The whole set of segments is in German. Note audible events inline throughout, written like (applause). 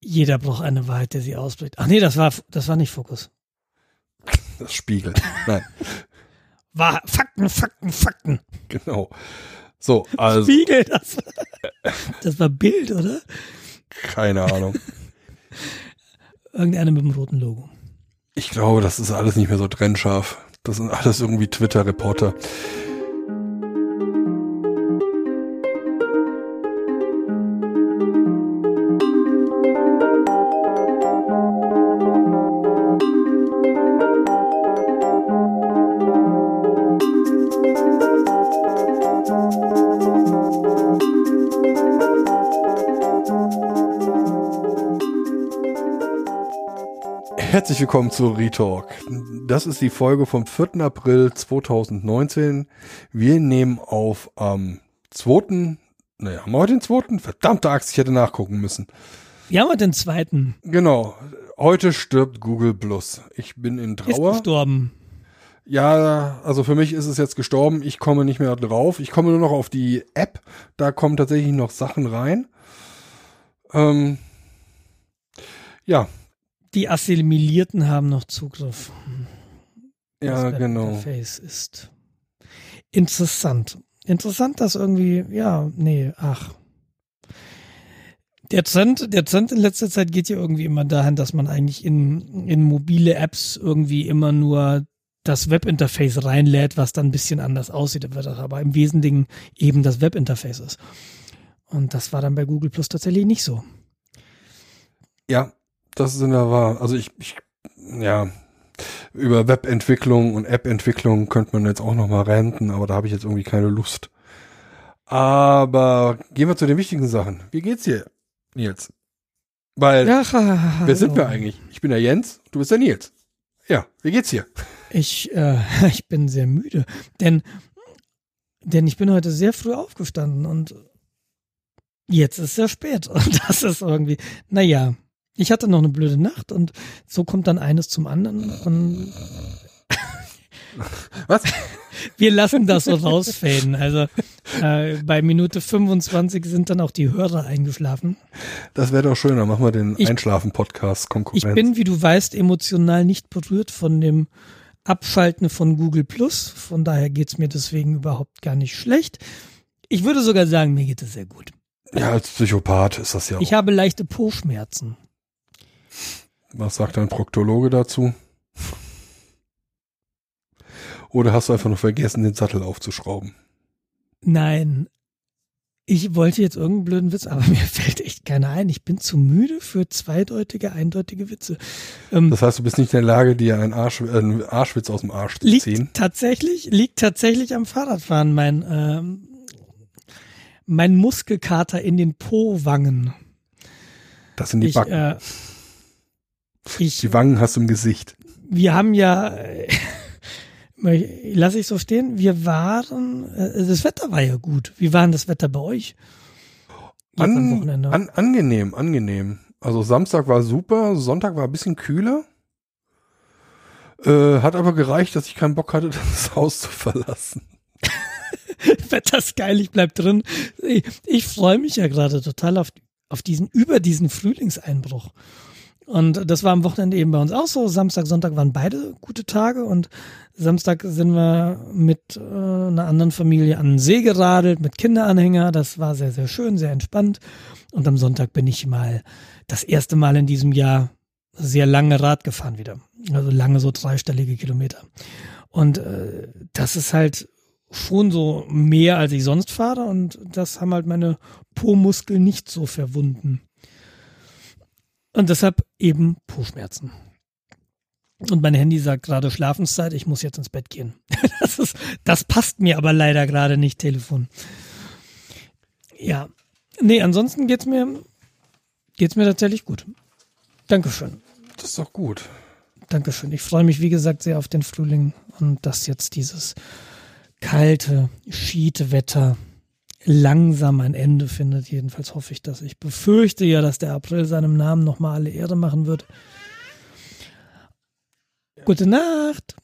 Jeder braucht eine Wahrheit, der sie ausbricht. Ach nee, das war, das war nicht Fokus. Das Spiegel. Nein. (laughs) War Fakten, Fakten, Fakten. Genau. So, also. Spiegel, das, (laughs) das war Bild, oder? Keine Ahnung. (laughs) Irgendeiner mit dem roten Logo. Ich glaube, das ist alles nicht mehr so trennscharf. Das sind alles irgendwie Twitter-Reporter. Herzlich willkommen zu Retalk. Das ist die Folge vom 4. April 2019. Wir nehmen auf am 2. Naja, haben wir heute den 2.? Verdammte Axt, ich hätte nachgucken müssen. Wir haben heute den zweiten. Genau. Heute stirbt Google Plus. Ich bin in Trauer. Ist gestorben. Ja, also für mich ist es jetzt gestorben. Ich komme nicht mehr drauf. Ich komme nur noch auf die App. Da kommen tatsächlich noch Sachen rein. Ähm, ja, Die Assimilierten haben noch Zugriff. ja, Das genau. Webinterface ist interessant. Interessant, dass irgendwie, ja, nee, ach. Der Trend, der Trend in letzter Zeit geht ja irgendwie immer dahin, dass man eigentlich in, in mobile Apps irgendwie immer nur das Webinterface reinlädt, was dann ein bisschen anders aussieht, aber im Wesentlichen eben das Webinterface ist. Und das war dann bei Google Plus tatsächlich nicht so. Ja, das ist in der wahr. Also ich, ich, ja, über Webentwicklung und App-Entwicklung könnte man jetzt auch noch mal ranten, aber da habe ich jetzt irgendwie keine Lust. Aber gehen wir zu den wichtigen Sachen. Wie geht's dir, Nils? Weil, Ja, wer sind wir eigentlich? Ich bin der Jens, du bist der Nils. Ja, wie geht's dir? Ich, äh, (laughs) ich bin sehr müde, denn, denn ich bin heute sehr früh aufgestanden und jetzt ist sehr spät und (laughs) das ist irgendwie, naja, ich hatte noch eine blöde Nacht und so kommt dann eines zum anderen und (laughs) Was? wir lassen das so rausfaden. Also äh, bei Minute 25 sind dann auch die Hörer eingeschlafen. Das wäre doch schön, dann machen wir den Einschlafen-Podcast Konkurrenz. Ich bin, wie du weißt, emotional nicht berührt von dem Abschalten von Google Plus. Von daher geht's mir deswegen überhaupt gar nicht schlecht. Ich würde sogar sagen, mir geht es sehr gut. ja, als Psychopath ist das ja auch. Ich habe leichte Po-Schmerzen. Was sagt dein Proktologe dazu? Oder hast du einfach nur vergessen, den Sattel aufzuschrauben? Nein, ich wollte jetzt irgendeinen blöden Witz, aber (laughs) mir fällt echt keiner ein. Ich bin zu müde für zweideutige, eindeutige Witze. Ähm, Das heißt, du bist nicht in der Lage, dir einen, Arsch, äh, einen Arschwitz aus dem Arsch zu liegt ziehen. tatsächlich, liegt tatsächlich am Fahrradfahren mein, ähm, mein Muskelkater in den Po-Wangen. Das sind die Ich, Backen. äh, ich, die Wangen hast du im Gesicht. wir haben ja, äh, (laughs) lass ich so stehen, wir waren, äh, das Wetter war ja gut. Wie war denn das Wetter bei euch? An, Wochenende. an, angenehm, angenehm. Also Samstag war super, Sonntag war ein bisschen kühler. Äh, hat aber gereicht, dass ich keinen Bock hatte, (laughs) das Haus zu verlassen. (laughs) Wetter ist geil, ich bleib drin. Ich, ich freue mich ja gerade total auf, auf diesen, über diesen Frühlingseinbruch. Und das war am Wochenende eben bei uns auch so. Samstag, Sonntag waren beide gute Tage und Samstag sind wir mit äh, einer anderen Familie an den See geradelt mit Kinderanhänger. Das war sehr, sehr schön, sehr entspannt. Und am Sonntag bin ich mal das erste Mal in diesem Jahr sehr lange Rad gefahren wieder. Also lange so dreistellige Kilometer. Und äh, das ist halt schon so mehr, als ich sonst fahre. Und das haben halt meine Po-Muskeln nicht so verwunden. Und deshalb eben Po-Schmerzen. Und mein Handy sagt gerade Schlafenszeit, ich muss jetzt ins Bett gehen. (laughs) Das, ist, das passt mir aber leider gerade nicht, Telefon. Ja. Nee, ansonsten geht's mir, geht's mir tatsächlich gut. Dankeschön. Das ist doch gut. Dankeschön. Ich freue mich, wie gesagt, sehr auf den Frühling und dass jetzt dieses kalte, schiete Wetter langsam ein Ende findet. Jedenfalls hoffe ich das. Ich befürchte ja, dass der April seinem Namen nochmal alle Ehre machen wird. Gute Nacht.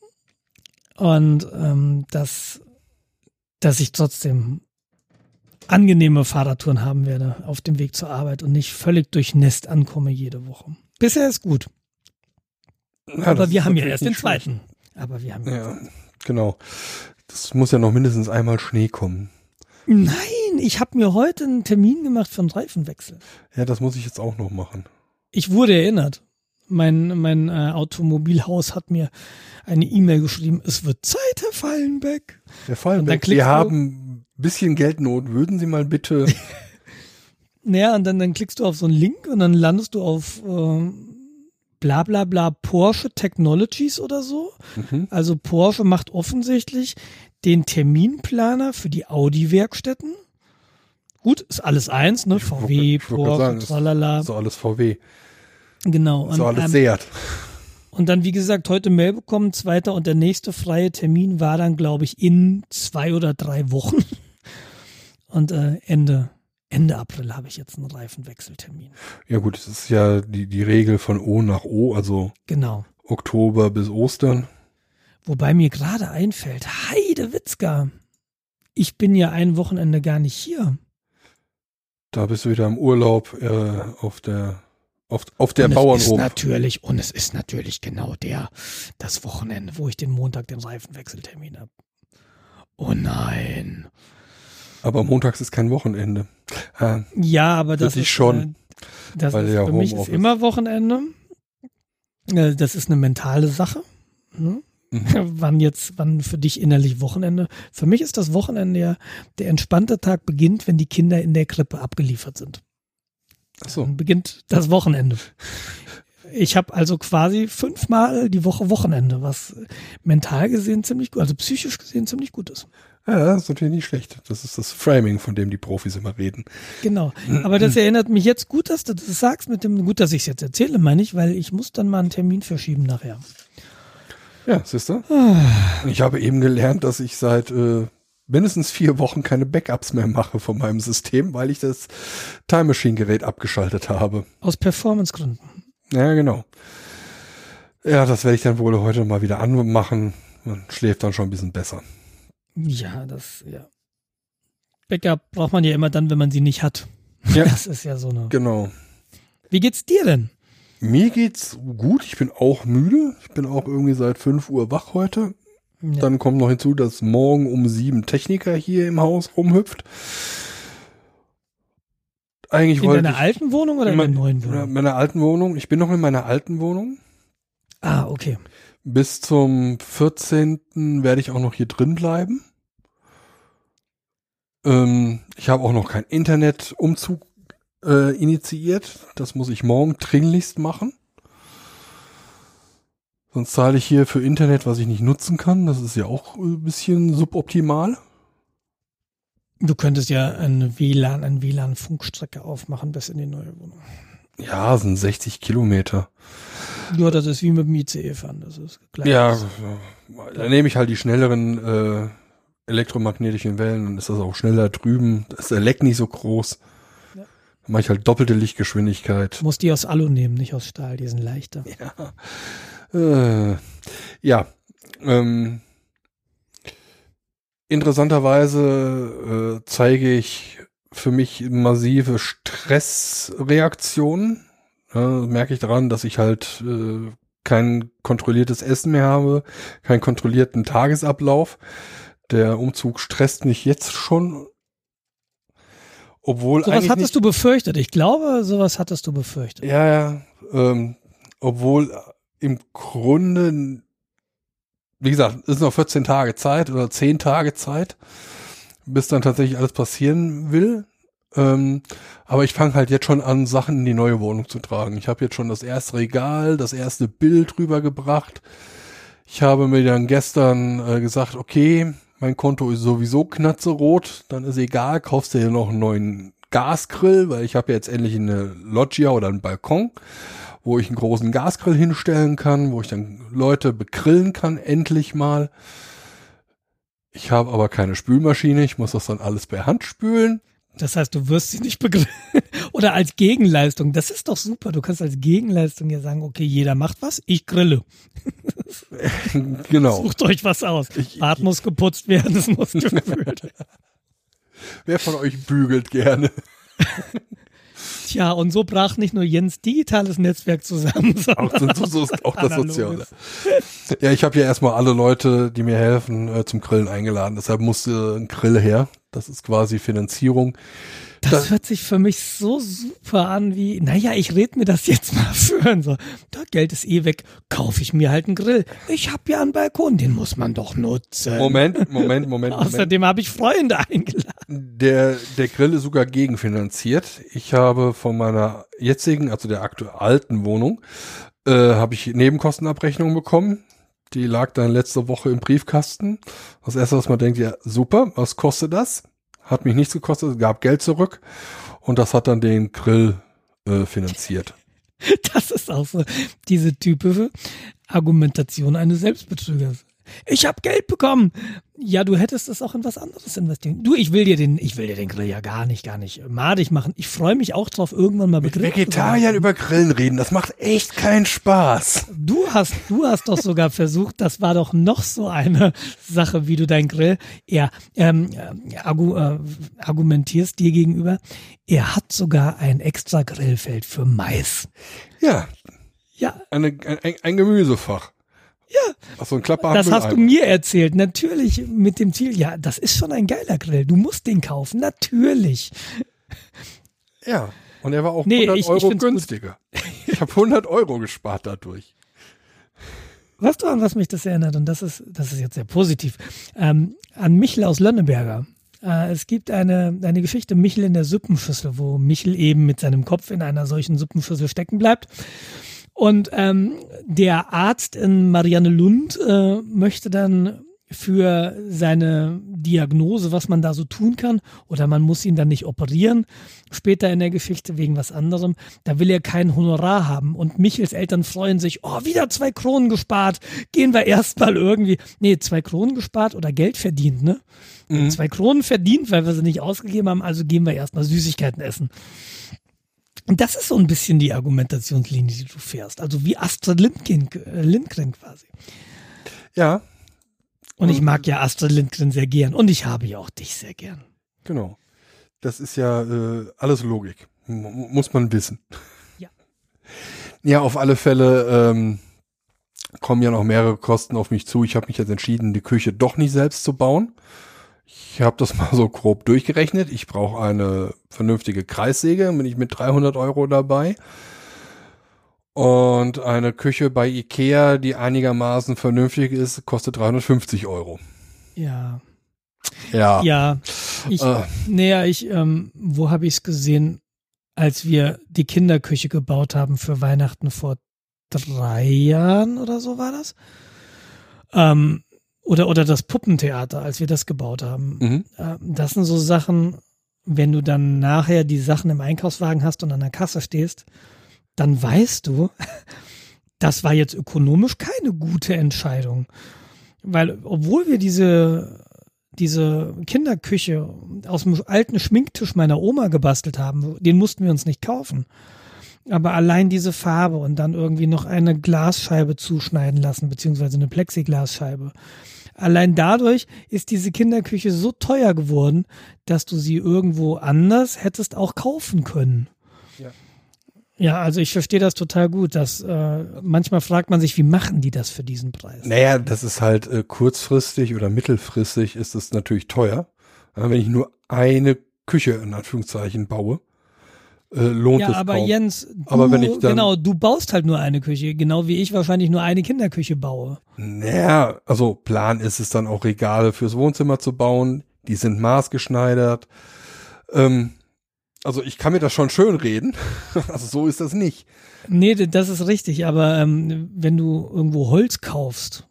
Und ähm, dass, dass ich trotzdem angenehme Fahrradtouren haben werde auf dem Weg zur Arbeit und nicht völlig durchnässt ankomme jede Woche. Bisher ist gut. Ja, Aber wir haben ja erst den schlecht. zweiten. Aber wir haben Ja, genau. Das muss ja noch mindestens einmal Schnee kommen. Nein, ich habe mir heute einen Termin gemacht für einen Reifenwechsel. Ja, das muss ich jetzt auch noch machen. Ich wurde erinnert. Mein, mein äh, Automobilhaus hat mir eine E-Mail geschrieben, es wird Zeit, Herr Fallenbeck. Herr Fallenbeck, wir haben ein bisschen Geldnot. Würden Sie mal bitte. (laughs) Naja, und dann, dann klickst du auf so einen Link und dann landest du auf äh, bla bla bla Porsche Technologies oder so. mhm. Also Porsche macht offensichtlich den Terminplaner für die Audi-Werkstätten. Gut, ist alles eins, ne? Ich VW, Porsche, tralala. So alles VW. Genau. So Und, alles ähm, Seat. Und dann, wie gesagt, heute Mail bekommen, zweiter und der nächste freie Termin war dann, glaube ich, in zwei oder drei Wochen. (laughs) Und äh, Ende, Ende April habe ich jetzt einen Reifenwechseltermin. Ja gut, es ist ja die, die Regel von O nach O, also Genau. Oktober bis Ostern. Wobei mir gerade einfällt, Heide Witzka, ich bin ja ein Wochenende gar nicht hier. Da bist du wieder im Urlaub äh, auf der auf, auf der und es ist Bauernhof. natürlich, und es ist natürlich genau der, das Wochenende, wo ich den Montag den Reifenwechseltermin habe. Oh nein. Aber montags ist kein Wochenende. Ah, Ja, aber das ist schon, Äh, das weil ist, ja für mich ist Homeoffice- immer Wochenende. Äh, Das ist eine mentale Sache. Ne? (laughs) Wann jetzt, wann für dich innerlich Wochenende? Für mich ist das Wochenende ja, der entspannte Tag beginnt, wenn die Kinder in der Krippe abgeliefert sind. ach so. Dann beginnt das Wochenende. Ich habe also quasi fünfmal die Woche Wochenende, was mental gesehen ziemlich gut, also psychisch gesehen ziemlich gut ist. Ja, das ist natürlich nicht schlecht. Das ist das Framing, von dem die Profis immer reden. Genau. Aber das erinnert mich jetzt gut, dass du das sagst mit dem, gut, dass ich es jetzt erzähle, meine ich, weil ich muss dann mal einen Termin verschieben nachher. Ja, siehst du? Ich habe eben gelernt, dass ich seit äh, mindestens vier Wochen keine Backups mehr mache von meinem System, weil ich das Time Machine Gerät abgeschaltet habe. Aus Performancegründen. Ja, genau. Ja, das werde ich dann wohl heute mal wieder anmachen. Man schläft dann schon ein bisschen besser. Ja, das, ja. Backup braucht man ja immer dann, wenn man sie nicht hat. Ja. (laughs) Das ist ja so eine. Genau. Wie geht's dir denn? Mir geht's gut. Ich bin auch müde. Ich bin auch irgendwie seit 5 Uhr wach heute. Ja. Dann kommt noch hinzu, dass morgen um sieben Techniker hier im Haus rumhüpft. Eigentlich in deiner ich alten Wohnung oder in der mein- neuen in Wohnung? meiner alten Wohnung. Ich bin noch in meiner alten Wohnung. Ah, okay. Bis zum 14. werde ich auch noch hier drin bleiben. Ähm, ich habe auch noch keinen Internetumzug äh, initiiert. Das muss ich morgen dringlichst machen. Sonst zahle ich hier für Internet, was ich nicht nutzen kann. Das ist ja auch ein bisschen suboptimal. Du könntest ja eine WLAN, eine WLAN-Funkstrecke aufmachen bis in die neue Wohnung. Ja, sind 60 Kilometer. Ja, das ist wie mit dem ICE fahren. Das ist gleich. Ja, da nehme ich halt die schnelleren äh, elektromagnetischen Wellen, dann ist das auch schneller drüben. Da ist der Leck nicht so groß. Ja. Mache ich halt doppelte Lichtgeschwindigkeit. Muss die aus Alu nehmen, nicht aus Stahl. Die sind leichter. (laughs) Äh, ja. Ähm, interessanterweise äh, zeige ich für mich massive Stressreaktionen. Ja, das merke ich daran, dass ich halt äh, kein kontrolliertes Essen mehr habe, keinen kontrollierten Tagesablauf. Der Umzug stresst mich jetzt schon. Obwohl Sowas hattest nicht, du befürchtet. Ich glaube, sowas hattest du befürchtet. Ja, ja. Ähm, obwohl im Grunde, wie gesagt, es ist noch 14 Tage Zeit oder 10 Tage Zeit, bis dann tatsächlich alles passieren will. Ähm, aber ich fange halt jetzt schon an, Sachen in die neue Wohnung zu tragen. Ich habe jetzt schon das erste Regal, das erste Bild rübergebracht. Ich habe mir dann gestern äh, gesagt, okay, mein Konto ist sowieso knatzerot, dann ist egal, kaufst du dir noch einen neuen Gasgrill, weil ich habe jetzt endlich eine Loggia oder einen Balkon, wo ich einen großen Gasgrill hinstellen kann, wo ich dann Leute begrillen kann, endlich mal. Ich habe aber keine Spülmaschine, ich muss das dann alles per Hand spülen. Das heißt, du wirst sie nicht begriffen. (laughs) Oder als Gegenleistung. Das ist doch super. Du kannst als Gegenleistung ja sagen, okay, jeder macht was, ich grille. (laughs) genau. Sucht euch was aus. Ich- Bad muss geputzt werden, es muss werden. (laughs) Wer von euch bügelt gerne? Tja, und so brach nicht nur Jens digitales Netzwerk zusammen, Auch, sondern so, so ist auch das. Soziale. Ja, ich habe ja erstmal alle Leute, die mir helfen, äh, zum Grillen eingeladen. Deshalb musste ein Grill her. Das ist quasi Finanzierung. Das, Das- hört sich für mich so super an wie, naja, ich red mir das jetzt mal (laughs) für. So, da Geld ist eh weg, kaufe ich mir halt einen Grill. Ich habe ja einen Balkon, den muss man doch nutzen. Moment, Moment, (laughs) Moment, Moment. Außerdem habe ich Freunde eingeladen. Der, der Grill ist sogar gegenfinanziert. Ich habe von meiner jetzigen, also der aktuell alten Wohnung, äh, habe ich Nebenkostenabrechnung bekommen. Die lag dann letzte Woche im Briefkasten. Das erste, was man denkt, ja, super, was kostet das? Hat mich nichts gekostet, gab Geld zurück. Und das hat dann den Grill äh, finanziert. (laughs) Das ist auch so diese typische Argumentation eines Selbstbetrügers. Ich habe Geld bekommen. Ja, du hättest es auch in was anderes investieren. Du, ich will dir den, ich will dir den Grill ja gar nicht, gar nicht madig machen. Ich freue mich auch drauf, irgendwann mal Mit Vegetariern über Grillen reden, das macht echt keinen Spaß. Du hast, du hast doch sogar versucht, das war doch noch so eine (laughs) Sache, wie du dein Grill eher ähm, äh, argu, äh, argumentierst dir gegenüber. Er hat sogar ein extra Grillfeld für Mais. Ja, Ja, eine, ein, ein Gemüsefach. Ja. Ach so ein Klapper das hast du mir erzählt. Natürlich mit dem Ziel, ja, das ist schon ein geiler Grill. Du musst den kaufen. Natürlich. Ja. Und er war auch Nee, 100 ich- ich Euro gut. günstiger. Ich habe 100 Euro gespart dadurch. Weißt du, an was mich das erinnert? Und das ist, das ist jetzt sehr positiv. Ähm, an Michel aus Lönneberger. Äh, es gibt eine, eine Geschichte Michel in der Suppenschüssel, wo Michel eben mit seinem Kopf in einer solchen Suppenschüssel stecken bleibt. Und ähm, der Arzt in Marianne Lund äh, möchte dann für seine Diagnose, was man da so tun kann, oder man muss ihn dann nicht operieren, später in der Geschichte wegen was anderem, da will er kein Honorar haben. Und Michels Eltern freuen sich, oh, wieder zwei Kronen gespart, gehen wir erstmal irgendwie, nee, zwei Kronen gespart oder Geld verdient, ne? Zwei Kronen verdient, weil wir sie nicht ausgegeben haben, also gehen wir erstmal Süßigkeiten essen. Und das ist so ein bisschen die Argumentationslinie, die du fährst. Also wie Astrid Lindgren, äh, Lindgren quasi. Ja, Und ich mag ja Astrid Lindgren sehr gern. Und ich habe ja auch dich sehr gern. genau. Das ist ja äh, alles Logik. M muss man wissen. Ja. (laughs) Ja, auf alle Fälle ähm, kommen ja noch mehrere Kosten auf mich zu. Ich habe mich jetzt entschieden, die Küche doch nicht selbst zu bauen. Ich habe das (laughs) mal so grob durchgerechnet. Ich brauche eine vernünftige Kreissäge, bin ich mit 300 Euro dabei. Und eine Küche bei Ikea, die einigermaßen vernünftig ist, kostet 350 Euro. Ja. Ja. Ja. Ich, Äh. naja, ich, ähm, wo habe ich es gesehen, als wir die Kinderküche gebaut haben für Weihnachten vor drei Jahren oder so war das? Ähm, oder, oder das Puppentheater, als wir das gebaut haben. Mhm. Äh, Das sind so Sachen, wenn du dann nachher die Sachen im Einkaufswagen hast und an der Kasse stehst, dann weißt du, (laughs) das war jetzt ökonomisch keine gute Entscheidung. Weil, obwohl wir diese, diese Kinderküche aus dem alten Schminktisch meiner Oma gebastelt haben, den mussten wir uns nicht kaufen. Aber allein diese Farbe und dann irgendwie noch eine Glasscheibe zuschneiden lassen, beziehungsweise eine Plexiglasscheibe. Allein dadurch ist diese Kinderküche so teuer geworden, dass du sie irgendwo anders hättest auch kaufen können. Ja. Ja, also ich verstehe das total gut. Dass, äh, manchmal fragt man sich, wie machen die das für diesen Preis? Naja, das ist halt äh, kurzfristig oder mittelfristig ist es natürlich teuer. Wenn ich nur eine Küche in Anführungszeichen baue, äh, lohnt ja, es aber kaum. Jens, du, Aber wenn ich dann- genau, du baust halt nur eine Küche, genau wie ich wahrscheinlich nur eine Kinderküche baue. Naja, also Plan ist es dann auch Regale fürs Wohnzimmer zu bauen. Die sind maßgeschneidert. Ähm, also ich kann mir das schon schön reden. (laughs) also so ist das nicht. Nee, das ist richtig, aber ähm, wenn du irgendwo Holz kaufst,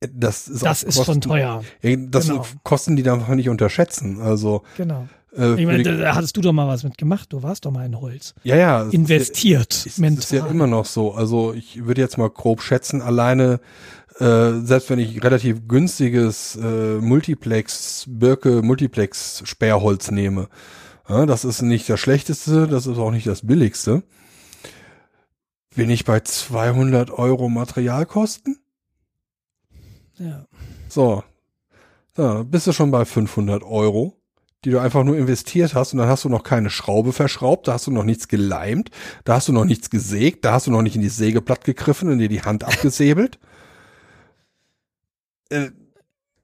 Das ist, das auch ist Kosten, schon teuer. Das Genau. Kosten, die darf man nicht unterschätzen. Also Genau. Äh, Ich meine, da hattest du doch mal was mitgemacht. Du warst doch mal in Holz. ja, ja, es ist ja- Investiert. Es mental. ist ja immer noch so. Also ich würde jetzt mal grob schätzen, alleine, äh, selbst wenn ich relativ günstiges äh, Multiplex, Birke Multiplex Sperrholz nehme, ja, das ist nicht das schlechteste, das ist auch nicht das billigste, bin ich bei 200 Euro Materialkosten. ja. So, so bist du schon bei 500 Euro. Die du einfach nur investiert hast und dann hast du noch keine Schraube verschraubt, da hast du noch nichts geleimt, da hast du noch nichts gesägt, da hast du noch nicht in die Sägeblatt gegriffen und dir die Hand abgesäbelt. (laughs) Äh,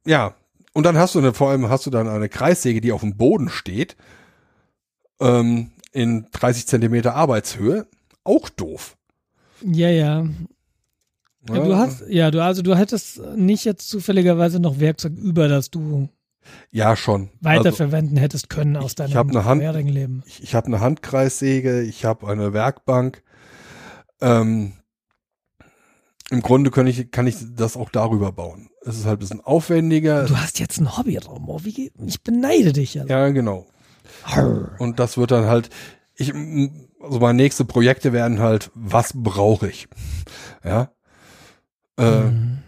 ja, und dann hast du eine, vor allem hast du dann eine Kreissäge, die auf dem Boden steht, ähm, in 30 Zentimeter Arbeitshöhe. Auch doof. Ja, ja. Ja, du hast, ja, du, also du hättest nicht jetzt zufälligerweise noch Werkzeug über, das du ja schon weiterverwenden also, hättest können aus deinem ich hab eine Hand, Leben. Ich, ich habe eine Handkreissäge, ich habe eine Werkbank. Ähm, Im Grunde kann ich, kann ich das auch darüber bauen. Es ist halt ein bisschen aufwendiger. Du hast jetzt einen Hobbyraum. Oh, wie, ich beneide dich. Also. Ja, genau. Und das wird dann halt, ich, also meine nächsten Projekte werden halt, was brauche ich? Ja. Äh, mhm.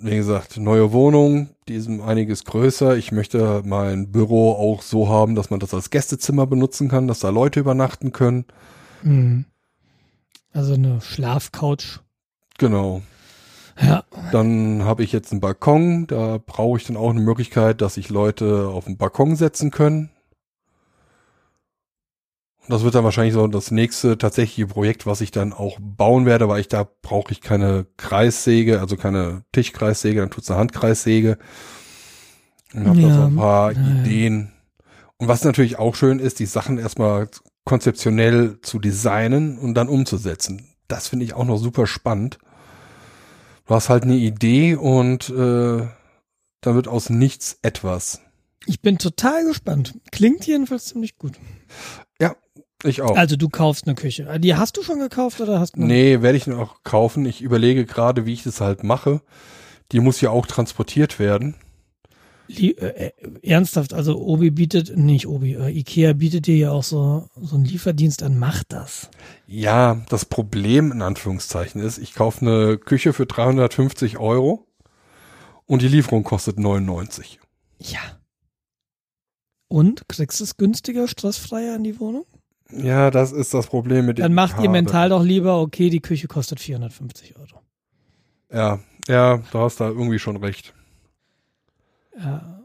Wie gesagt, neue Wohnung, die ist einiges größer. Ich möchte mein Büro auch so haben, dass man das als Gästezimmer benutzen kann, dass da Leute übernachten können. Mhm. Also eine Schlafcouch. Genau. Ja. Dann habe ich jetzt einen Balkon. Da brauche ich dann auch eine Möglichkeit, dass sich Leute auf den Balkon setzen können. Das wird dann wahrscheinlich so das nächste tatsächliche Projekt, was ich dann auch bauen werde, weil ich da brauche ich keine Kreissäge, also keine Tischkreissäge, dann tut's eine Handkreissäge. Und habe ja. da so ein paar ja, Ideen. Und was natürlich auch schön ist, die Sachen erstmal konzeptionell zu designen und dann umzusetzen. Das finde ich auch noch super spannend. Du hast halt eine Idee und äh, dann wird aus nichts etwas. Ich bin total gespannt. Klingt jedenfalls ziemlich gut. Ich auch. Also du kaufst eine Küche. Die hast du schon gekauft oder hast du? Nee, werde ich noch kaufen. Ich überlege gerade, wie ich das halt mache. Die muss ja auch transportiert werden. Äh, äh, ernsthaft, also Obi bietet, nicht Obi, äh, Ikea bietet dir ja auch so, so einen Lieferdienst an, macht das. Ja, das Problem in Anführungszeichen ist, ich kaufe eine Küche für 350 Euro und die Lieferung kostet 99. Ja. Und kriegst du es günstiger, stressfreier in die Wohnung? Ja, das ist das Problem mit dem. Dann macht ihr mental doch lieber, okay, die Küche kostet 450 Euro. Ja, ja, du hast da irgendwie schon recht. Ja.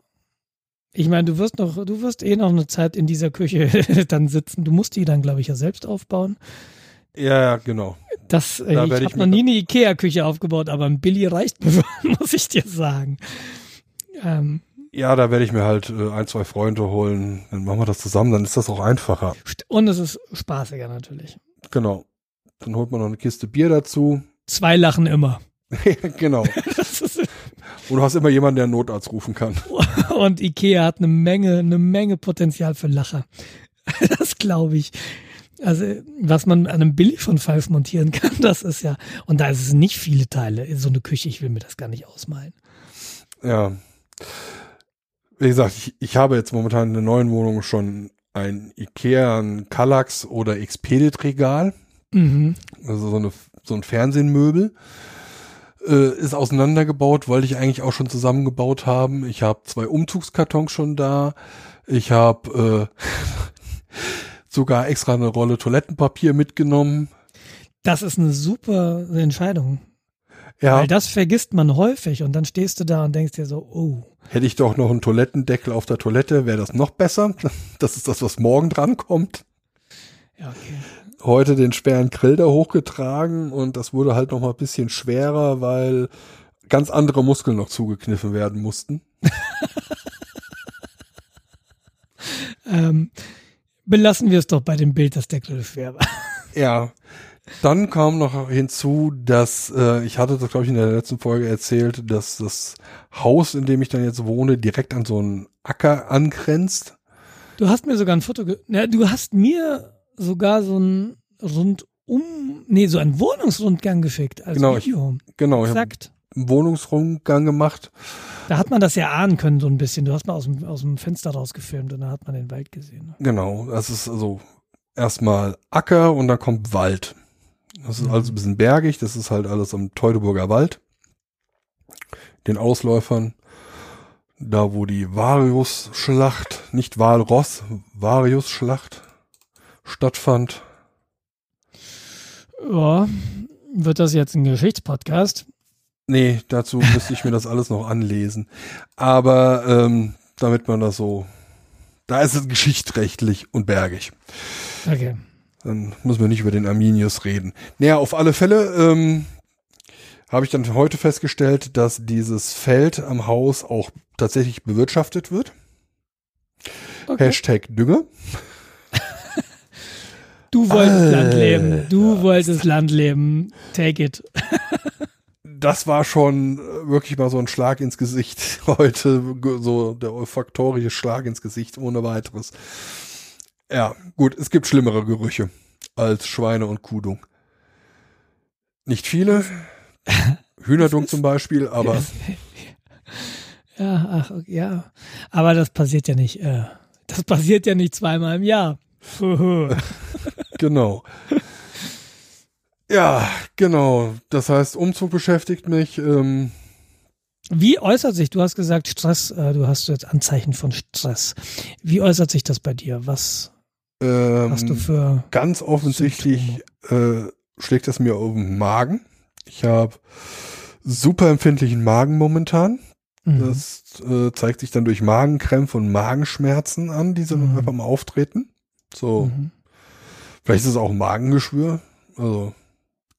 Ich meine, du wirst noch, du wirst eh noch eine Zeit in dieser Küche (laughs) dann sitzen. Du musst die dann, glaube ich, ja selbst aufbauen. Ja, ja, genau. Das, äh, da ich habe noch nie eine Ikea-Küche aufgebaut, aber ein Billy reicht mir, (laughs) muss ich dir sagen. Ähm, ja, da werde ich mir halt äh, ein, zwei Freunde holen. Dann machen wir das zusammen, dann ist das auch einfacher. Und es ist spaßiger natürlich. Genau. Dann holt man noch eine Kiste Bier dazu. Zwei lachen immer. (laughs) (laughs) genau. Und du hast immer jemanden, der einen Notarzt rufen kann. (laughs) Und Ikea hat eine Menge, eine Menge Potenzial für Lacher. Das glaube ich. Also, was man an einem Billy von Five montieren kann, das ist ja, und da ist es nicht viele Teile. So eine Küche, ich will mir das gar nicht ausmalen. Ja. Wie gesagt, ich, ich habe jetzt momentan in der neuen Wohnung schon ein Ikea, ein Kallax oder Expedit Regal. Mhm. Also so, eine, so ein Fernsehmöbel äh, ist auseinandergebaut, wollte ich eigentlich auch schon zusammengebaut haben. Ich habe zwei Umzugskartons schon da. Ich habe äh, (laughs) sogar extra eine Rolle Toilettenpapier mitgenommen. Das ist eine super Entscheidung. Ja. Weil das vergisst man häufig und dann stehst du da und denkst dir so, oh. Hätte ich doch noch einen Toilettendeckel auf der Toilette, wäre das noch besser. (laughs) Das ist das, was morgen dran kommt. Ja, okay heute den schweren Grill da hochgetragen und das wurde halt noch mal ein bisschen schwerer, weil ganz andere Muskeln noch zugekniffen werden mussten. (laughs) ähm, belassen wir es doch bei dem Bild, dass der Grill schwer war. ja. Dann kam noch hinzu, dass äh, ich hatte das glaube ich in der letzten Folge erzählt, dass das Haus, in dem ich dann jetzt wohne, direkt an so einen Acker angrenzt. Du hast mir sogar ein Foto, ge ja, du hast mir sogar so ein rundum, nee, so ein Wohnungsrundgang geschickt als genau, Video. Ich, genau, Exakt. einen Wohnungsrundgang gemacht. Da hat man das ja ahnen können, so ein bisschen. Du hast mal aus dem, aus dem Fenster rausgefilmt und da hat man den Wald gesehen. Genau, das ist also erstmal Acker und dann kommt Wald. Das ist mhm. alles ein bisschen bergig, das ist halt alles am Teutoburger Wald. Den Ausläufern. Da, wo die Varius-Schlacht, nicht Walross, Varius-Schlacht stattfand. Ja, wird das jetzt ein Geschichtspodcast? Nee, dazu müsste ich mir das alles noch anlesen. Aber ähm, damit man das so, da ist es geschichtrechtlich und bergig. Okay. Dann müssen wir nicht über den Arminius reden. Naja, auf alle Fälle ähm, habe ich dann heute festgestellt, dass dieses Feld am Haus auch tatsächlich bewirtschaftet wird. okay. Hashtag Dünger. Du wolltest Alter. Land leben. Du wolltest Land leben. Take it. Das war schon äh, wirklich mal so ein Schlag ins Gesicht (laughs) heute, so der olfaktorische Schlag ins Gesicht ohne weiteres. Ja, gut, es gibt schlimmere Gerüche als Schweine und Kudung. Nicht viele. (laughs) Hühnerdung zum Beispiel, aber (laughs) Ja, ach, ja. Aber das passiert ja nicht. Äh, das passiert ja nicht zweimal im Jahr. (laughs) genau. Ja, genau. Das heißt, Umzug beschäftigt mich. Ähm, Wie äußert sich, du hast gesagt Stress, äh, du hast jetzt Anzeichen von Stress. Wie äußert sich das bei dir? Was ähm, hast du für ganz offensichtlich äh, schlägt es mir auf den Magen. Ich habe super empfindlichen Magen momentan. Mhm. Das äh, zeigt sich dann durch Magenkrämpfe und Magenschmerzen an, die so Mhm. einfach mal auftreten. So, Mhm. vielleicht ist es auch ein Magengeschwür. Also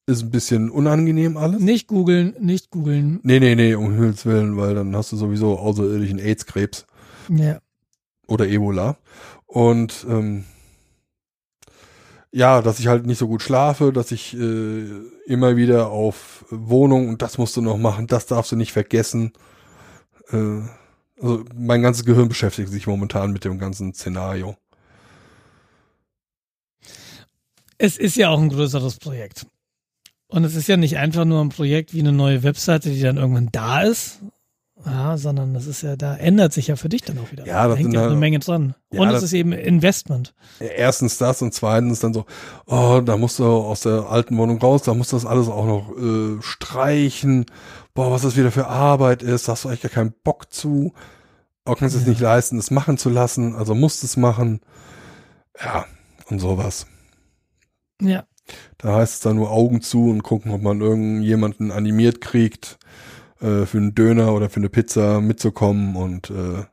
ist ein bisschen unangenehm alles. Nicht googeln, nicht googeln. Nee, nee, nee, um Himmels Willen, weil dann hast du sowieso außerirdischen AIDS-Krebs Ja. oder Ebola. Und ähm, ja, dass ich halt nicht so gut schlafe, dass ich äh, immer wieder auf Wohnung und das musst du noch machen, das darfst du nicht vergessen. Äh, also mein ganzes Gehirn beschäftigt sich momentan mit dem ganzen Szenario. Es ist ja auch ein größeres Projekt. Und es ist ja nicht einfach nur ein Projekt wie eine neue Webseite, die dann irgendwann da ist, ja, sondern das ist ja, da ändert sich ja für dich dann auch wieder. Ja, da hängt ja halt- eine Menge dran. Ja, Und es das- ist eben Investment. Erstens das und zweitens dann so, oh, da musst du aus der alten Wohnung raus, da musst du das alles auch noch äh, streichen. Boah, was das wieder für Arbeit ist, da hast du eigentlich gar keinen Bock zu. Auch kannst du es nicht leisten, es machen zu lassen, also musst es machen. Ja, und sowas. Ja. Da heißt es dann nur Augen zu und gucken, ob man irgendjemanden animiert kriegt, äh, für einen Döner oder für eine Pizza mitzukommen und äh,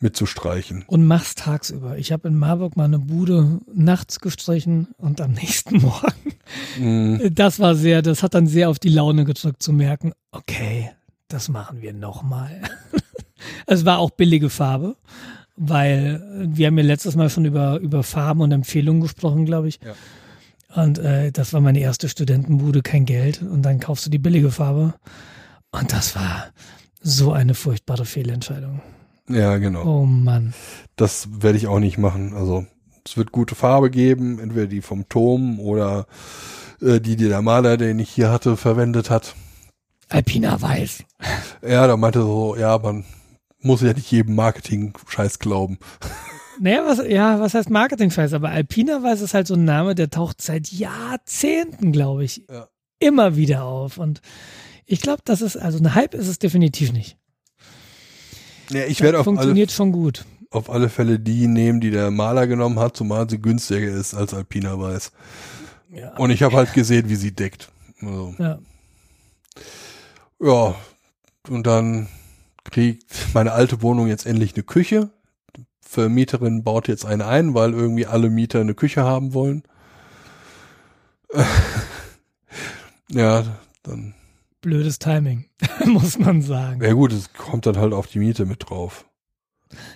mitzustreichen. Und mach's tagsüber. Ich habe in Marburg mal eine Bude nachts gestrichen und am (laughs) nächsten Morgen. Mm, Das war sehr, das hat dann sehr auf die Laune gedrückt zu merken, okay, das machen wir nochmal. (laughs) es war auch billige Farbe, weil wir haben ja letztes Mal schon über, über Farben und Empfehlungen gesprochen, glaube ich. Ja. Und äh, das war meine erste Studentenbude, kein Geld. Und dann kaufst du die billige Farbe. Und das war so eine furchtbare Fehlentscheidung. ja, genau. Oh Mann. Das werde ich auch nicht machen. Also es wird gute Farbe geben, entweder die vom Turm oder äh, die, die der Maler, den ich hier hatte, verwendet hat. Alpina Weiß. Ja, da meinte so, ja, man muss ja nicht jedem Marketing-Scheiß glauben. Naja, was, ja, was heißt Marketing-Scheiß? Aber Alpina Weiß ist halt so ein Name, der taucht seit Jahrzehnten, glaube ich, Ja. immer wieder auf. Und ich glaube, das ist, also ein Hype ist es definitiv nicht. Ja, ich werde auf alle, Funktioniert schon gut. auf alle Fälle die nehmen, die der Maler genommen hat, zumal sie günstiger ist als Alpina Weiß. Ja. Und ich habe halt gesehen, wie sie deckt. Also, ja. ja, und dann kriegt meine alte Wohnung jetzt endlich eine Küche. Vermieterin baut jetzt eine ein, weil irgendwie alle Mieter eine Küche haben wollen. (laughs) ja, dann, Blödes Timing, (laughs) muss man sagen. ja gut, es kommt dann halt auf die Miete mit drauf.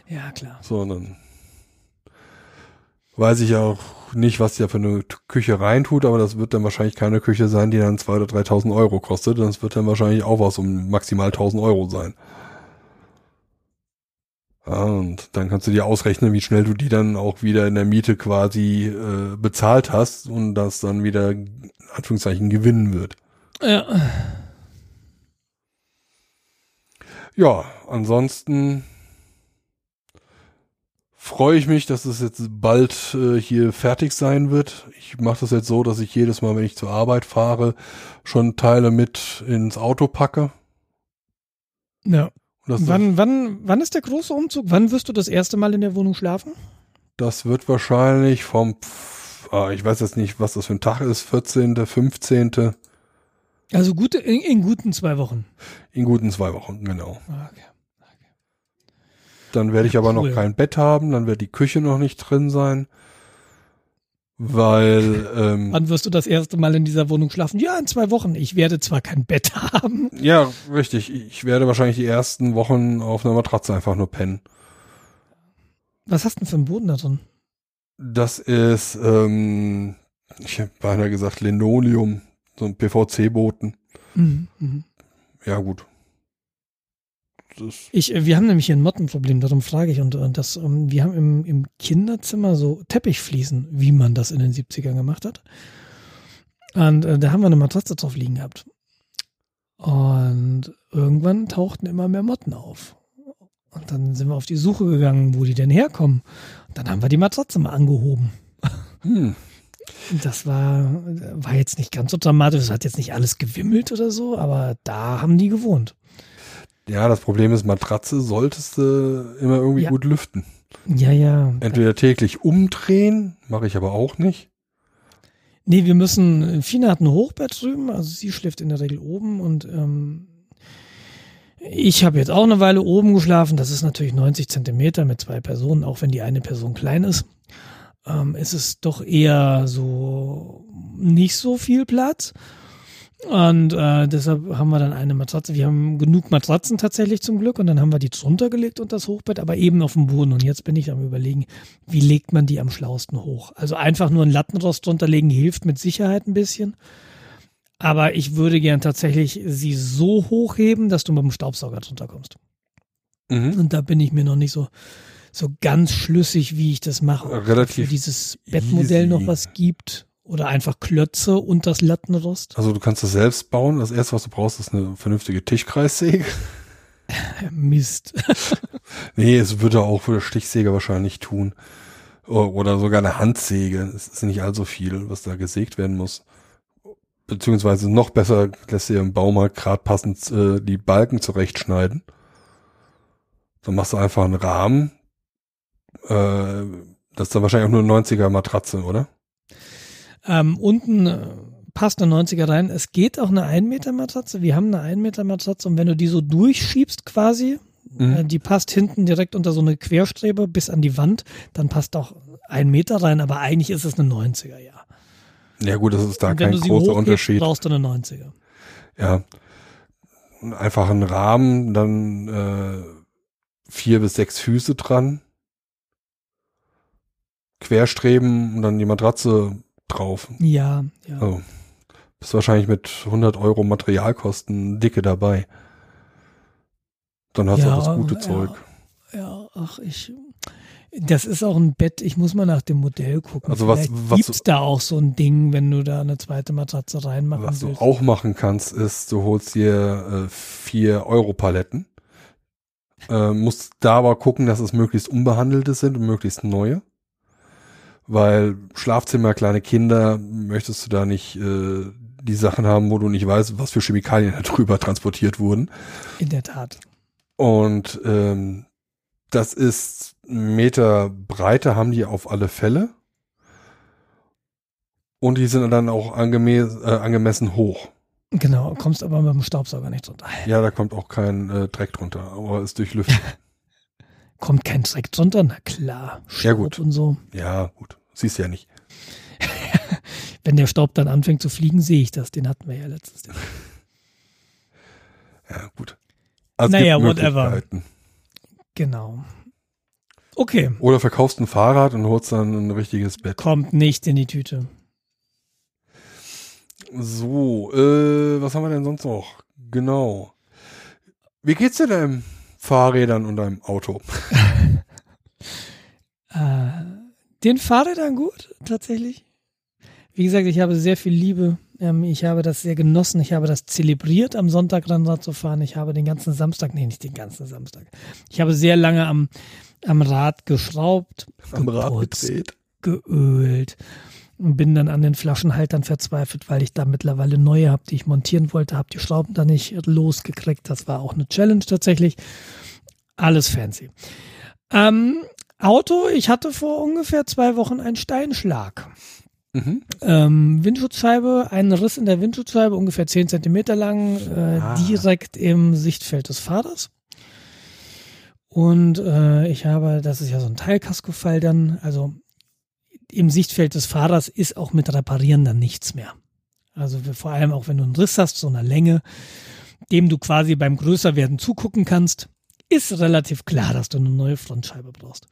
Ja, klar. So, und dann weiß ich auch nicht, was der für eine Küche reintut, aber das wird dann wahrscheinlich keine Küche sein, die dann 2.000 oder 3.000 Euro kostet. Das wird dann wahrscheinlich auch was um maximal 1.000 Euro sein. Ja, und dann kannst du dir ausrechnen, wie schnell du die dann auch wieder in der Miete quasi äh, bezahlt hast und das dann wieder, in Anführungszeichen, gewinnen wird. Ja. Ja, ansonsten freue ich mich, dass es jetzt bald äh, hier fertig sein wird. Ich mache das jetzt so, dass ich jedes Mal, wenn ich zur Arbeit fahre, schon Teile mit ins Auto packe. ja. Wann, wann, wann ist der große Umzug? Wann wirst du das erste Mal in der Wohnung schlafen? das wird wahrscheinlich vom, pf- ah, ich weiß jetzt nicht, was das für ein Tag ist, 14., 15., Also gute, in, in guten zwei Wochen. in guten zwei Wochen, genau. Okay. Dann werde ich aber Cool. noch kein Bett haben, dann wird die Küche noch nicht drin sein. Weil, (laughs) ähm, Wann wirst du das erste Mal in dieser Wohnung schlafen? Ja, in zwei Wochen. Ich werde zwar kein Bett (laughs) haben. ja, richtig. Ich werde wahrscheinlich die ersten Wochen auf einer Matratze einfach nur pennen. Was hast du denn für einen Boden da drin? Das ist, ähm, ich habe beinahe gesagt Linoleum, so ein PVC-Boten. Mhm. Mhm. Ja, gut. Das, Ich, äh, wir haben nämlich hier ein Mottenproblem, darum frage ich. Und, und das, ähm, wir haben im, im Kinderzimmer so Teppichfliesen, wie man das in den 70ern gemacht hat. Und äh, da haben wir eine Matratze drauf liegen gehabt. Und irgendwann tauchten immer mehr Motten auf. Und dann sind wir auf die Suche gegangen, wo die denn herkommen. Und dann haben wir die Matratze mal angehoben. hm. Das war, war jetzt nicht ganz so dramatisch. Es hat jetzt nicht alles gewimmelt oder so, aber da haben die gewohnt. Ja, das Problem ist, Matratze solltest du immer irgendwie Ja. gut lüften. Ja, ja. Entweder täglich umdrehen, mache ich aber auch nicht. Nee, wir müssen, Fina hat ein Hochbett drüben, also sie schläft in der Regel oben und ähm, ich habe jetzt auch eine Weile oben geschlafen. Das ist natürlich 90 Zentimeter mit zwei Personen, auch wenn die eine Person klein ist. Ähm, ist es doch eher so nicht so viel Platz. Und äh, deshalb haben wir dann eine Matratze. Wir haben genug Matratzen tatsächlich zum Glück und dann haben wir die drunter gelegt und das Hochbett, aber eben auf dem Boden. Und jetzt bin ich am überlegen, wie legt man die am schlausten hoch? Also einfach nur ein Lattenrost drunter legen hilft mit Sicherheit ein bisschen. Aber ich würde gern tatsächlich sie so hochheben, dass du mit dem Staubsauger drunter kommst. Mhm. Und da bin ich mir noch nicht so, so ganz schlüssig, wie ich das mache. Relativ Für dieses Bettmodell noch easy. was gibt. Oder einfach Klötze und das Lattenrost. Also du kannst das selbst bauen. Das erste, was du brauchst, ist eine vernünftige Tischkreissäge. (laughs) Mist. (laughs) Nee, es würde auch für Stichsäge wahrscheinlich tun. Oder sogar eine Handsäge. Es ist nicht allzu viel, was da gesägt werden muss. Beziehungsweise noch besser lässt dir im Baumarkt gerade passend äh, die Balken zurechtschneiden. Dann machst du einfach einen Rahmen. Äh, das ist dann wahrscheinlich auch nur eine 90er Matratze, oder? Ähm, unten äh, passt eine 90er rein. Es geht auch eine 1 Meter Matratze. Wir haben eine 1 Meter Matratze und wenn du die so durchschiebst quasi, Mhm. äh, die passt hinten direkt unter so eine Querstrebe bis an die Wand, dann passt auch ein Meter rein, aber eigentlich ist es eine 90er, ja. Ja gut, das ist da kein großer hochhebst, Unterschied. brauchst du eine 90er. Ja. Einfach einen Rahmen, dann äh, vier bis sechs Füße dran. Querstreben und dann die Matratze drauf. Ja, ja. Also, bist wahrscheinlich mit 100 Euro Materialkosten dicke dabei. Dann hast du Ja, auch das gute ja. Zeug. Ja, ach, ich. Das ist auch ein Bett, ich muss mal nach dem Modell gucken. Also was- Vielleicht was gibt's da auch so ein Ding, wenn du da eine zweite Matratze reinmachen Was du willst. auch machen kannst, ist, du holst dir äh, vier Euro Paletten. Äh, musst da aber gucken, dass es möglichst unbehandelte sind und möglichst neue. Weil Schlafzimmer, kleine Kinder, möchtest du da nicht äh, die Sachen haben, wo du nicht weißt, was für Chemikalien (laughs) da drüber transportiert wurden. In der Tat. Und ähm, das ist Meter Breite haben die auf alle Fälle. Und die sind dann auch angeme äh, angemessen hoch. Genau, kommst aber mit dem Staubsauger nicht drunter. Ja, da kommt auch kein äh, Dreck drunter, aber ist durchlüftet. (laughs) Kommt kein Dreck drunter? Na klar. Ja, Staub gut. Und so. ja, gut. Siehst ja nicht. (laughs) Wenn der Staub dann anfängt zu fliegen, sehe ich das. Den hatten wir ja letztes Jahr. (laughs) Ja, gut. Also Naja, whatever. Genau. Okay, Oder verkaufst ein Fahrrad und holst dann ein richtiges Bett. kommt nicht in die Tüte. So, äh, was haben wir denn sonst noch? Genau. Wie geht's dir deinem Fahrrädern und deinem Auto? (laughs) Äh, den Fahrrädern gut, tatsächlich. Wie gesagt, ich habe sehr viel Liebe. Ähm, ich habe das sehr genossen. Ich habe das zelebriert, am Sonntag Rennrad zu fahren. Ich habe den ganzen Samstag, nee, nicht den ganzen Samstag. Ich habe sehr lange am, am Rad geschraubt, Am Rad geputzt, gedreht. geölt bin dann an den Flaschenhaltern verzweifelt, weil ich da mittlerweile neue habe, die ich montieren wollte, habe die Schrauben da nicht losgekriegt. Das war auch eine Challenge tatsächlich. Alles fancy. Ähm, Auto, ich hatte vor ungefähr zwei Wochen einen Steinschlag. Mhm. Ähm, Windschutzscheibe, ein Riss in der Windschutzscheibe, ungefähr 10 Zentimeter lang, äh, Ah. direkt im Sichtfeld des Fahrers. Und äh, ich habe, das ist ja so ein Teilkaskofall dann, also im Sichtfeld des Fahrers ist auch mit Reparieren dann nichts mehr. Also vor allem auch wenn du einen Riss hast, so einer Länge, dem du quasi beim Größerwerden zugucken kannst, ist relativ klar, dass du eine neue Frontscheibe brauchst.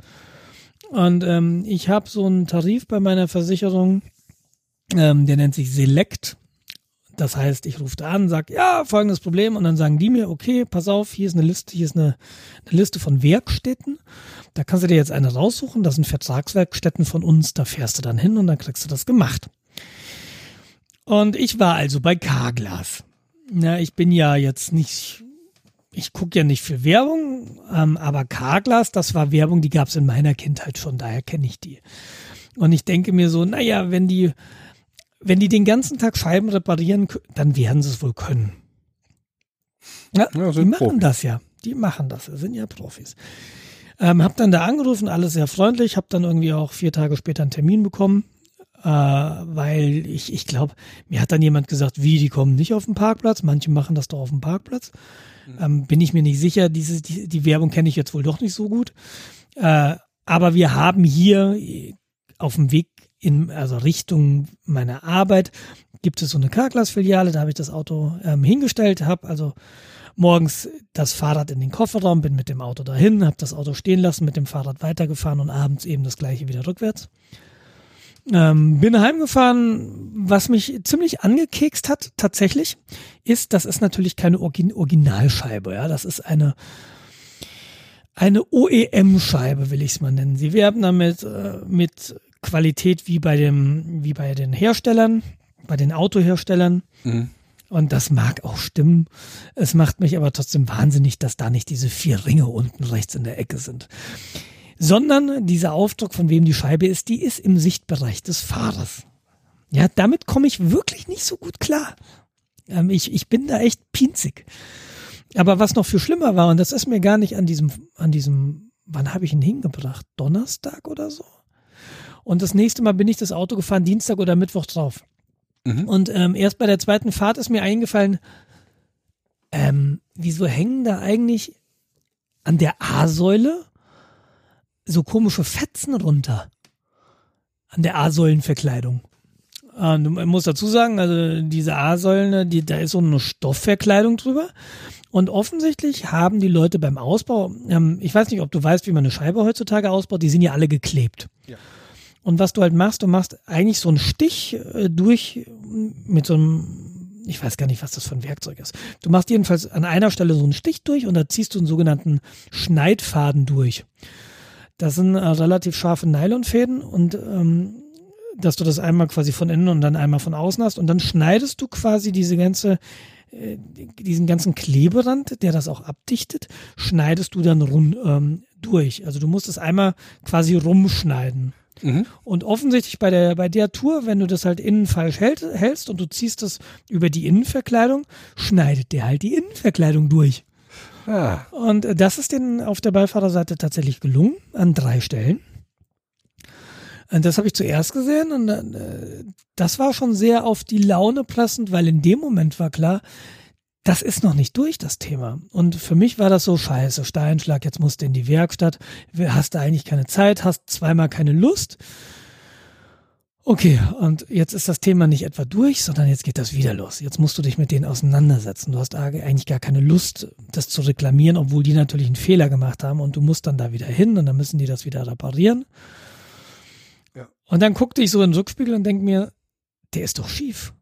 Und ähm, ich habe so einen Tarif bei meiner Versicherung, ähm, der nennt sich Select. Das heißt, ich rufe da an, sage, ja, folgendes Problem. Und dann sagen die mir, okay, pass auf, hier ist eine Liste, hier ist eine, eine Liste von Werkstätten. Da kannst du dir jetzt eine raussuchen. Das sind Vertragswerkstätten von uns. Da fährst du dann hin und dann kriegst du das gemacht. Und ich war also bei Carglass. Ja, ich bin ja jetzt nicht, ich gucke ja nicht für Werbung, ähm, aber Carglass, das war Werbung, die gab es in meiner Kindheit schon, daher kenne ich die. Und ich denke mir so, naja, wenn die, wenn die den ganzen Tag Scheiben reparieren, dann werden sie es wohl können. Ja, ja die machen Profis. das ja. Die machen das, sind ja Profis. Ähm, hab dann da angerufen, alles sehr freundlich, hab dann irgendwie auch vier Tage später einen Termin bekommen äh, weil ich, ich glaube, mir hat dann jemand gesagt, wie, die kommen nicht auf den Parkplatz, manche machen das doch auf dem Parkplatz. Mhm. Ähm, bin ich mir nicht sicher, diese, die, die Werbung kenne ich jetzt wohl doch nicht so gut. Äh, aber wir haben hier auf dem Weg in, also Richtung meiner Arbeit, gibt es so eine Carglass-Filiale, da habe ich das Auto ähm, hingestellt, habe also morgens das Fahrrad in den Kofferraum, bin mit dem Auto dahin, habe das Auto stehen lassen, mit dem Fahrrad weitergefahren und abends eben das gleiche wieder rückwärts. Ähm, bin heimgefahren. Was mich ziemlich angekekst hat, tatsächlich, ist, das ist natürlich keine Origin Originalscheibe. Ja, das ist eine eine OEM-Scheibe, will ich es mal nennen. Sie werben damit äh, mit Qualität wie bei dem wie bei den Herstellern, bei den Autoherstellern. Mhm. Und das mag auch stimmen. Es macht mich aber trotzdem wahnsinnig, dass da nicht diese vier Ringe unten rechts in der Ecke sind sondern dieser Aufdruck, von wem die Scheibe ist, die ist im Sichtbereich des Fahrers. Ja, damit komme ich wirklich nicht so gut klar. Ähm, ich, ich bin da echt pinzig. Aber was noch viel schlimmer war, und das ist mir gar nicht an diesem, an diesem, wann habe ich ihn hingebracht? Donnerstag oder so? Und das nächste Mal bin ich das Auto gefahren, Dienstag oder Mittwoch drauf. Mhm. Und ähm, erst bei der zweiten Fahrt ist mir eingefallen, ähm, wieso hängen da eigentlich an der A-Säule so komische Fetzen runter an der A-Säulenverkleidung. Und man muss dazu sagen, also diese A-Säulen, die, da ist so eine Stoffverkleidung drüber. Und offensichtlich haben die Leute beim Ausbau, ähm, ich weiß nicht, ob du weißt, wie man eine Scheibe heutzutage ausbaut, die sind ja alle geklebt. Ja. Und was du halt machst, du machst eigentlich so einen Stich äh, durch mit so einem, ich weiß gar nicht, was das für ein Werkzeug ist. Du machst jedenfalls an einer Stelle so einen Stich durch und da ziehst du einen sogenannten Schneidfaden durch. Das sind äh, relativ scharfe Nylonfäden und ähm, dass du das einmal quasi von innen und dann einmal von außen hast und dann schneidest du quasi diese ganze äh, diesen ganzen Kleberand, der das auch abdichtet, schneidest du dann rund ähm, durch. Also du musst es einmal quasi rumschneiden. Mhm. Und offensichtlich bei der, bei der Tour, wenn du das halt innen falsch hält, hältst und du ziehst das über die Innenverkleidung, schneidet der halt die Innenverkleidung durch. Ah. Und das ist denen auf der Beifahrerseite tatsächlich gelungen, an drei Stellen. Und das habe ich zuerst gesehen und äh, das war schon sehr auf die Laune pressend, weil in dem Moment war klar, das ist noch nicht durch, das Thema. Und für mich war das so scheiße, Steinschlag, jetzt musst du in die Werkstatt, hast du eigentlich keine Zeit, hast zweimal keine Lust. Okay, und jetzt ist das Thema nicht etwa durch, sondern jetzt geht das wieder los. Jetzt musst du dich mit denen auseinandersetzen. Du hast eigentlich gar keine Lust, das zu reklamieren, obwohl die natürlich einen Fehler gemacht haben und du musst dann da wieder hin und dann müssen die das wieder reparieren. Ja. Und dann guckte ich so in den Rückspiegel und denke mir, der ist doch schief.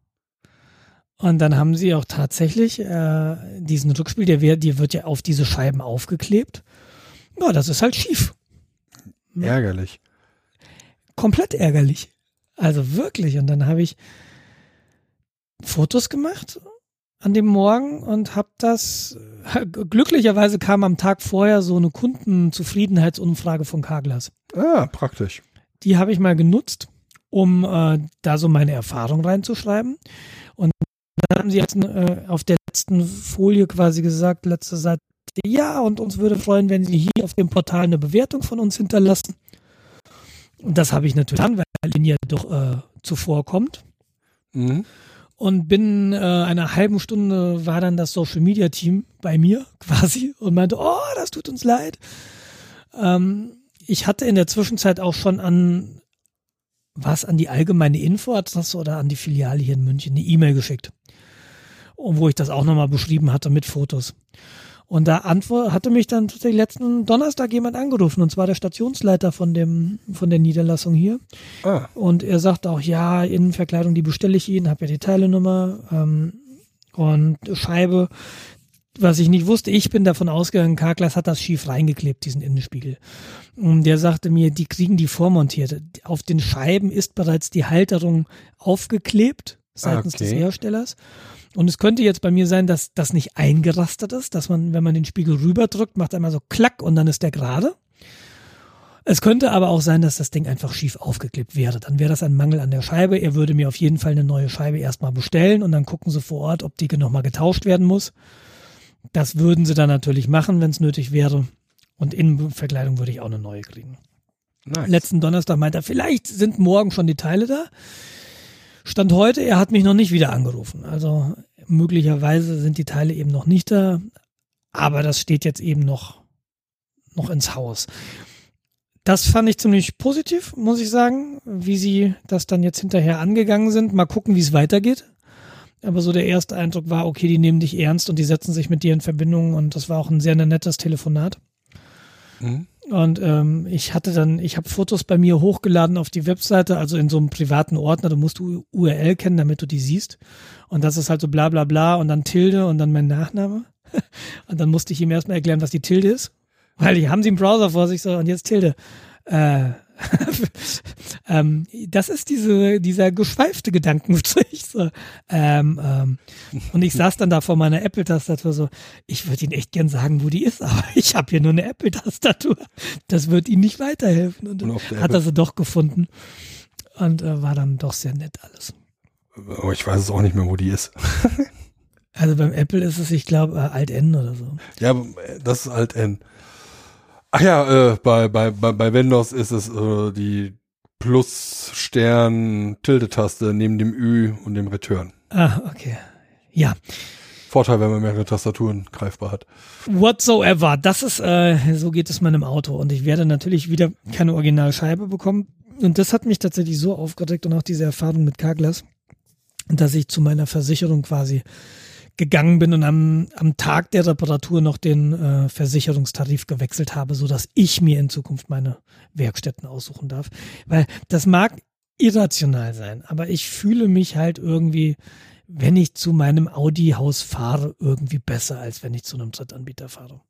Und dann haben sie auch tatsächlich äh, diesen Rückspiel, der wird, die wird ja auf diese Scheiben aufgeklebt. Ja, das ist halt schief. Ärgerlich. Komplett ärgerlich. Also wirklich. Und dann habe ich Fotos gemacht an dem Morgen und habe das, (laughs) glücklicherweise kam am Tag vorher so eine Kundenzufriedenheitsumfrage von Carglass. Ah, praktisch. Die habe ich mal genutzt, um äh, da so meine Erfahrung reinzuschreiben. Und dann haben sie jetzt äh, auf der letzten Folie quasi gesagt, letzte Seite, ja, und uns würde freuen, wenn Sie hier auf dem Portal eine Bewertung von uns hinterlassen. Und das habe ich natürlich dann, weil Linie doch äh, zuvorkommt. Mhm. Und binnen äh, einer halben Stunde war dann das Social Media Team bei mir (laughs) quasi und meinte, oh, das tut uns leid. Ähm, ich hatte in der Zwischenzeit auch schon an, was an die allgemeine Infoadresse oder an die Filiale hier in München eine E-Mail geschickt. Und wo ich das auch nochmal beschrieben hatte mit Fotos. Und da antwort, hatte mich dann tatsächlich letzten Donnerstag jemand angerufen, und zwar der Stationsleiter von dem, von der Niederlassung hier. Ah. Und er sagt auch, ja, Innenverkleidung, die bestelle ich Ihnen, habe ja die Teilenummer ähm, und Scheibe. Was ich nicht wusste, ich bin davon ausgegangen, Carglass hat das schief reingeklebt, diesen Innenspiegel. Und der sagte mir, die kriegen die vormontiert. Auf den Scheiben ist bereits die Halterung aufgeklebt seitens okay. des Herstellers. Und es könnte jetzt bei mir sein, dass das nicht eingerastet ist, dass man, wenn man den Spiegel rüberdrückt, macht einmal so klack und dann ist der gerade. Es könnte aber auch sein, dass das Ding einfach schief aufgeklebt wäre. Dann wäre das ein Mangel an der Scheibe. Er würde mir auf jeden Fall eine neue Scheibe erstmal bestellen und dann gucken sie vor Ort, ob die nochmal getauscht werden muss. Das würden sie dann natürlich machen, wenn es nötig wäre. Und Innenverkleidung würde ich auch eine neue kriegen. Nice. Letzten Donnerstag meinte er, vielleicht sind morgen schon die Teile da. Stand heute, er hat mich noch nicht wieder angerufen. Also möglicherweise sind die Teile eben noch nicht da, aber das steht jetzt eben noch, noch ins Haus. Das fand ich ziemlich positiv, muss ich sagen, wie sie das dann jetzt hinterher angegangen sind. Mal gucken, wie es weitergeht. Aber so der erste Eindruck war, okay, die nehmen dich ernst und die setzen sich mit dir in Verbindung und das war auch ein sehr nettes Telefonat. Mhm. Und ähm, ich hatte dann, ich habe Fotos bei mir hochgeladen auf die Webseite, also in so einem privaten Ordner. Du musst du URL kennen, damit du die siehst. Und das ist halt so bla bla bla und dann Tilde und dann mein Nachname. (laughs) und dann musste ich ihm erstmal erklären, was die Tilde ist. Weil die haben sie im Browser vor sich so und jetzt Tilde. Äh, (laughs) ähm, das ist diese, dieser geschweifte Gedankenstrich. So. Ähm, ähm, und ich saß dann da vor meiner Apple-Tastatur so, ich würde Ihnen echt gern sagen, wo die ist, aber (laughs) ich habe hier nur eine Apple-Tastatur. Das wird Ihnen nicht weiterhelfen. Und, und hat er sie doch gefunden. Und äh, war dann doch sehr nett alles. Aber ich weiß es auch nicht mehr, wo die ist. (laughs) also beim Apple ist es, ich glaube, äh, Alt-N oder so. Ja, das ist Alt-N. Ach ja, äh, bei, bei, bei, bei Windows ist es äh, die Plus Stern Tilde-Taste neben dem Ü und dem Return. Ah, okay. Ja. Vorteil, wenn man mehrere Tastaturen greifbar hat. Whatsoever. Das ist, äh, so geht es meinem Auto. Und ich werde natürlich wieder keine Originalscheibe bekommen. Und das hat mich tatsächlich so aufgeregt und auch diese Erfahrung mit Carglass, dass ich zu meiner Versicherung quasi gegangen bin und am, am Tag der Reparatur noch den äh, Versicherungstarif gewechselt habe, so dass ich mir in Zukunft meine Werkstätten aussuchen darf. Weil das mag irrational sein, aber ich fühle mich halt irgendwie, wenn ich zu meinem Audi-Haus fahre, irgendwie besser, als wenn ich zu einem Drittanbieter fahre.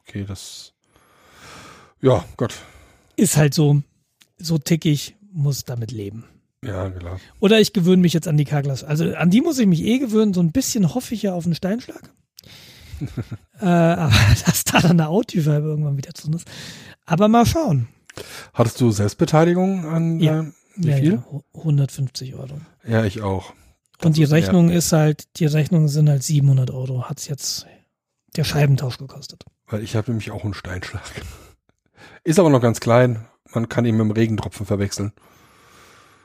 Okay, das. Ja, Gott. Ist halt so, so tickig, muss damit leben. Ja, klar. Oder ich gewöhne mich jetzt an die Carglass. Also an die muss ich mich eh gewöhnen. So ein bisschen hoffe ich ja auf einen Steinschlag. (laughs) äh, aber (laughs) dass da dann eine Audioscheibe irgendwann wieder drin ist. Aber mal schauen. Hattest du Selbstbeteiligung an ja. Äh, wie ja, viel? Ja, 150 Euro. Ja, ich auch. Das Und die Rechnung ist halt, die Rechnungen sind halt 700 Euro. Hat es jetzt der Scheibentausch gekostet. Weil ich habe nämlich auch einen Steinschlag. (laughs) Ist aber noch ganz klein. Man kann ihn mit dem Regentropfen verwechseln.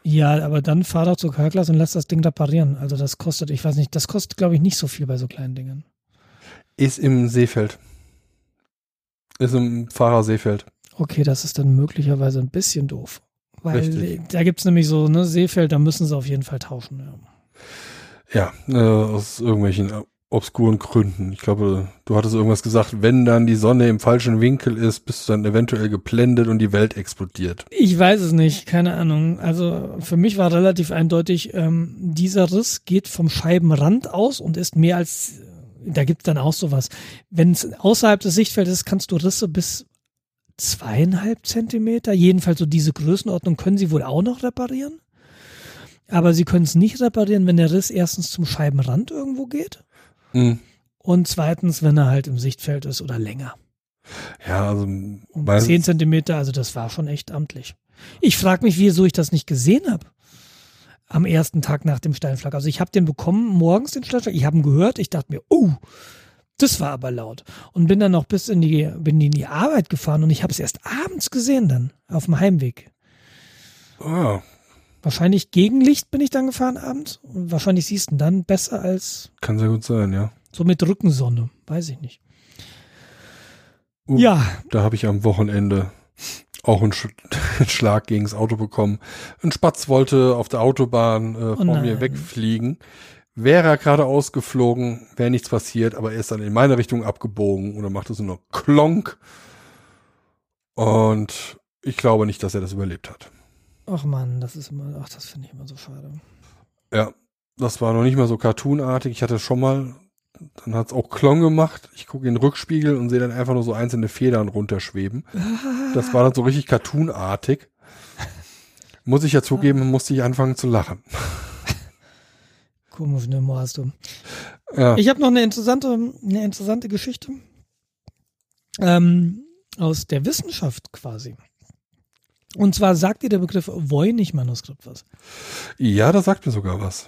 Ja, aber dann fahr doch zu Carglass und lass das Ding da parieren. Also das kostet, ich weiß nicht, das kostet, glaube ich, nicht so viel bei so kleinen Dingen. Ist im Seefeld. Ist im Fahrerseefeld. Okay, das ist dann möglicherweise ein bisschen doof. Weil Richtig. da gibt es nämlich so, ne, Seefeld, da müssen sie auf jeden Fall tauschen. Ja, ja äh, aus irgendwelchen obskuren Gründen. Ich glaube, du hattest irgendwas gesagt, wenn dann die Sonne im falschen Winkel ist, bist du dann eventuell geblendet und die Welt explodiert. Ich weiß es nicht, keine Ahnung. Also für mich war relativ eindeutig, ähm, dieser Riss geht vom Scheibenrand aus und ist mehr als, da gibt es dann auch sowas. Wenn es außerhalb des Sichtfeldes ist, kannst du Risse bis zweieinhalb Zentimeter, jedenfalls so diese Größenordnung können sie wohl auch noch reparieren. Aber sie können es nicht reparieren, wenn der Riss erstens zum Scheibenrand irgendwo geht Mhm. Und zweitens, wenn er halt im Sichtfeld ist oder länger. Ja, also. Um 10 Zentimeter, also das war schon echt amtlich. Ich frage mich, wieso ich das nicht gesehen habe. Am ersten Tag nach dem Steinschlag. Also ich habe den bekommen morgens, den Steinschlag. Ich habe ihn gehört. Ich dachte mir, oh, das war aber laut. Und bin dann noch bis in die, bin in die Arbeit gefahren und ich habe es erst abends gesehen dann, auf dem Heimweg. Oh, Wahrscheinlich gegen Licht bin ich dann gefahren abends. Und wahrscheinlich siehst du dann besser als. Kann sehr gut sein, ja. So mit Rückensonne, weiß ich nicht. Uh, Ja, Da habe ich am Wochenende auch einen, Sch (laughs) einen Schlag gegen das Auto bekommen. Ein Spatz wollte auf der Autobahn äh, vor mir nein. wegfliegen. Wäre er gerade ausgeflogen, wäre nichts passiert, aber er ist dann in meine Richtung abgebogen und dann machte es nur noch Klonk. Und ich glaube nicht, dass er das überlebt hat. Ach man, das ist immer, ach, das finde ich immer so schade. Ja, das war noch nicht mal so cartoonartig. Ich hatte schon mal, dann hat's auch Klong gemacht. Ich gucke in den Rückspiegel und sehe dann einfach nur so einzelne Federn runterschweben. Das war dann so richtig cartoonartig. Muss ich ja zugeben, musste ich anfangen zu lachen. Komisch, ne, hast du. Ja, Ich habe noch eine interessante, eine interessante Geschichte ähm, aus der Wissenschaft quasi. Und zwar sagt dir der Begriff Voynich-Manuskript was. ja da sagt mir sogar was.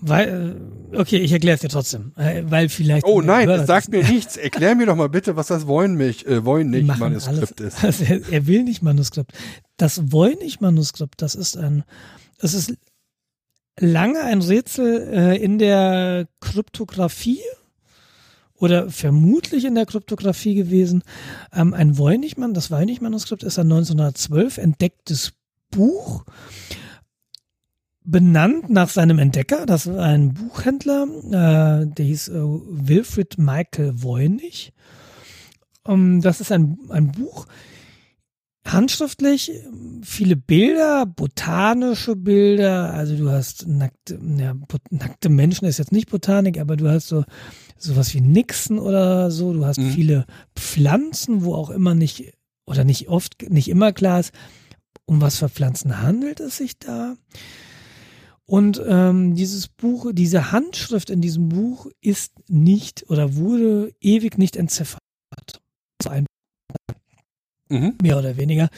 Weil, äh, okay, ich erkläre es dir trotzdem, äh, weil vielleicht. Oh nein, es sagt das- mir nichts. Erklär mir doch mal bitte, was das Voynich, äh, Die Voynich machen Manuskript alles. ist. Also er, er will nicht Manuskript. Das Voynich-Manuskript, das ist ein, das ist lange ein Rätsel äh, in der Kryptographie oder vermutlich in der Kryptographie gewesen. Ähm, ein Voynich-Mann, das Voynich-Manuskript ist ein 1912 entdecktes Buch, benannt nach seinem Entdecker. Das war ein Buchhändler, äh, der hieß äh, Wilfrid Michael Voynich. Ähm, das ist ein, ein Buch, handschriftlich, viele Bilder, botanische Bilder, also du hast nackte, ja, nackte Menschen ist jetzt nicht Botanik, aber du hast so sowas wie Nixen oder so, du hast Mhm. viele Pflanzen, wo auch immer nicht oder nicht oft, nicht immer klar ist, um was für Pflanzen handelt es sich da. Und ähm, dieses Buch, diese Handschrift in diesem Buch ist nicht oder wurde ewig nicht entziffert. So ein Mhm. mehr oder weniger.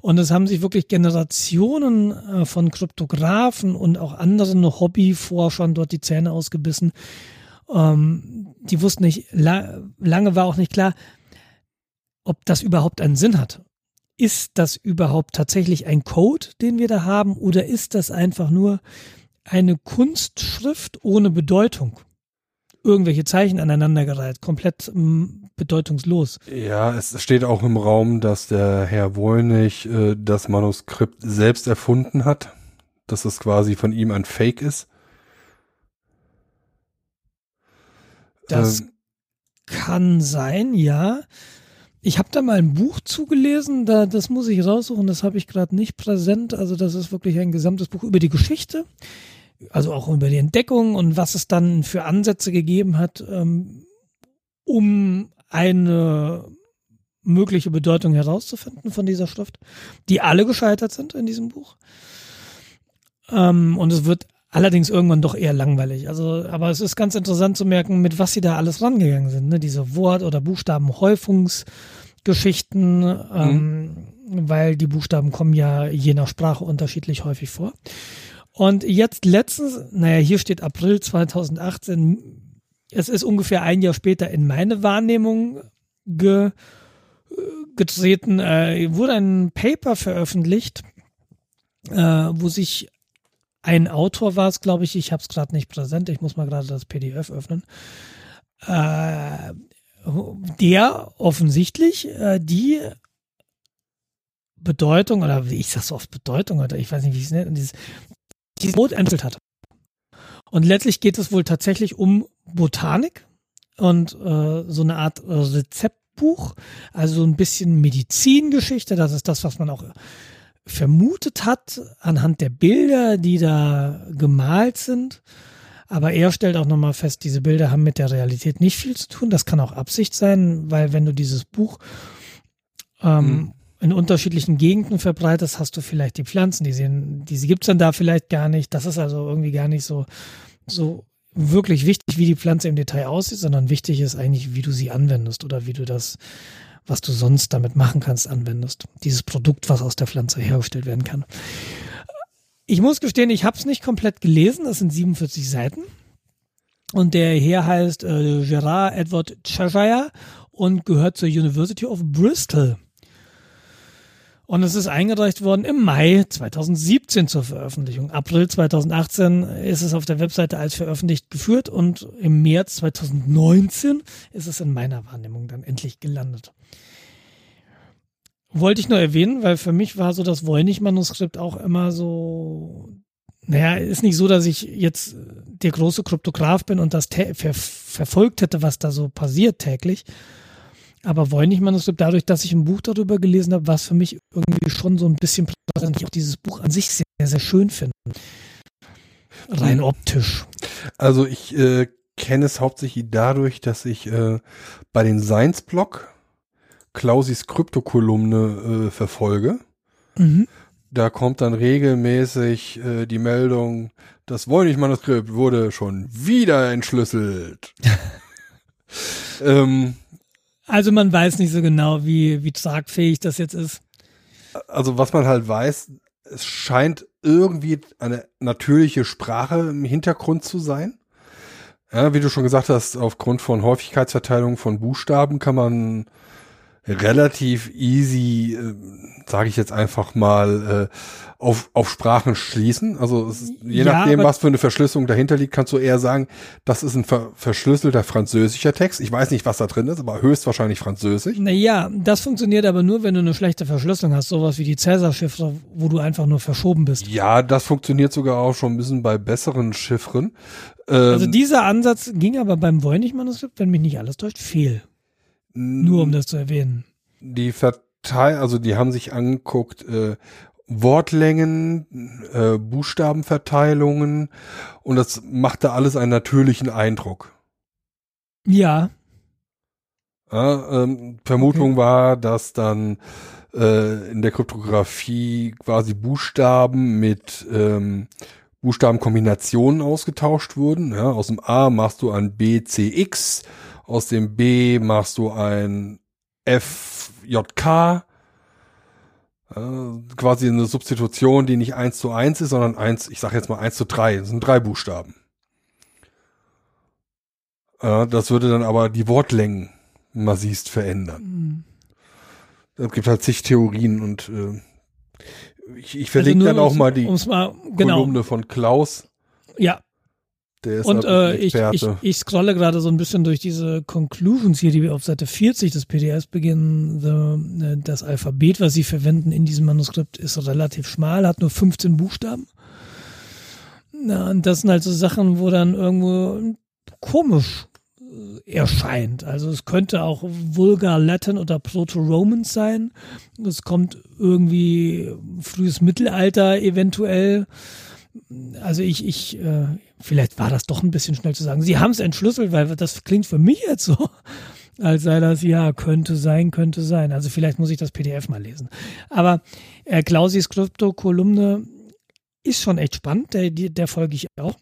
Und es haben sich wirklich Generationen äh, von Kryptografen und auch anderen Hobbyforschern dort die Zähne ausgebissen. Ähm, die wussten nicht, la lange war auch nicht klar, ob das überhaupt einen Sinn hat. Ist das überhaupt tatsächlich ein Code, den wir da haben, oder ist das einfach nur eine Kunstschrift ohne Bedeutung? Irgendwelche Zeichen aneinandergereiht, komplett mm, bedeutungslos. Ja, es steht auch im Raum, dass der Herr Wollnich äh, das Manuskript selbst erfunden hat, dass es quasi von ihm ein Fake ist. Das Ähm, kann sein, ja. Ich habe da mal ein Buch zugelesen, da, das muss ich raussuchen, das habe ich gerade nicht präsent. Also das ist wirklich ein gesamtes Buch über die Geschichte, also auch über die Entdeckung und was es dann für Ansätze gegeben hat, ähm, um eine mögliche Bedeutung herauszufinden von dieser Schrift, die alle gescheitert sind in diesem Buch. Ähm, und es wird allerdings irgendwann doch eher langweilig. Also, aber es ist ganz interessant zu merken, mit was sie da alles rangegangen sind. Ne? Diese Wort- oder Buchstabenhäufungsgeschichten, ähm, weil die Buchstaben kommen ja je nach Sprache unterschiedlich häufig vor. Und jetzt letztens, naja, hier steht April 2018, es ist ungefähr ein Jahr später in meine Wahrnehmung ge, getreten, äh, wurde ein Paper veröffentlicht, äh, wo sich ein Autor war es, glaube ich, ich habe es gerade nicht präsent, ich muss mal gerade das PDF öffnen, äh, der offensichtlich äh, die Bedeutung, oder wie ich sag so oft Bedeutung, oder ich weiß nicht, wie ich es nenne, dieses, dieses Boot entwickelt hat. Und letztlich geht es wohl tatsächlich um Botanik und äh, so eine Art äh, Rezeptbuch, also so ein bisschen Medizingeschichte, das ist das, was man auch vermutet hat anhand der Bilder, die da gemalt sind. Aber er stellt auch nochmal fest, diese Bilder haben mit der Realität nicht viel zu tun. Das kann auch Absicht sein, weil wenn du dieses Buch ähm, Mhm. In unterschiedlichen Gegenden verbreitest, hast du vielleicht die Pflanzen, die sehen, diese gibt's dann da vielleicht gar nicht. Das ist also irgendwie gar nicht so, so wirklich wichtig, wie die Pflanze im Detail aussieht, sondern wichtig ist eigentlich, wie du sie anwendest oder wie du das, was du sonst damit machen kannst, anwendest. Dieses Produkt, was aus der Pflanze hergestellt werden kann. Ich muss gestehen, ich habe es nicht komplett gelesen. Das sind 47 Seiten. Und der Herr heißt äh, Gerard Edward Cheshire und gehört zur University of Bristol. Und es ist eingereicht worden im Mai 2017 zur Veröffentlichung. April 2018 ist es auf der Webseite als veröffentlicht geführt und im März 2019 ist es in meiner Wahrnehmung dann endlich gelandet. Wollte ich nur erwähnen, weil für mich war so das Voynich-Manuskript auch immer so, naja, ist nicht so, dass ich jetzt der große Kryptograf bin und das ver verfolgt hätte, was da so passiert täglich, aber Voynich-Manuskript, dadurch, dass ich ein Buch darüber gelesen habe, war es für mich irgendwie schon so ein bisschen präsent. Ich auch dieses Buch an sich sehr, sehr schön finde. Rein hm. optisch. Also ich äh, kenne es hauptsächlich dadurch, dass ich äh, bei den Science-Blog Klausis Kryptokolumne äh, verfolge. Mhm. Da kommt dann regelmäßig äh, die Meldung, das Voynich-Manuskript wurde schon wieder entschlüsselt. (laughs) ähm, also man weiß nicht so genau, wie, wie tragfähig das jetzt ist. Also was man halt weiß, es scheint irgendwie eine natürliche Sprache im Hintergrund zu sein. Ja, wie du schon gesagt hast, aufgrund von Häufigkeitsverteilung von Buchstaben kann man relativ easy, äh, sage ich jetzt einfach mal, äh, auf, auf Sprachen schließen. Also ist, je ja, nachdem, was für eine Verschlüsselung dahinter liegt, kannst du eher sagen, das ist ein ver verschlüsselter französischer Text. Ich weiß nicht, was da drin ist, aber höchstwahrscheinlich französisch. Naja, das funktioniert aber nur, wenn du eine schlechte Verschlüsselung hast, sowas wie die Cäsar-Chiffre, wo du einfach nur verschoben bist. Ja, das funktioniert sogar auch schon ein bisschen bei besseren Chiffren. also ähm, dieser Ansatz ging aber beim Voynich-Manuskript, wenn mich nicht alles täuscht, fehl. Nur um das zu erwähnen. Die Verteil, also die haben sich angeguckt, äh, Wortlängen, äh, Buchstabenverteilungen und das machte alles einen natürlichen Eindruck. Ja. ja ähm, Vermutung okay. war, dass dann äh, in der Kryptographie quasi Buchstaben mit ähm, Buchstabenkombinationen ausgetauscht wurden. Ja, aus dem A machst du ein BCX, aus dem B machst du ein FJK äh, quasi eine Substitution, die nicht eins zu eins ist, sondern eins, ich sage jetzt mal eins zu drei. Das sind drei Buchstaben. Äh, das würde dann aber die Wortlängen massivst verändern. Mhm. Es gibt halt zig Theorien und äh, ich, ich verlinke also dann auch mal die mal, genau. Kolumne von Klaus. Ja, der ist und äh, ich, ich, ich scrolle gerade so ein bisschen durch diese Conclusions hier, die wir auf Seite 40 des PDFs beginnen. The, äh, das Alphabet, was sie verwenden in diesem Manuskript, ist relativ schmal, hat nur 15 Buchstaben. Na, und das sind halt so Sachen, wo dann irgendwo komisch äh, erscheint. Also es könnte auch Vulgar Latin oder Proto-Romans sein. Es kommt irgendwie frühes Mittelalter eventuell also ich, ich, äh, vielleicht war das doch ein bisschen schnell zu sagen. Sie haben es entschlüsselt, weil das klingt für mich jetzt so, (laughs) als sei das, ja, könnte sein, könnte sein. Also vielleicht muss ich das PDF mal lesen. Aber äh, Klausis Krypto-Kolumne ist schon echt spannend, der, der folge ich auch.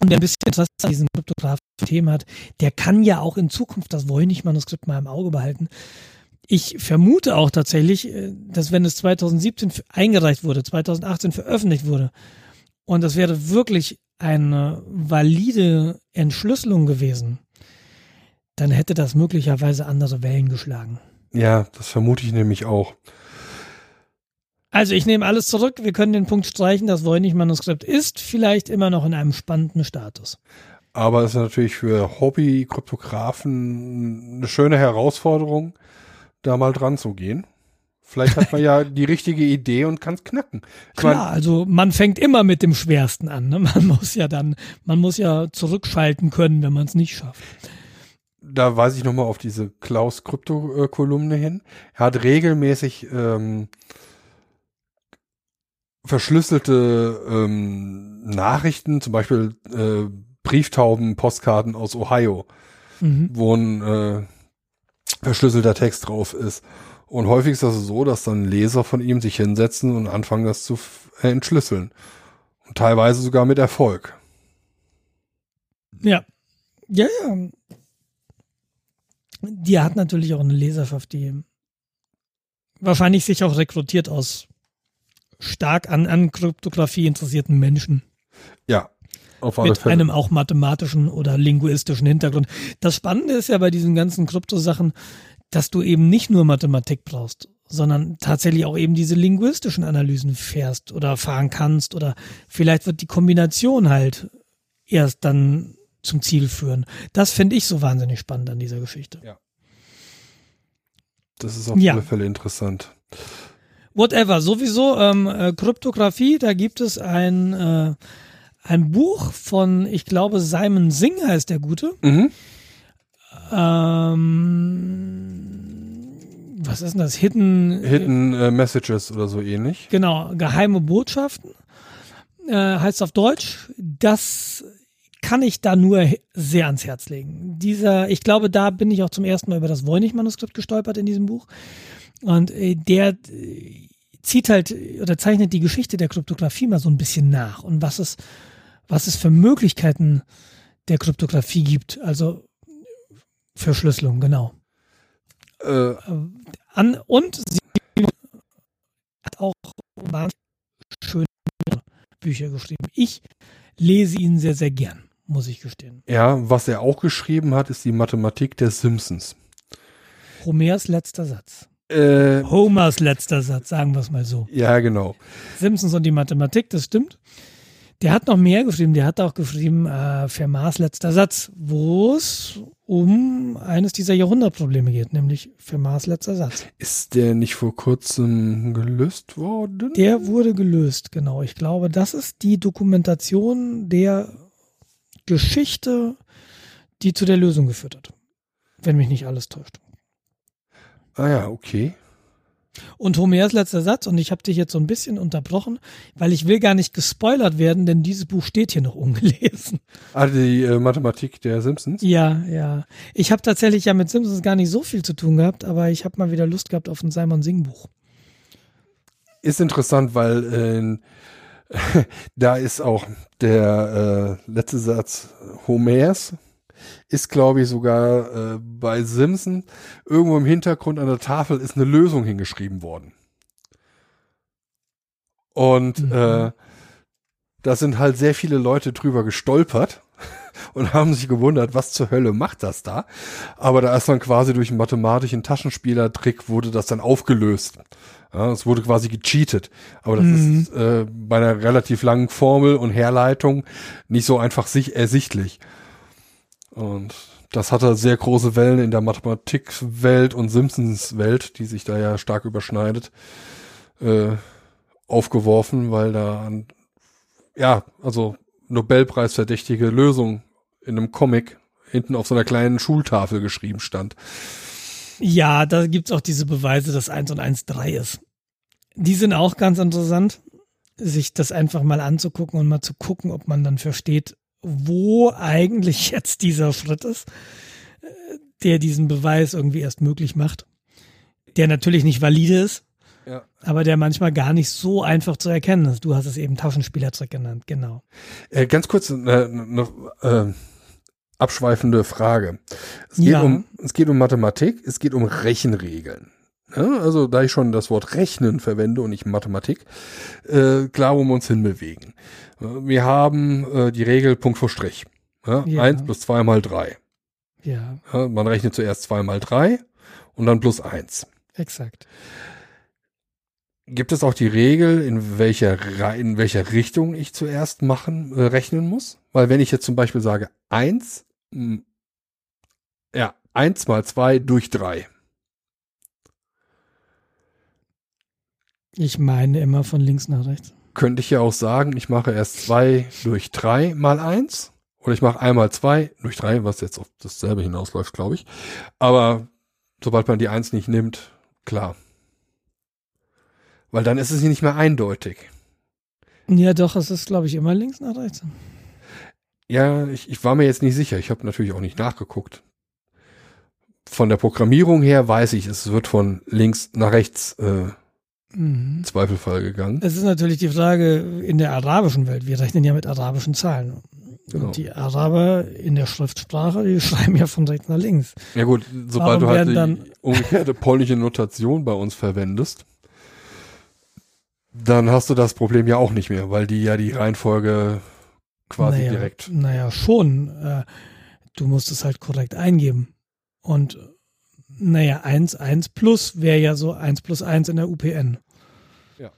Und der ein bisschen Interesse an diesem Kryptografen-Thema hat, der kann ja auch in Zukunft das Voynich-Manuskript mal im Auge behalten. Ich vermute auch tatsächlich, äh, dass wenn es 2017 eingereicht wurde, 2018 veröffentlicht wurde, und das wäre wirklich eine valide Entschlüsselung gewesen, dann hätte das möglicherweise andere Wellen geschlagen. Ja, das vermute ich nämlich auch. Also ich nehme alles zurück. Wir können den Punkt streichen. Das Voynich-Manuskript ist vielleicht immer noch in einem spannenden Status. Aber es ist natürlich für Hobby-Kryptografen eine schöne Herausforderung, da mal dran zu gehen. Vielleicht hat man ja die richtige Idee und kann es knacken. Ich Klar, mein, also man fängt immer mit dem Schwersten an. Ne? (laughs) Man muss ja dann, man muss ja zurückschalten können, wenn man es nicht schafft. Da weise ich nochmal auf diese Klaus-Krypto-Kolumne hin. Er hat regelmäßig ähm, verschlüsselte ähm, Nachrichten, zum Beispiel äh, Brieftauben, Postkarten aus Ohio, mhm. wo ein äh, verschlüsselter Text drauf ist. Und häufig ist das so, dass dann Leser von ihm sich hinsetzen und anfangen, das zu äh, entschlüsseln. Und teilweise sogar mit Erfolg. Ja. Ja, ja. Die hat natürlich auch eine Leserschaft, die wahrscheinlich sich auch rekrutiert aus stark an, an Kryptographie interessierten Menschen. Ja, auf alle mit Fälle. einem auch mathematischen oder linguistischen Hintergrund. Das Spannende ist ja bei diesen ganzen Kryptosachen, dass du eben nicht nur Mathematik brauchst, sondern tatsächlich auch eben diese linguistischen Analysen fährst oder fahren kannst oder vielleicht wird die Kombination halt erst dann zum Ziel führen. Das finde ich so wahnsinnig spannend an dieser Geschichte. Ja. Das ist auf Ja. alle Fälle interessant. Whatever, sowieso ähm, äh, Kryptographie, da gibt es ein, äh, ein Buch von, ich glaube, Simon Singh heißt der Gute. Mhm. Ähm, was ist denn das? Hidden, Hidden äh, Messages oder so ähnlich. Genau, geheime Botschaften äh, heißt auf Deutsch. Das kann ich da nur sehr ans Herz legen. Dieser, ich glaube, da bin ich auch zum ersten Mal über das Voynich-Manuskript gestolpert in diesem Buch. Und äh, der äh, zieht halt oder zeichnet die Geschichte der Kryptographie mal so ein bisschen nach und was es, was es für Möglichkeiten der Kryptographie gibt. Also Verschlüsselung, genau. Äh, An, und sie hat auch wahnsinnig schöne Bücher geschrieben. Ich lese ihn sehr, sehr gern, muss ich gestehen. ja, was er auch geschrieben hat, ist die Mathematik der Simpsons. Homers letzter Satz. Äh, Homers letzter Satz, sagen wir es mal so. ja, genau. Simpsons und die Mathematik, das stimmt. Der hat noch mehr geschrieben. Der hat auch geschrieben, äh, Fermats letzter Satz, wo es um eines dieser Jahrhundertprobleme geht, nämlich Fermats letzter Satz. Ist der nicht vor kurzem gelöst worden? Der wurde gelöst, genau. Ich glaube, das ist die Dokumentation der Geschichte, die zu der Lösung geführt hat. Wenn mich nicht alles täuscht. ah ja, okay. Und Homers letzter Satz, und ich habe dich jetzt so ein bisschen unterbrochen, weil ich will gar nicht gespoilert werden, denn dieses Buch steht hier noch ungelesen. Ah, die äh, Mathematik der Simpsons? Ja, ja. Ich habe tatsächlich ja mit Simpsons gar nicht so viel zu tun gehabt, aber ich habe mal wieder Lust gehabt auf ein Simon Singh Buch. Ist interessant, weil äh, (laughs) da ist auch der äh, letzte Satz Homers ist, glaube ich, sogar äh, bei Simpson irgendwo im Hintergrund an der Tafel ist eine Lösung hingeschrieben worden. Und Mhm. äh, da sind halt sehr viele Leute drüber gestolpert (laughs) und haben sich gewundert, was zur Hölle macht das da? Aber da ist dann quasi durch einen mathematischen Taschenspielertrick wurde das dann aufgelöst. Ja, es wurde quasi gecheatet. Aber das Mhm. ist äh, bei einer relativ langen Formel und Herleitung nicht so einfach sich ersichtlich. Und das hatte sehr große Wellen in der Mathematikwelt und Simpsons-Welt, die sich da ja stark überschneidet, äh, aufgeworfen, weil da an, ja, also Nobelpreisverdächtige Lösung in einem Comic hinten auf so einer kleinen Schultafel geschrieben stand. Ja, da gibt's auch diese Beweise, dass 1 und 1 3 ist. Die sind auch ganz interessant, sich das einfach mal anzugucken und mal zu gucken, ob man dann versteht, wo eigentlich (laughs) jetzt dieser Schritt ist, äh, der diesen Beweis irgendwie erst möglich macht. Der natürlich nicht valide ist, Ja. aber der manchmal gar nicht so einfach zu erkennen ist. Du hast es eben Taschenspielertrick genannt, genau. Äh, ganz kurz eine, eine äh, abschweifende Frage. Es geht, Ja. um, es geht um Mathematik, es geht um Rechenregeln. Ja, also da ich schon das Wort Rechnen verwende und nicht Mathematik, äh, klar, wo wir uns hinbewegen. Wir haben äh, die Regel Punkt vor Strich. Ja, Ja. Eins plus zwei mal drei. Ja, Ja, man rechnet zuerst zwei mal drei und dann plus eins. exakt. Gibt es auch die Regel, in welcher, in welcher Richtung ich zuerst machen, äh, rechnen muss? Weil wenn ich jetzt zum Beispiel sage, eins, mh, ja, eins mal zwei durch drei. Ich meine immer von links nach rechts. Könnte ich ja auch sagen, ich mache erst zwei durch drei mal eins. Oder ich mache einmal zwei durch drei, was jetzt auf dasselbe hinausläuft, glaube ich. Aber sobald man die eins nicht nimmt, klar. Weil dann ist es nicht mehr eindeutig. Ja, doch, es ist, glaube ich, immer links nach rechts. Ja, ich, ich war mir jetzt nicht sicher. Ich habe natürlich auch nicht nachgeguckt. Von der Programmierung her weiß ich, es wird von links nach rechts äh, Mhm. Zweifelfall gegangen. Es ist natürlich die Frage in der arabischen Welt. Wir rechnen ja mit arabischen Zahlen. Genau. Und die Araber in der Schriftsprache, die (laughs) schreiben ja von rechts nach links. Ja gut, sobald Warum du halt die umgekehrte (laughs) polnische Notation bei uns verwendest, dann hast du das Problem ja auch nicht mehr, weil die ja die Reihenfolge quasi naja, direkt. Naja, schon. Äh, du musst es halt korrekt eingeben. Und Naja, 1, 1 plus wäre ja so 1 plus 1 in der UPN. Ja.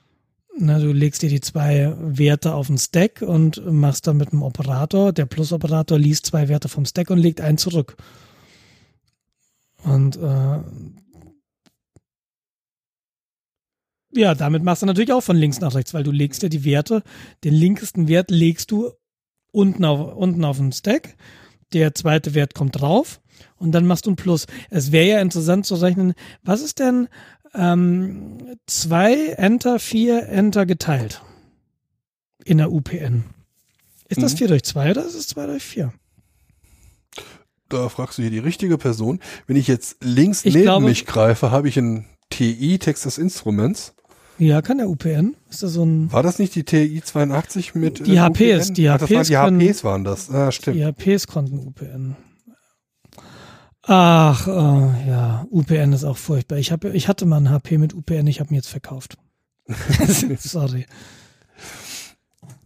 Na, du legst dir die zwei Werte auf den Stack und machst dann mit dem Operator, der Plus-Operator liest zwei Werte vom Stack und legt einen zurück. Und äh, ja, damit machst du natürlich auch von links nach rechts, weil du legst ja die Werte, den linkesten Wert legst du unten auf, unten auf den Stack, der zweite Wert kommt drauf und dann machst du ein Plus. Es wäre ja interessant zu rechnen, was ist denn ähm, 2 Enter, 4 Enter geteilt in der UPN? Ist das Mhm. 4 durch 2 oder ist es 2 durch 4? Da fragst du hier die richtige Person. Wenn ich jetzt links Ich neben glaube- mich greife, habe ich ein TI Texas Instruments. Ja, kann der UPN. Ist das so ein. War das nicht die TI 82 mit Die äh, HPs, UPN? die Ach, das waren HPs die können- HPs waren das. Ah, stimmt. Die HPs konnten UPN. Ach, äh, ja, UPN ist auch furchtbar. Ich, hab, ich hatte mal ein HP mit UPN, ich habe ihn jetzt verkauft. (laughs) Sorry.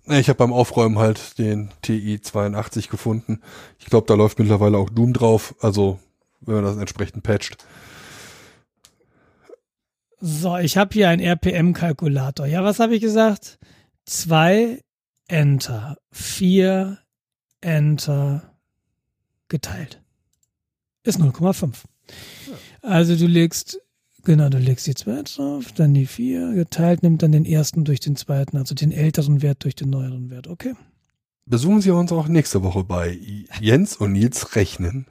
Ich habe beim Aufräumen halt den TI 82 gefunden. Ich glaube, da läuft mittlerweile auch Doom drauf. Also, wenn man das entsprechend patcht. So, ich habe hier einen RPM-Kalkulator. Ja, was habe ich gesagt? Zwei Enter, vier Enter geteilt. Ist 0,5. Also du legst, genau, du legst die zwei drauf, dann die vier geteilt, nimmt dann den ersten durch den zweiten, also den älteren Wert durch den neueren Wert. Okay. Besuchen Sie uns auch nächste Woche bei Jens und Nils Rechnen.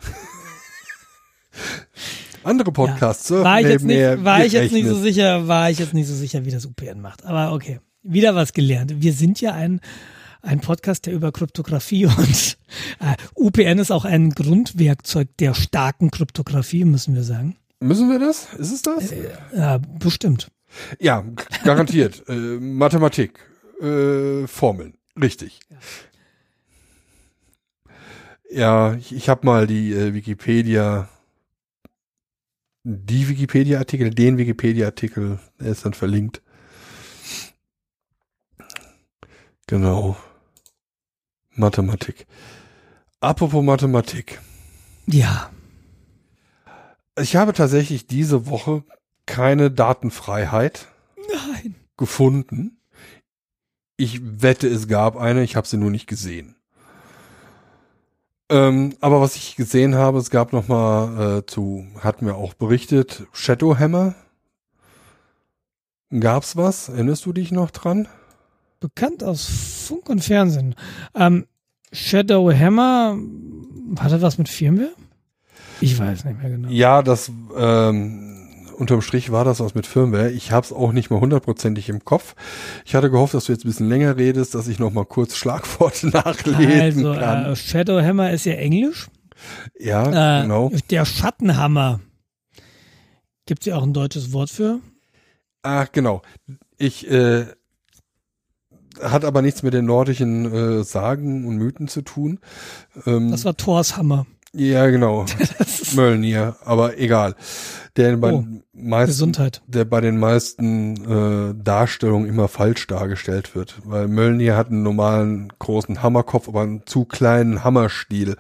Andere Podcasts surfen War ich jetzt nicht, war ich jetzt nicht so sicher, war ich jetzt nicht so sicher, wie das UPN macht. Aber okay. Wieder was gelernt. Wir sind ja ein, ein Podcast, der über Kryptographie (laughs) und äh, UPN ist auch ein Grundwerkzeug der starken Kryptographie, müssen wir sagen. Müssen wir das? Ist es das? Ja, bestimmt. Ja, garantiert. (laughs) äh, Mathematik, äh, Formeln, richtig. Ja, ich, ich habe mal die äh, Wikipedia, die Wikipedia-Artikel, den Wikipedia-Artikel, der ist dann verlinkt. Genau. Mathematik. Apropos Mathematik. Ja. Ich habe tatsächlich diese Woche keine Datenfreiheit Nein. gefunden. Ich wette, es gab eine, ich habe sie nur nicht gesehen. Ähm, aber was ich gesehen habe, es gab noch mal äh, zu, hatten wir auch berichtet, Shadowhammer. Gab's was? Erinnerst du dich noch dran? Bekannt aus Funk und Fernsehen. Ähm, Shadow Hammer, hat er was mit Firmware? Ich weiß nicht mehr genau. Ja, das ähm, unterm Strich war das was mit Firmware. Ich habe es auch nicht mal hundertprozentig im Kopf. Ich hatte gehofft, dass du jetzt ein bisschen länger redest, dass ich noch mal kurz Schlagworte (laughs) nachlesen Also, kann. äh, Shadow Hammer ist ja Englisch. ja, Äh, genau. Der Schattenhammer. Gibt es ja auch ein deutsches Wort für? Ach, genau. Ich äh, hat aber nichts mit den nordischen äh, Sagen und Mythen zu tun. Ähm, Das war Thors Hammer. ja, genau. (laughs) Mölnir, aber egal. Der bei, Oh, den meisten, Gesundheit. der bei den meisten äh, Darstellungen immer falsch dargestellt wird. Weil Mölnir hat einen normalen großen Hammerkopf, aber einen zu kleinen Hammerstiel.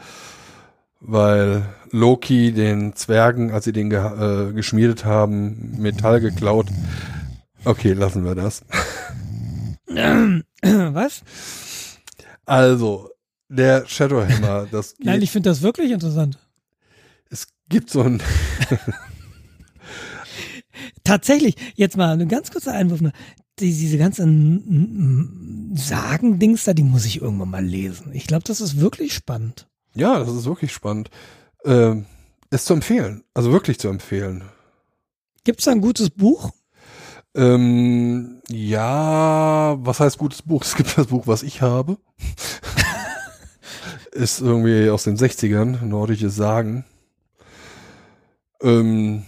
Weil Loki den Zwergen, als sie den ge äh, geschmiedet haben, Metall geklaut. Okay, lassen wir das. (laughs) (clears throat) Was? Also, der Shadowhammer, (laughs) das geht, Nein, ich finde das wirklich interessant. es gibt so ein, (laughs) Tatsächlich, jetzt mal eine ganz kurze Einwurf. nur. Die, diese ganzen Sagen-Dings da, die muss ich irgendwann mal lesen. Ich glaube, das ist wirklich spannend. ja, das ist wirklich spannend. Ähm, ist zu empfehlen, also wirklich zu empfehlen. Gibt es da ein gutes Buch? Ähm, ja, was heißt gutes Buch? Es gibt das Buch, was ich habe. (laughs) ist irgendwie aus den 60ern, nordische Sagen. Ähm,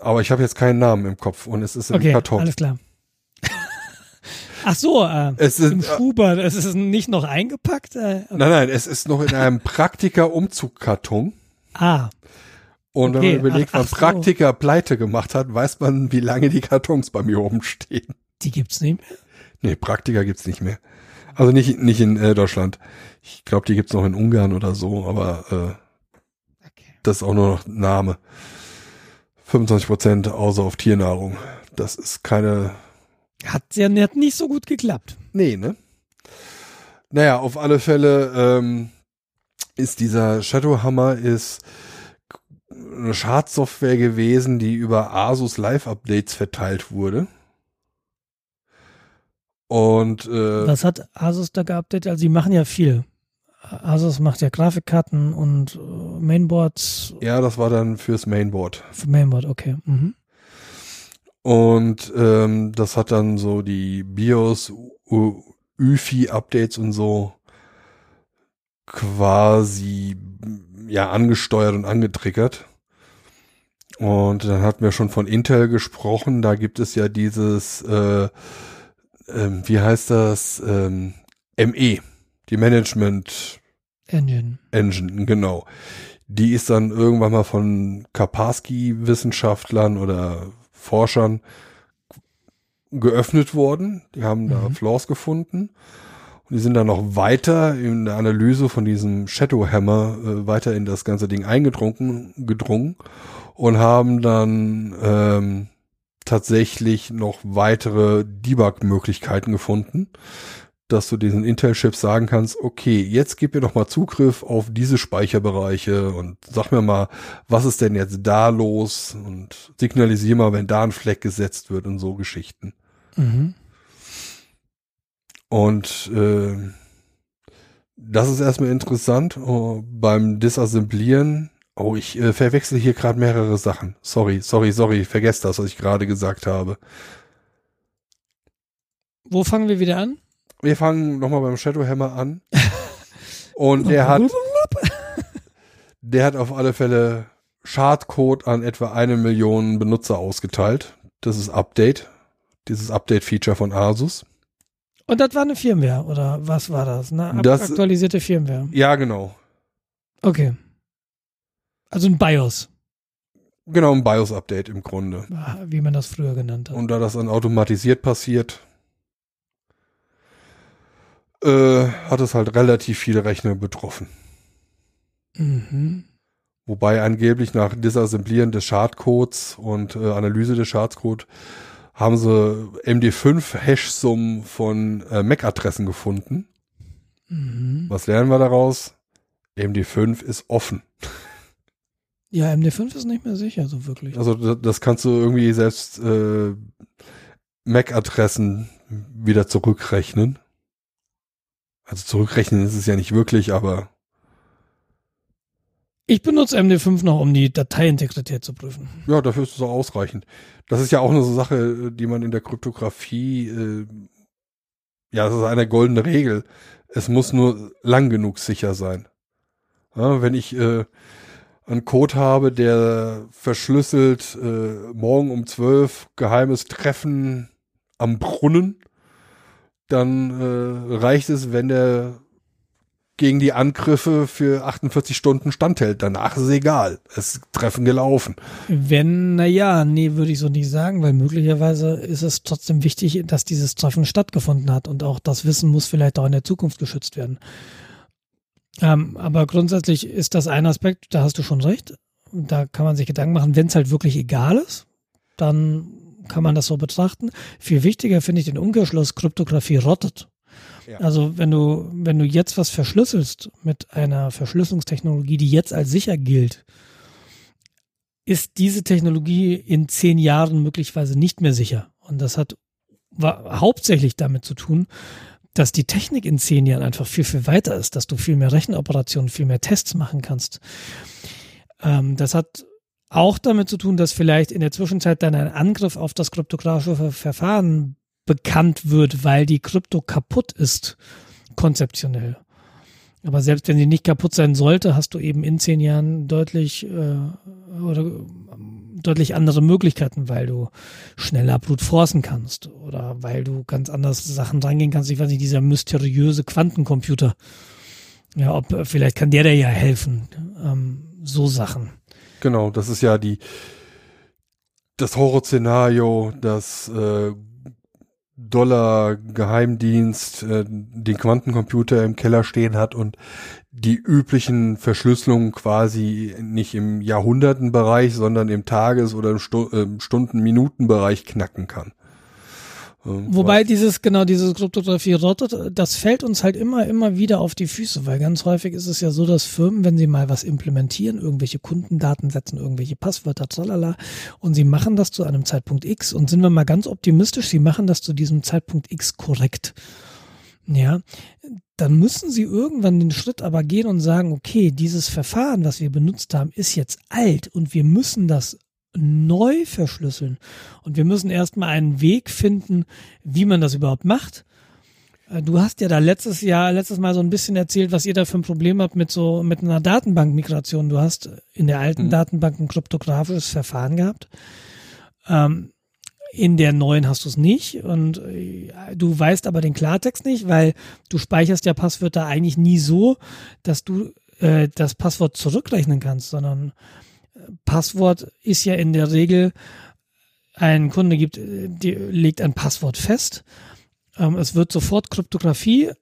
aber ich habe jetzt keinen Namen im Kopf und es ist im Okay, Karton. alles klar. (laughs) Ach so, äh, Es im ist, äh, Schuber, es ist nicht noch eingepackt? Äh, okay. nein, nein, es ist noch in einem (laughs) Praktika-Umzugkarton. Ah, Und wenn Okay, man überlegt, ach- wann ach so. Praktika pleite gemacht hat, weiß man, wie lange die Kartons bei mir oben stehen. Die gibt's nicht mehr? Nee, Praktika gibt's nicht mehr. Also nicht, nicht in äh, Deutschland. Ich glaube, die gibt's noch in Ungarn oder so, aber äh, Okay. das ist auch nur noch Name. 25 Prozent außer auf Tiernahrung. Das ist keine. Hat ja hat nicht so gut geklappt. Nee, ne? Naja, auf alle Fälle ähm, ist dieser Shadowhammer ist eine Schadsoftware gewesen, die über Asus Live-Updates verteilt wurde. Und äh, Was hat Asus da geupdatet? Also, sie machen ja viel. Asus macht ja Grafikkarten und äh, Mainboards. ja, das war dann fürs Mainboard. Für Mainboard, okay. Mhm. Und ähm, das hat dann so die BIOS, UFI-Updates und so quasi ja angesteuert und angetriggert. Und dann hatten wir schon von Intel gesprochen. Da gibt es ja dieses, äh, ähm, wie heißt das, ähm, ME, die Management Engine. Engine, genau. Die ist dann irgendwann mal von Kaspersky-Wissenschaftlern oder Forschern geöffnet worden. Die haben da Mhm. Flaws gefunden. Und die sind dann noch weiter in der Analyse von diesem Shadow Hammer äh, weiter in das ganze Ding eingedrungen gedrungen und haben dann ähm, tatsächlich noch weitere Debug-Möglichkeiten gefunden, dass du diesen Intel-Chip sagen kannst, okay, jetzt gib mir doch mal Zugriff auf diese Speicherbereiche und sag mir mal, was ist denn jetzt da los und signalisier mal, wenn da ein Fleck gesetzt wird und so Geschichten. Mhm. Und äh, das ist erstmal interessant. Oh, beim Disassemblieren, oh, ich äh, verwechsel hier gerade mehrere Sachen. Sorry, sorry, sorry, vergesst das, was ich gerade gesagt habe. Wo fangen wir wieder an? Wir fangen nochmal beim Shadowhammer an. (laughs) Und der hat, (laughs) der hat auf alle Fälle Schadcode an etwa eine Million Benutzer ausgeteilt. Das ist Update. Dieses Update-Feature von Asus. Und das war eine Firmware, oder was war das? Eine Das- aktualisierte Firmware. Ja, genau. Okay. Also ein BIOS, Genau, ein BIOS-Update im Grunde. wie man das früher genannt hat. Und da das dann automatisiert passiert, äh, hat es halt relativ viele Rechner betroffen. Mhm. Wobei angeblich nach Disassemblieren des Schadcodes und äh, Analyse des Schadcodes haben sie MD5-Hash-Summen von äh, MAC-Adressen gefunden. Mhm. Was lernen wir daraus? MD5 ist offen. Ja, MD5 ist nicht mehr sicher, so wirklich. Also das, kannst du irgendwie selbst äh, MAC-Adressen wieder zurückrechnen. Also zurückrechnen ist es ja nicht wirklich, aber Ich benutze MD5 noch, um die Dateiintegrität zu prüfen. ja, dafür ist es auch ausreichend. Das ist ja auch eine so Sache, die man in der Kryptographie, äh, ja, das ist eine goldene Regel. Es muss nur lang genug sicher sein. Ja, wenn ich äh, einen Code habe, der verschlüsselt äh, morgen um 12 geheimes Treffen am Brunnen, dann äh, reicht es, wenn der gegen die Angriffe für 48 Stunden standhält. Danach ist es egal. Es Treffen gelaufen. Wenn, naja, nee, würde ich so nicht sagen, weil möglicherweise ist es trotzdem wichtig, dass dieses Treffen stattgefunden hat und auch das Wissen muss vielleicht auch in der Zukunft geschützt werden. Ähm, aber grundsätzlich ist das ein Aspekt, da hast du schon recht. Da kann man sich Gedanken machen, wenn es halt wirklich egal ist, dann kann man das so betrachten. Viel wichtiger finde ich den Umkehrschluss, Kryptographie rottet. Ja. Also wenn du, wenn du jetzt was verschlüsselst mit einer Verschlüsselungstechnologie, die jetzt als sicher gilt, ist diese Technologie in zehn Jahren möglicherweise nicht mehr sicher. Und das hat hauptsächlich damit zu tun, dass die Technik in zehn Jahren einfach viel, viel weiter ist, dass du viel mehr Rechenoperationen, viel mehr Tests machen kannst. Ähm, das hat auch damit zu tun, dass vielleicht in der Zwischenzeit dann ein Angriff auf das kryptografische Ver- Verfahren bekannt wird, weil die Krypto kaputt ist, konzeptionell. Aber selbst wenn sie nicht kaputt sein sollte, hast du eben in zehn Jahren deutlich äh, oder deutlich andere Möglichkeiten, weil du schneller Brute forcen kannst oder weil du ganz anders Sachen rangehen kannst. Ich weiß nicht, dieser mysteriöse Quantencomputer. Ja, ob äh, vielleicht kann der dir ja helfen. Ähm, so Sachen. Genau, das ist ja die das Horrorszenario, dass äh, US-Dollar-Geheimdienst äh, den Quantencomputer im Keller stehen hat und die üblichen Verschlüsselungen quasi nicht im Jahrhundertenbereich, sondern im Tages- oder im Stu äh, Stunden-Minuten-Bereich knacken kann. Wobei dieses, genau, dieses Kryptographie rottet, das fällt uns halt immer, immer wieder auf die Füße, weil ganz häufig ist es ja so, dass Firmen, wenn sie mal was implementieren, irgendwelche Kundendaten setzen, irgendwelche Passwörter, tralala, und sie machen das zu einem Zeitpunkt X und sind wir mal ganz optimistisch, sie machen das zu diesem Zeitpunkt X korrekt. Ja, dann müssen sie irgendwann den Schritt aber gehen und sagen, okay, dieses Verfahren, was wir benutzt haben, ist jetzt alt und wir müssen das neu verschlüsseln. Und wir müssen erstmal einen Weg finden, wie man das überhaupt macht. Äh, du hast ja da letztes Jahr, letztes Mal so ein bisschen erzählt, was ihr da für ein Problem habt mit so, mit einer Datenbankmigration. Du hast in der alten mhm. Datenbank ein kryptografisches Verfahren gehabt. Ähm, in der neuen hast du es nicht und äh, du weißt aber den Klartext nicht, weil du speicherst ja Passwörter eigentlich nie so, dass du äh, das Passwort zurückrechnen kannst, sondern Passwort ist ja in der Regel, ein Kunde gibt, die, legt ein Passwort fest. Ähm, es wird sofort Kryptographie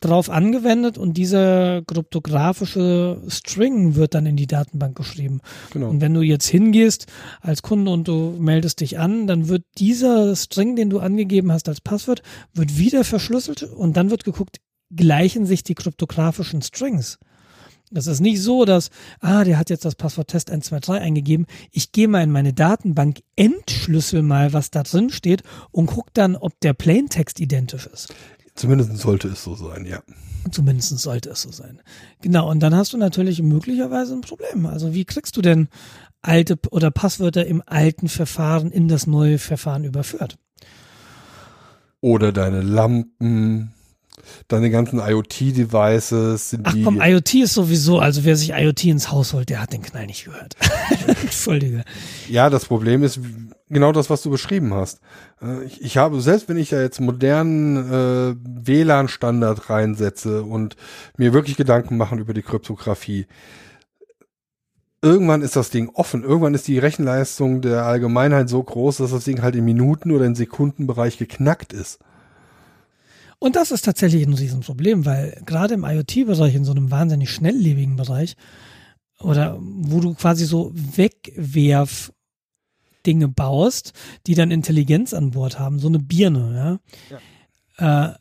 drauf angewendet und dieser kryptografische String wird dann in die Datenbank geschrieben. Genau. Und wenn du jetzt hingehst als Kunde und du meldest dich an, dann wird dieser String, den du angegeben hast als Passwort, wird wieder verschlüsselt und dann wird geguckt, gleichen sich die kryptografischen Strings. Das ist nicht so, dass, ah, der hat jetzt das Passwort Test 123 eingegeben. Ich gehe mal in meine Datenbank, entschlüssel mal, was da drin steht und guck dann, ob der Plaintext identisch ist. Zumindest sollte es so sein, ja. Zumindest sollte es so sein. Genau, und dann hast du natürlich möglicherweise ein Problem. Also wie kriegst du denn alte oder Passwörter im alten Verfahren in das neue Verfahren überführt? Oder deine Lampen, deine ganzen IoT-Devices sind Ach die. komm, IoT ist sowieso, also wer sich IoT ins Haus holt, der hat den Knall nicht gehört. (laughs) Entschuldige. Ja, das Problem ist genau das, was du beschrieben hast. Äh, ich, ich habe, selbst wenn ich ja jetzt modernen äh, WLAN-Standard reinsetze und mir wirklich Gedanken machen über die Kryptographie, irgendwann ist das Ding offen. Irgendwann ist die Rechenleistung der Allgemeinheit so groß, dass das Ding halt im Minuten- oder im Sekundenbereich geknackt ist. Und das ist tatsächlich ein Riesenproblem, weil gerade im IoT-Bereich, in so einem wahnsinnig schnelllebigen Bereich, oder wo du quasi so Wegwerf Dinge baust, die dann Intelligenz an Bord haben, so eine Birne, ja. ja. Äh,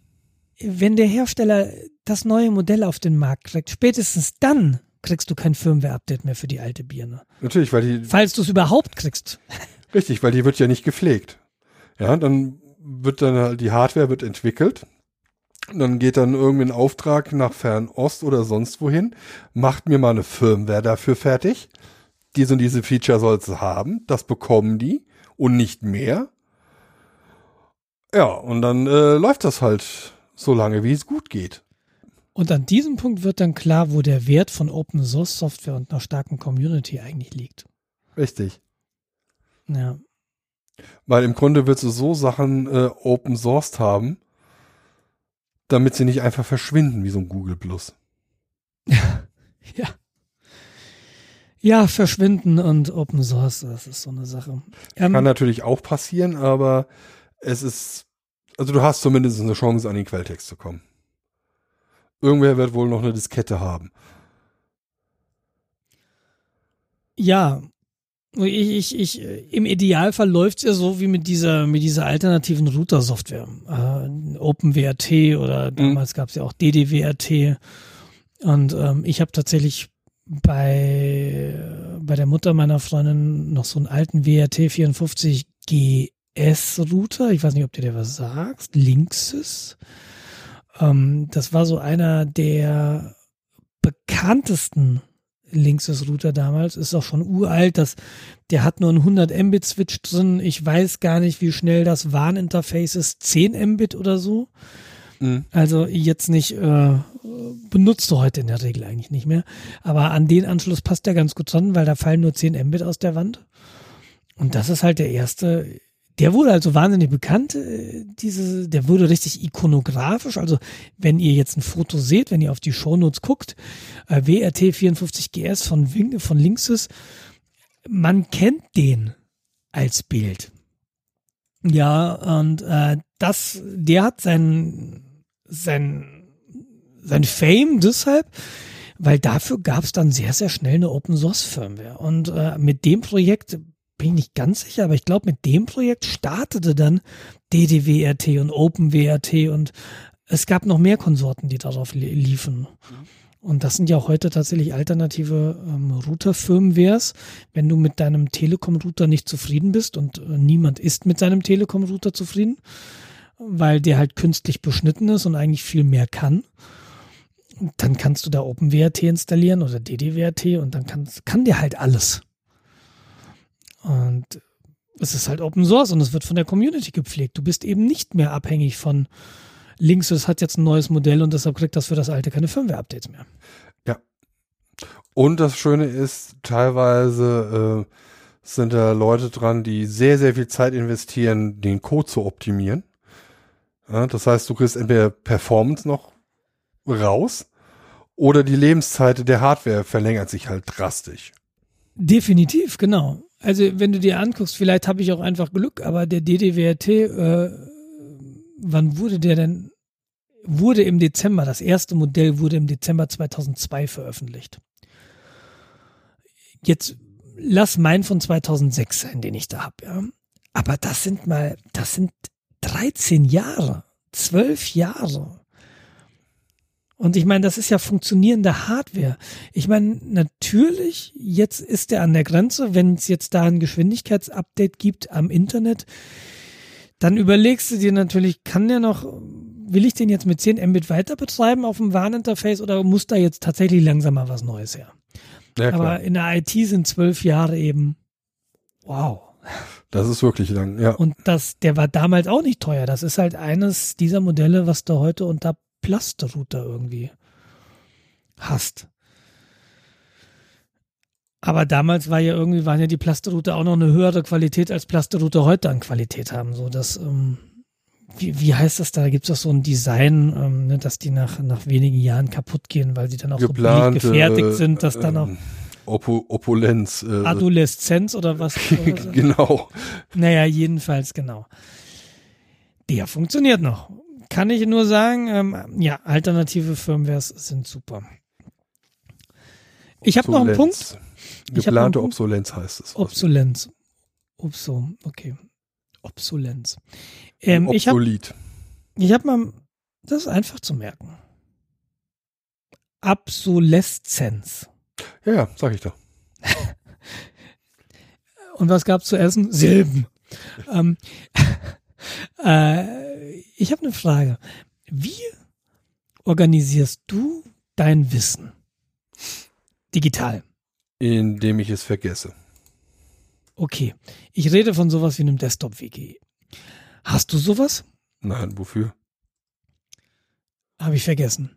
wenn der Hersteller das neue Modell auf den Markt kriegt, spätestens dann kriegst du kein Firmware-Update mehr für die alte Birne. Natürlich, weil die. Falls du es überhaupt kriegst. (laughs) Richtig, weil die wird ja nicht gepflegt. Ja, dann wird dann halt die Hardware wird entwickelt, dann geht dann irgendwie ein Auftrag nach Fernost oder sonst wohin, macht mir mal eine Firmware dafür fertig. Diese und diese Feature soll es haben, das bekommen die und nicht mehr. Ja, und dann äh, läuft das halt so lange, wie es gut geht. Und an diesem Punkt wird dann klar, wo der Wert von Open Source Software und einer starken Community eigentlich liegt. Richtig. Ja. Weil im Grunde willst du so Sachen äh, Open Sourced haben, damit sie nicht einfach verschwinden wie so ein Google Plus. (laughs) ja. Ja, verschwinden und Open Source, das ist so eine Sache. Ähm, Kann natürlich auch passieren, aber es ist, also du hast zumindest eine Chance, an den Quelltext zu kommen. Irgendwer wird wohl noch eine Diskette haben. Ja, ich, ich, ich, Im Idealfall läuft es ja so wie mit dieser, mit dieser alternativen Router-Software. Äh, OpenWRT oder mhm. damals mhm. gab es ja auch DDWRT. Und ähm, ich habe tatsächlich bei, bei der Mutter meiner Freundin noch so einen alten WRT 54 GS Router. Ich weiß nicht, ob dir der was sagt. Linksys. Ähm, das war so einer der bekanntesten Linksys Router damals, ist auch schon uralt, das, der hat nur einen 100 Mbit Switch drin, ich weiß gar nicht, wie schnell das WAN-Interface ist, 10 Mbit oder so. Mhm. Also jetzt nicht, äh, benutzt du heute in der Regel eigentlich nicht mehr, aber an den Anschluss passt der ganz gut dran, weil da fallen nur 10 Mbit aus der Wand. Und das ist halt der erste der wurde also wahnsinnig bekannt, äh, diese, der wurde richtig ikonografisch. Also wenn ihr jetzt ein Foto seht, wenn ihr auf die Shownotes guckt, äh, WRT54GS von, Wing, von Linksys, man kennt den als Bild. Ja, und äh, das, der hat sein, sein, sein Fame deshalb, weil dafür gab es dann sehr, sehr schnell eine Open Source Firmware. Und äh, mit dem Projekt bin ich nicht ganz sicher, aber ich glaube, mit dem Projekt startete dann DDWRT und OpenWRT und es gab noch mehr Konsorten, die darauf liefen. Mhm. Und das sind ja heute tatsächlich alternative ähm, Router-Firmwares. Wenn du mit deinem Telekom-Router nicht zufrieden bist und äh, niemand ist mit seinem Telekom-Router zufrieden, weil der halt künstlich beschnitten ist und eigentlich viel mehr kann, dann kannst du da OpenWRT installieren oder DDWRT und dann kann, kann der halt alles. Und es ist halt Open Source und es wird von der Community gepflegt. Du bist eben nicht mehr abhängig von Linksys hat jetzt ein neues Modell und deshalb kriegt das für das alte keine Firmware-Updates mehr. Ja. Und das Schöne ist, teilweise äh, sind da Leute dran, die sehr, sehr viel Zeit investieren, den Code zu optimieren. Ja, das heißt, du kriegst entweder Performance noch raus oder die Lebenszeit der Hardware verlängert sich halt drastisch. Definitiv, genau. Also wenn du dir anguckst, vielleicht habe ich auch einfach Glück, aber der DDWRT äh, wann wurde der denn? Wurde im Dezember, das erste Modell wurde im Dezember 2002 veröffentlicht. Jetzt lass mein von 2006 sein, den ich da habe, ja. Aber das sind mal, das sind 13 Jahre, 12 Jahre. Und ich meine, das ist ja funktionierende Hardware. Ich meine, natürlich, jetzt ist er an der Grenze, wenn es jetzt da ein Geschwindigkeitsupdate gibt am Internet, dann überlegst du dir natürlich, kann der noch, will ich den jetzt mit 10 Mbit weiter betreiben auf dem Warninterface oder muss da jetzt tatsächlich langsam mal was Neues her? Ja, Aber in der IT sind zwölf Jahre eben, wow. Das ist wirklich lang, ja. Und das, der war damals auch nicht teuer. Das ist halt eines dieser Modelle, was du heute unter Plasterrouter irgendwie hast. Aber damals war ja irgendwie, waren ja die Plasterrouter auch noch eine höhere Qualität als Plasterrouter heute an Qualität haben. So das, ähm, wie, wie heißt das da? Da gibt es auch so ein Design, ähm, ne, dass die nach, nach wenigen Jahren kaputt gehen, weil sie dann auch Geplante, so gefertigt sind, dass dann auch. Ähm, Opu Opulenz. Äh, Adoleszenz oder was? (laughs) genau. Naja, jedenfalls genau. Der funktioniert noch. Kann ich nur sagen, ähm, ja, alternative Firmwares sind super. Ich habe noch einen Punkt. Geplante Obsolenz heißt es. Obsolenz. Obso, okay. Obsolenz. Ähm, Obsolit. Ich habe hab mal, das ist einfach zu merken. Obsoleszenz. Ja, ja, sag ich doch. (laughs) Und was gab's zu essen? Silben. ähm, (laughs) äh, ich habe eine Frage. Wie organisierst du dein Wissen? Digital. Indem ich es vergesse. Okay. Ich rede von sowas wie einem Desktop-WG. Hast du sowas? Nein, wofür? Habe ich vergessen.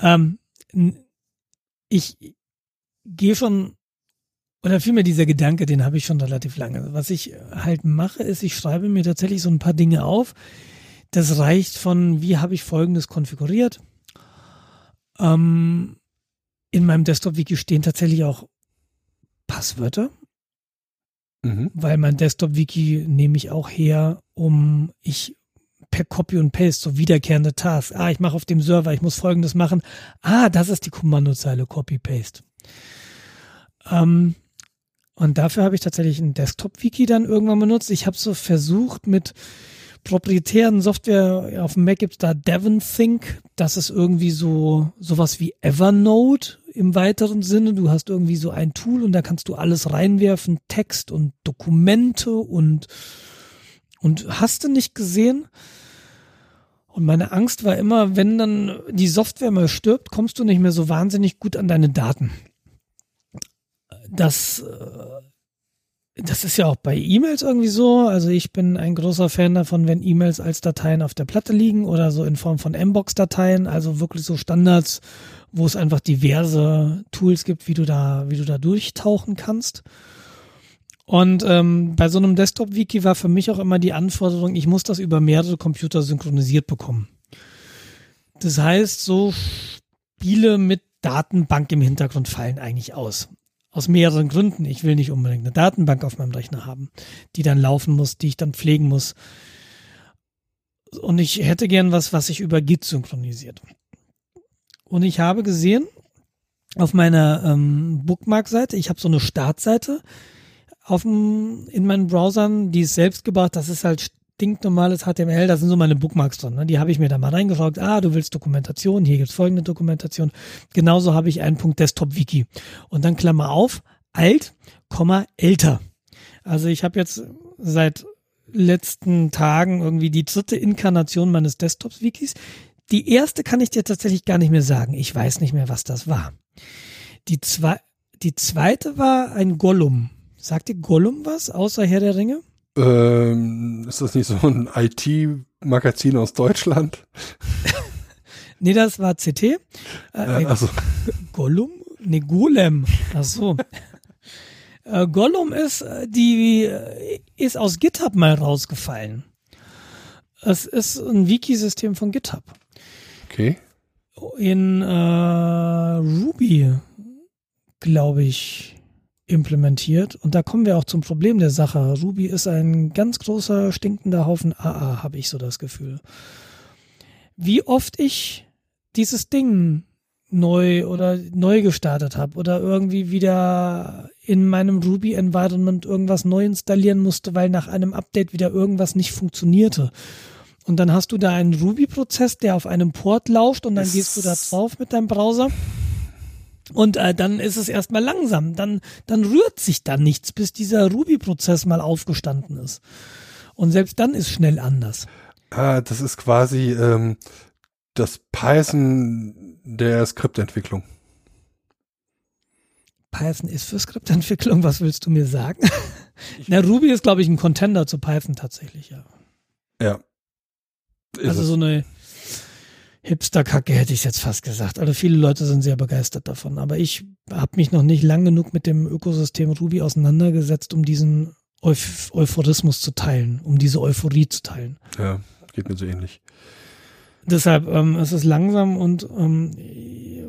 Ähm, ich gehe schon, oder vielmehr dieser Gedanke, den habe ich schon relativ lange. Was ich halt mache, ist, ich schreibe mir tatsächlich so ein paar Dinge auf. Das reicht von, wie habe ich Folgendes konfiguriert. Ähm, in meinem Desktop-Wiki stehen tatsächlich auch Passwörter, mhm. weil mein Desktop-Wiki nehme ich auch her, um ich per Copy und Paste so wiederkehrende Tasks. Ah, ich mache auf dem Server, ich muss Folgendes machen. Ah, das ist die Kommandozeile Copy Paste. Ähm, und dafür habe ich tatsächlich ein Desktop-Wiki dann irgendwann benutzt. Ich habe so versucht mit proprietären Software auf dem Mac gibt's da DevonThink. Das ist irgendwie so sowas wie Evernote im weiteren Sinne. Du hast irgendwie so ein Tool und da kannst du alles reinwerfen, Text und Dokumente und und hast du nicht gesehen? Und meine Angst war immer, wenn dann die Software mal stirbt, kommst du nicht mehr so wahnsinnig gut an deine Daten. Das äh, das ist ja auch bei E-Mails irgendwie so. Also ich bin ein großer Fan davon, wenn E-Mails als Dateien auf der Platte liegen oder so in Form von Mbox-Dateien, also wirklich so Standards, wo es einfach diverse Tools gibt, wie du da, wie du da durchtauchen kannst. Und ähm, bei so einem Desktop-Wiki war für mich auch immer die Anforderung, ich muss das über mehrere Computer synchronisiert bekommen. Das heißt, so Spiele mit Datenbank im Hintergrund fallen eigentlich aus. Aus mehreren Gründen. Ich will nicht unbedingt eine Datenbank auf meinem Rechner haben, die dann laufen muss, die ich dann pflegen muss. Und ich hätte gern was, was sich über Git synchronisiert. Und ich habe gesehen, auf meiner ähm, Bookmark-Seite, ich habe so eine Startseite auf dem, in meinen Browsern, die ist selbst gebaut, das ist halt stinknormales HTML, da sind so meine Bookmarks drin. Ne? Die habe ich mir da mal reingeschaut. Ah, du willst Dokumentation, hier gibt's folgende Dokumentation. Genauso habe ich einen Punkt Desktop-Wiki. Und dann Klammer auf, alt, älter. Also ich habe jetzt seit letzten Tagen irgendwie die dritte Inkarnation meines Desktops-Wikis. Die erste kann ich dir tatsächlich gar nicht mehr sagen. Ich weiß nicht mehr, was das war. Die, zwei, die zweite war ein Gollum. Sagt dir Gollum was, außer Herr der Ringe? Ähm, ist das nicht so ein IT-Magazin aus Deutschland? (laughs) nee, das war CT. Äh, äh, also. (laughs) Gollum? Nee, Golem. Ach so. (laughs) äh, Gollum ist äh, die ist aus GitHub mal rausgefallen. Es ist ein Wiki-System von GitHub. Okay. In äh, Ruby, glaube ich, implementiert. Und da kommen wir auch zum Problem der Sache. Ruby ist ein ganz großer, stinkender Haufen AA, habe ich so das Gefühl. Wie oft ich dieses Ding neu oder neu gestartet habe oder irgendwie wieder in meinem Ruby-Environment irgendwas neu installieren musste, weil nach einem Update wieder irgendwas nicht funktionierte. Und dann hast du da einen Ruby-Prozess, der auf einem Port läuft und dann gehst du da drauf mit deinem Browser und äh, dann ist es erstmal langsam. Dann, dann rührt sich da nichts, bis dieser Ruby-Prozess mal aufgestanden ist. Und selbst dann ist schnell anders. Ah, das ist quasi ähm, das Python der Skriptentwicklung. Python ist für Skriptentwicklung, was willst du mir sagen? Na, Ruby ist, glaube ich, ein Contender zu Python tatsächlich, ja. Ja. Ist also so eine Hipster-Kacke hätte ich jetzt fast gesagt. Also viele Leute sind sehr begeistert davon. Aber ich habe mich noch nicht lang genug mit dem Ökosystem Ruby auseinandergesetzt, um diesen Euph Euphorismus zu teilen, um diese Euphorie zu teilen. Ja, geht mir so ähnlich. Deshalb ähm, es ist langsam und ähm,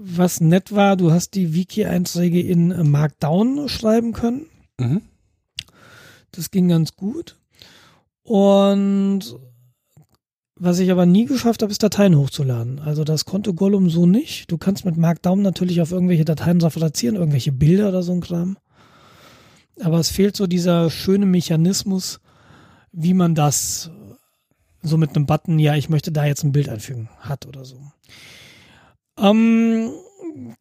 was nett war, du hast die Wiki-Einträge in Markdown schreiben können. Mhm. Das ging ganz gut. Und was ich aber nie geschafft habe, ist Dateien hochzuladen. Also das konnte Gollum so nicht. Du kannst mit Markdown natürlich auf irgendwelche Dateien referenzieren, irgendwelche Bilder oder so ein Kram. Aber es fehlt so dieser schöne Mechanismus, wie man das so mit einem Button, ja, ich möchte da jetzt ein Bild einfügen, hat oder so. Ähm,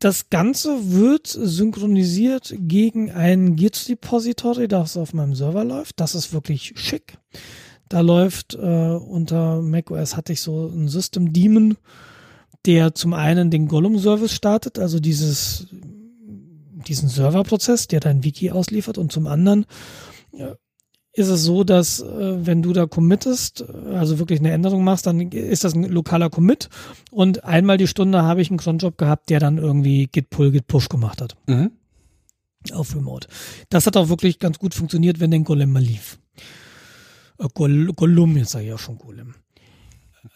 das Ganze wird synchronisiert gegen ein Git-Repository, das auf meinem Server läuft. Das ist wirklich schick. Da läuft äh, unter macOS hatte ich so ein System Daemon, der zum einen den Gollum-Service startet, also dieses, diesen Serverprozess, der dein Wiki ausliefert, und zum anderen äh, ist es so, dass äh, wenn du da committest, also wirklich eine Änderung machst, dann ist das ein lokaler Commit und einmal die Stunde habe ich einen Cronjob gehabt, der dann irgendwie Git Pull, Git Push gemacht hat. Mhm. Auf Remote. Das hat auch wirklich ganz gut funktioniert, wenn den Golem mal lief. Äh, Gollum, jetzt sage ich auch schon Golem.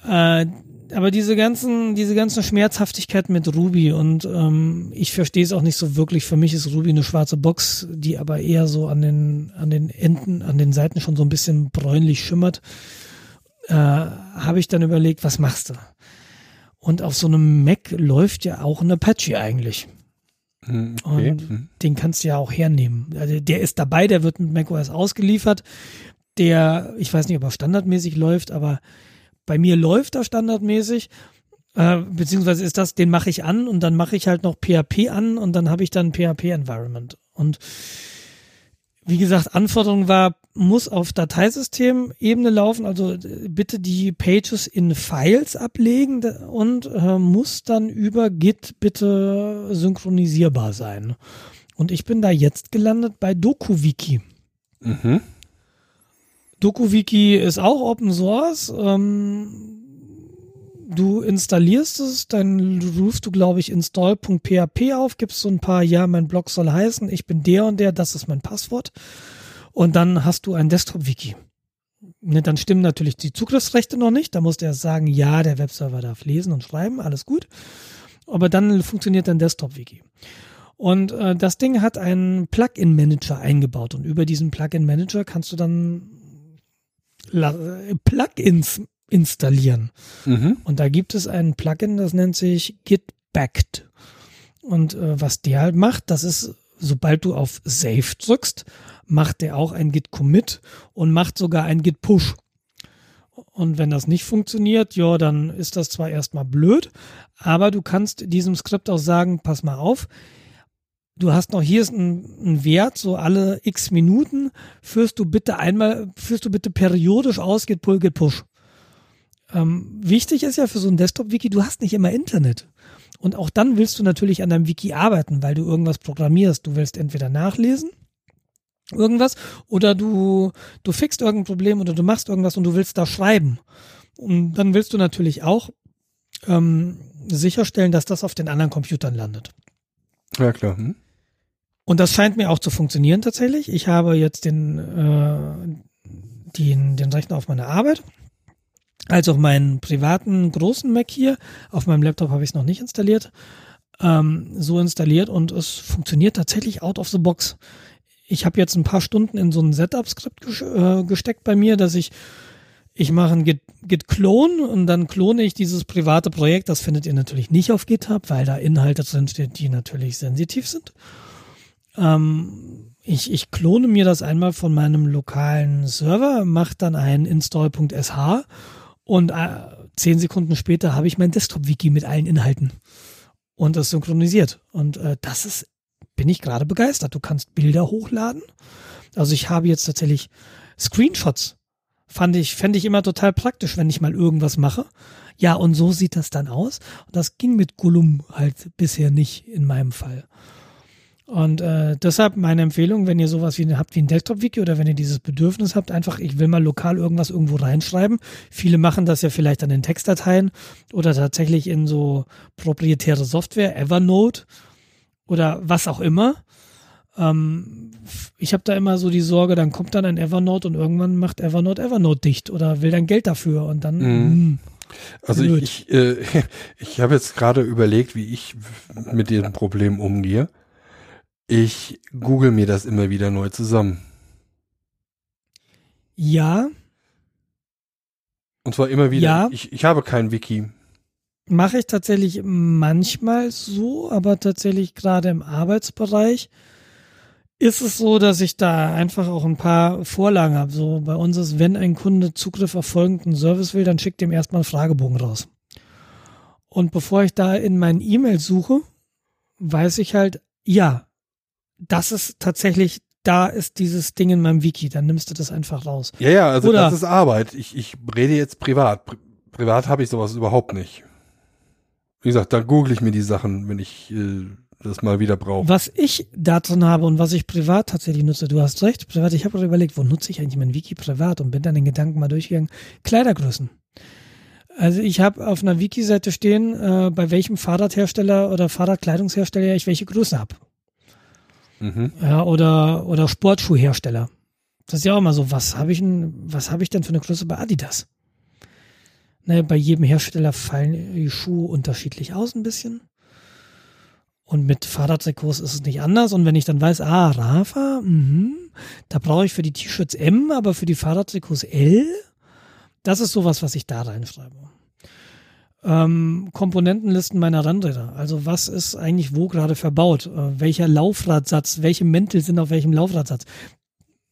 Äh, aber diese ganzen, diese ganzen Schmerzhaftigkeiten mit Ruby und ähm, ich verstehe es auch nicht so wirklich. Für mich ist Ruby eine schwarze Box, die aber eher so an den, an den Enden, an den Seiten schon so ein bisschen bräunlich schimmert. Äh, Habe ich dann überlegt, was machst du? Und auf so einem Mac läuft ja auch ein Apache eigentlich. Hm, okay. Und hm. den kannst du ja auch hernehmen. Also der ist dabei, der wird mit macOS ausgeliefert der, ich weiß nicht, ob er standardmäßig läuft, aber bei mir läuft er standardmäßig. Äh, beziehungsweise ist das, den mache ich an und dann mache ich halt noch PHP an und dann habe ich dann PHP-Environment. Und wie gesagt, Anforderung war, muss auf Dateisystem-Ebene laufen, also bitte die Pages in Files ablegen und äh, muss dann über Git bitte synchronisierbar sein. Und ich bin da jetzt gelandet bei DokuWiki. Mhm. DokuWiki ist auch Open Source. Ähm, du installierst es, dann rufst du, glaube ich, install.php auf, gibst so ein paar, ja, mein Blog soll heißen, ich bin der und der, das ist mein Passwort. Und dann hast du ein Desktop-Wiki. Ne, dann stimmen natürlich die Zugriffsrechte noch nicht. Da musst du erst sagen, ja, der Webserver darf lesen und schreiben, alles gut. Aber dann funktioniert dein Desktop-Wiki. Und äh, das Ding hat einen Plugin-Manager eingebaut und über diesen Plugin-Manager kannst du dann Plugins installieren. Mhm. Und da gibt es ein Plugin, das nennt sich Git Backed. Und äh, was der halt macht, das ist, sobald du auf Save drückst, macht der auch ein Git Commit und macht sogar ein Git Push. Und wenn das nicht funktioniert, ja, dann ist das zwar erstmal blöd, aber du kannst diesem Skript auch sagen, pass mal auf, du hast noch hier ist ein, ein, Wert, so alle x Minuten führst du bitte einmal, führst du bitte periodisch aus, Git Pull, Git Push. Ähm, wichtig ist ja für so ein Desktop-Wiki, du hast nicht immer Internet. Und auch dann willst du natürlich an deinem Wiki arbeiten, weil du irgendwas programmierst. Du willst entweder nachlesen, irgendwas, oder du, du fixst irgendein Problem oder du machst irgendwas und du willst da schreiben. Und dann willst du natürlich auch ähm, sicherstellen, dass das auf den anderen Computern landet. Ja, klar. Hm? Und das scheint mir auch zu funktionieren tatsächlich. Ich habe jetzt den, äh, den, den Rechner auf meiner Arbeit als auch meinen privaten großen Mac hier. Auf meinem Laptop habe ich es noch nicht installiert. Ähm, so installiert und es funktioniert tatsächlich out of the box. Ich habe jetzt ein paar Stunden in so ein Setup-Skript äh, gesteckt bei mir, dass ich ich mache ein Git, Git Clone und dann klone ich dieses private Projekt. Das findet ihr natürlich nicht auf GitHub, weil da Inhalte drinstehen, die natürlich sensitiv sind. Ähm, ich, ich klone mir das einmal von meinem lokalen Server, mache dann ein install.sh und äh, zehn Sekunden später habe ich mein Desktop-Wiki mit allen Inhalten und das synchronisiert. Und äh, das ist, bin ich gerade begeistert. Du kannst Bilder hochladen. Also ich habe jetzt tatsächlich Screenshots. Fand ich, fände ich immer total praktisch, wenn ich mal irgendwas mache. Ja, und so sieht das dann aus. Und das ging mit Gollum halt bisher nicht in meinem Fall. Und äh, deshalb meine Empfehlung, wenn ihr sowas wie habt wie ein Desktop-Wiki oder wenn ihr dieses Bedürfnis habt, einfach, ich will mal lokal irgendwas irgendwo reinschreiben. Viele machen das ja vielleicht dann in Textdateien oder tatsächlich in so proprietäre Software, Evernote oder was auch immer. Ähm, ich habe da immer so die Sorge, dann kommt dann ein Evernote und irgendwann macht Evernote Evernote dicht oder will dann Geld dafür und dann. Mhm. Mh, also blöd. ich, (laughs) ich, äh, ich habe jetzt gerade überlegt, wie ich mit diesem Problem umgehe. Ich google mir das immer wieder neu zusammen. Ja. Und zwar immer wieder. Ja. Ich, ich habe kein Wiki. Mache ich tatsächlich manchmal so, aber tatsächlich gerade im Arbeitsbereich ist es so, dass ich da einfach auch ein paar Vorlagen habe. So bei uns ist, wenn ein Kunde Zugriff auf folgenden Service will, dann schickt ihm erstmal einen Fragebogen raus. Und bevor ich da in meinen E-Mails suche, weiß ich halt, ja, das ist tatsächlich, da ist dieses Ding in meinem Wiki, dann nimmst du das einfach raus. Ja, ja, also Oder, das ist Arbeit. Ich, ich rede jetzt privat. Pri privat habe ich sowas überhaupt nicht. Wie gesagt, da google ich mir die Sachen, wenn ich äh, das mal wieder brauche. Was ich da drin habe und was ich privat tatsächlich nutze, du hast recht, privat, ich habe überlegt, wo nutze ich eigentlich mein Wiki privat und bin dann den Gedanken mal durchgegangen. Kleidergrößen. Also ich habe auf einer Wiki-Seite stehen, äh, bei welchem Fahrradhersteller oder Fahrradkleidungshersteller ich welche Größe habe. Mhm. Ja, oder, oder Sportschuhhersteller. Das ist ja auch immer so, was habe ich denn, was habe ich denn für eine Größe bei Adidas? Naja, bei jedem Hersteller fallen die Schuhe unterschiedlich aus ein bisschen. Und mit Fahrradtrikots ist es nicht anders. Und wenn ich dann weiß, ah, Rafa, mh, da brauche ich für die T-Shirts M, aber für die Fahrradtrikots L, das ist sowas, was ich da reinschreibe ähm, Komponentenlisten meiner Rennräder. Also was ist eigentlich wo gerade verbaut? Äh, welcher Laufradsatz, welche Mäntel sind auf welchem Laufradsatz?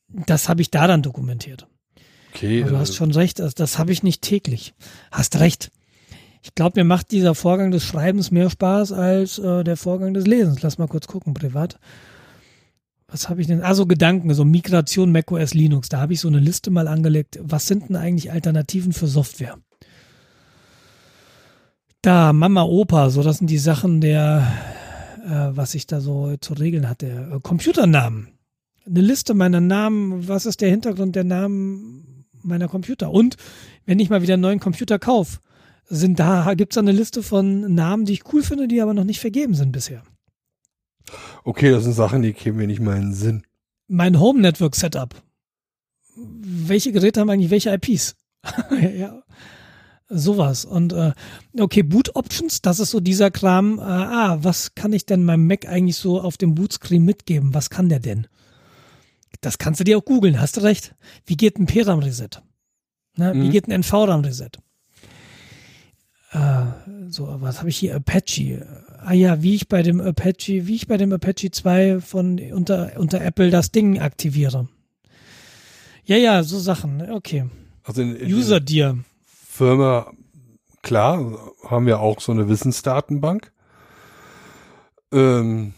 Das habe ich da dann dokumentiert. Okay. Aber du hast äh, schon recht, das, das habe ich nicht täglich. Hast recht. Ich glaube, mir macht dieser Vorgang des Schreibens mehr Spaß als äh, der Vorgang des Lesens. Lass mal kurz gucken, privat. Was habe ich denn? Also Gedanken, so Migration macOS Linux. Da habe ich so eine Liste mal angelegt. Was sind denn eigentlich Alternativen für Software? Da, Mama, Opa, so das sind die Sachen der, äh, was ich da so zu regeln hatte. Äh, Computernamen. Eine Liste meiner Namen, was ist der Hintergrund der Namen meiner Computer? Und wenn ich mal wieder einen neuen Computer kaufe, sind da, gibt es da eine Liste von Namen, die ich cool finde, die aber noch nicht vergeben sind bisher. Okay, das sind Sachen, die kämen mir nicht mal in den Sinn. Mein Home Network Setup. Welche Geräte haben eigentlich welche IPs? (laughs) ja. Sowas. Und äh, okay, Boot Options, das ist so dieser Kram, äh, ah, was kann ich denn meinem Mac eigentlich so auf dem Bootscreen mitgeben? Was kann der denn? Das kannst du dir auch googeln, hast du recht. Wie geht ein PRAM-Reset? Ne? Mhm. Wie geht ein NV-RAM-Reset? Äh, so, was habe ich hier? Apache. Ah ja, wie ich bei dem Apache, wie ich bei dem Apache 2 von unter, unter Apple das Ding aktiviere. Ja, ja, so Sachen. Okay. Also in, in User dir. Firma, klar, haben wir auch so eine Wissensdatenbank. Ähm,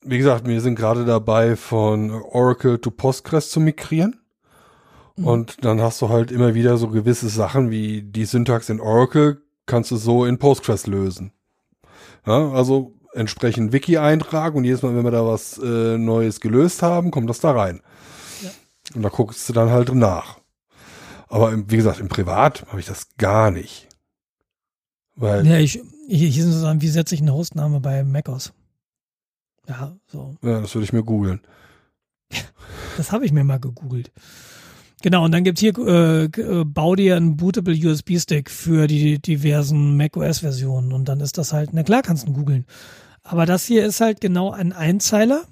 wie gesagt, wir sind gerade dabei, von Oracle to Postgres zu migrieren. Mhm. Und dann hast du halt immer wieder so gewisse Sachen wie die Syntax in Oracle kannst du so in Postgres lösen. Ja, also entsprechend Wiki eintragen und jedes Mal, wenn wir da was äh, Neues gelöst haben, kommt das da rein. Ja. Und da guckst du dann halt nach. Aber im, wie gesagt, im Privat habe ich das gar nicht. Weil ja, ich, ich, ich sagen, wie setze ich eine Hostname bei macOS? Ja, so. Ja, das würde ich mir googeln. (laughs) das habe ich mir mal gegoogelt. Genau, und dann gibt's hier, äh, äh, bau dir einen bootable USB-Stick für die diversen macOS-Versionen und dann ist das halt, na klar kannst du googeln. Aber das hier ist halt genau ein Einzeiler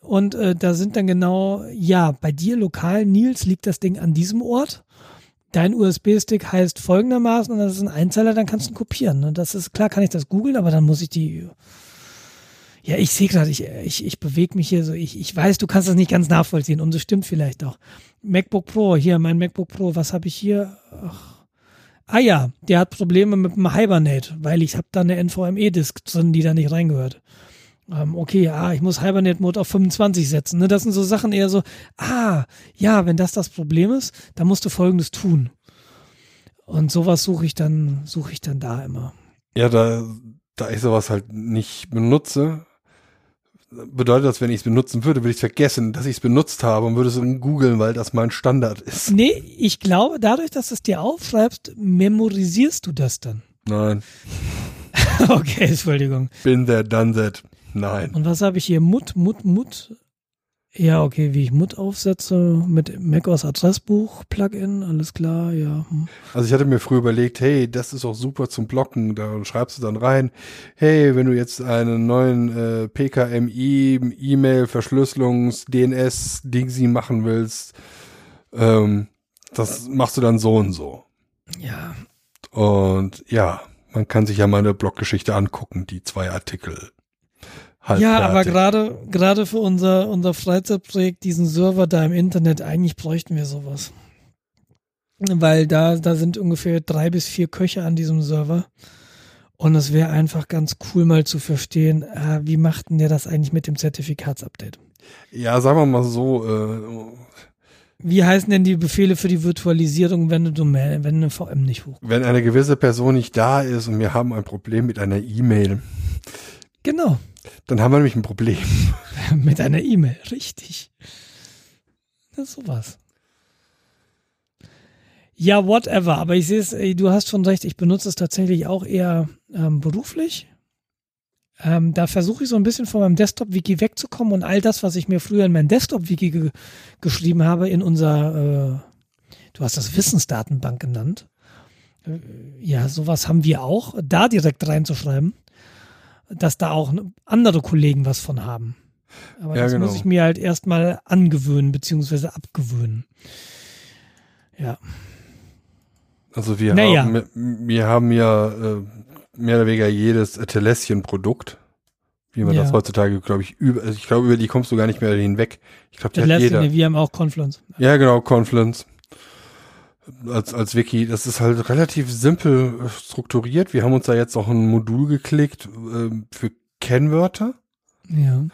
und äh, da sind dann genau, ja, bei dir lokal, Nils, liegt das Ding an diesem Ort. Dein USB-Stick heißt folgendermaßen und das ist ein Einzeiler, dann kannst du ihn kopieren. Und das ist, klar kann ich das googeln, aber dann muss ich die ja, ich sehe gerade, ich, ich, ich bewege mich hier so. Ich, ich weiß, du kannst das nicht ganz nachvollziehen und das stimmt vielleicht auch. MacBook Pro, hier, mein MacBook Pro, was habe ich hier? Ach. Ah ja, der hat Probleme mit dem Hibernate, weil ich habe da eine NVMe-Disk drin, die da nicht reingehört. Ähm, okay, ja, ich muss Hibernate-Mode auf 25 setzen. Ne? Das sind so Sachen eher so, ah, ja, wenn das das Problem ist, dann musst du Folgendes tun. Und sowas suche ich dann, suche ich dann da immer. Ja, da, da ich sowas halt nicht benutze, bedeutet das, wenn ich es benutzen würde, würde ich vergessen, dass ich es benutzt habe und würde es googeln, weil das mein Standard ist. Nee, ich glaube, dadurch, dass du es dir aufschreibst, memorisierst du das dann. Nein. (laughs) okay, Entschuldigung. Bin there, done that. Nein. Und was habe ich hier? Mut, Mut, Mut. Ja, okay, wie ich Mut aufsetze mit macOS Adressbuch Plugin, alles klar, ja. Hm. Also ich hatte mir früher überlegt, hey, das ist auch super zum Blocken, da schreibst du dann rein, hey, wenn du jetzt einen neuen äh, PKMI E-Mail Verschlüsselungs DNS Dingsy machen willst, ähm, das machst du dann so und so. Ja. Und ja, man kann sich ja meine Bloggeschichte angucken, die zwei Artikel Halt ja, fertig. aber gerade gerade für unser unser Freizeitprojekt, diesen Server da im Internet, eigentlich bräuchten wir sowas, weil da da sind ungefähr drei bis vier Köche an diesem Server und es wäre einfach ganz cool mal zu verstehen, äh, wie macht denn der das eigentlich mit dem Zertifikatsupdate? Ja, sagen wir mal so. Äh, wie heißen denn die Befehle für die Virtualisierung, wenn eine Domain, wenn eine VM nicht hoch? Wenn eine gewisse Person nicht da ist und wir haben ein Problem mit einer E-Mail. Genau. Dann haben wir nämlich ein Problem. (laughs) Mit einer E-Mail, richtig. Das ist sowas. Ja, whatever. Aber ich sehe es, du hast schon recht, ich benutze es tatsächlich auch eher ähm, beruflich. Ähm, da versuche ich so ein bisschen von meinem Desktop-Wiki wegzukommen und all das, was ich mir früher in mein Desktop-Wiki ge geschrieben habe, in unser, äh, du hast das Wissensdatenbank genannt. Äh, ja, sowas haben wir auch, da direkt reinzuschreiben dass da auch andere Kollegen was von haben. Aber ja, das genau. muss ich mir halt erstmal angewöhnen, beziehungsweise abgewöhnen. Ja. Also wir naja. haben, wir haben ja äh, mehr oder weniger jedes Atlassian-Produkt, wie man ja. das heutzutage, glaube ich, über, also ich glaube, über die kommst du gar nicht mehr hinweg. Ich glaube, die hat jeder. Wir haben auch Confluence. Ja, genau, Confluence als, als Wiki. Das ist halt relativ simpel äh, strukturiert. Wir haben uns da jetzt auch ein Modul geklickt äh, für Kennwörter. Ja.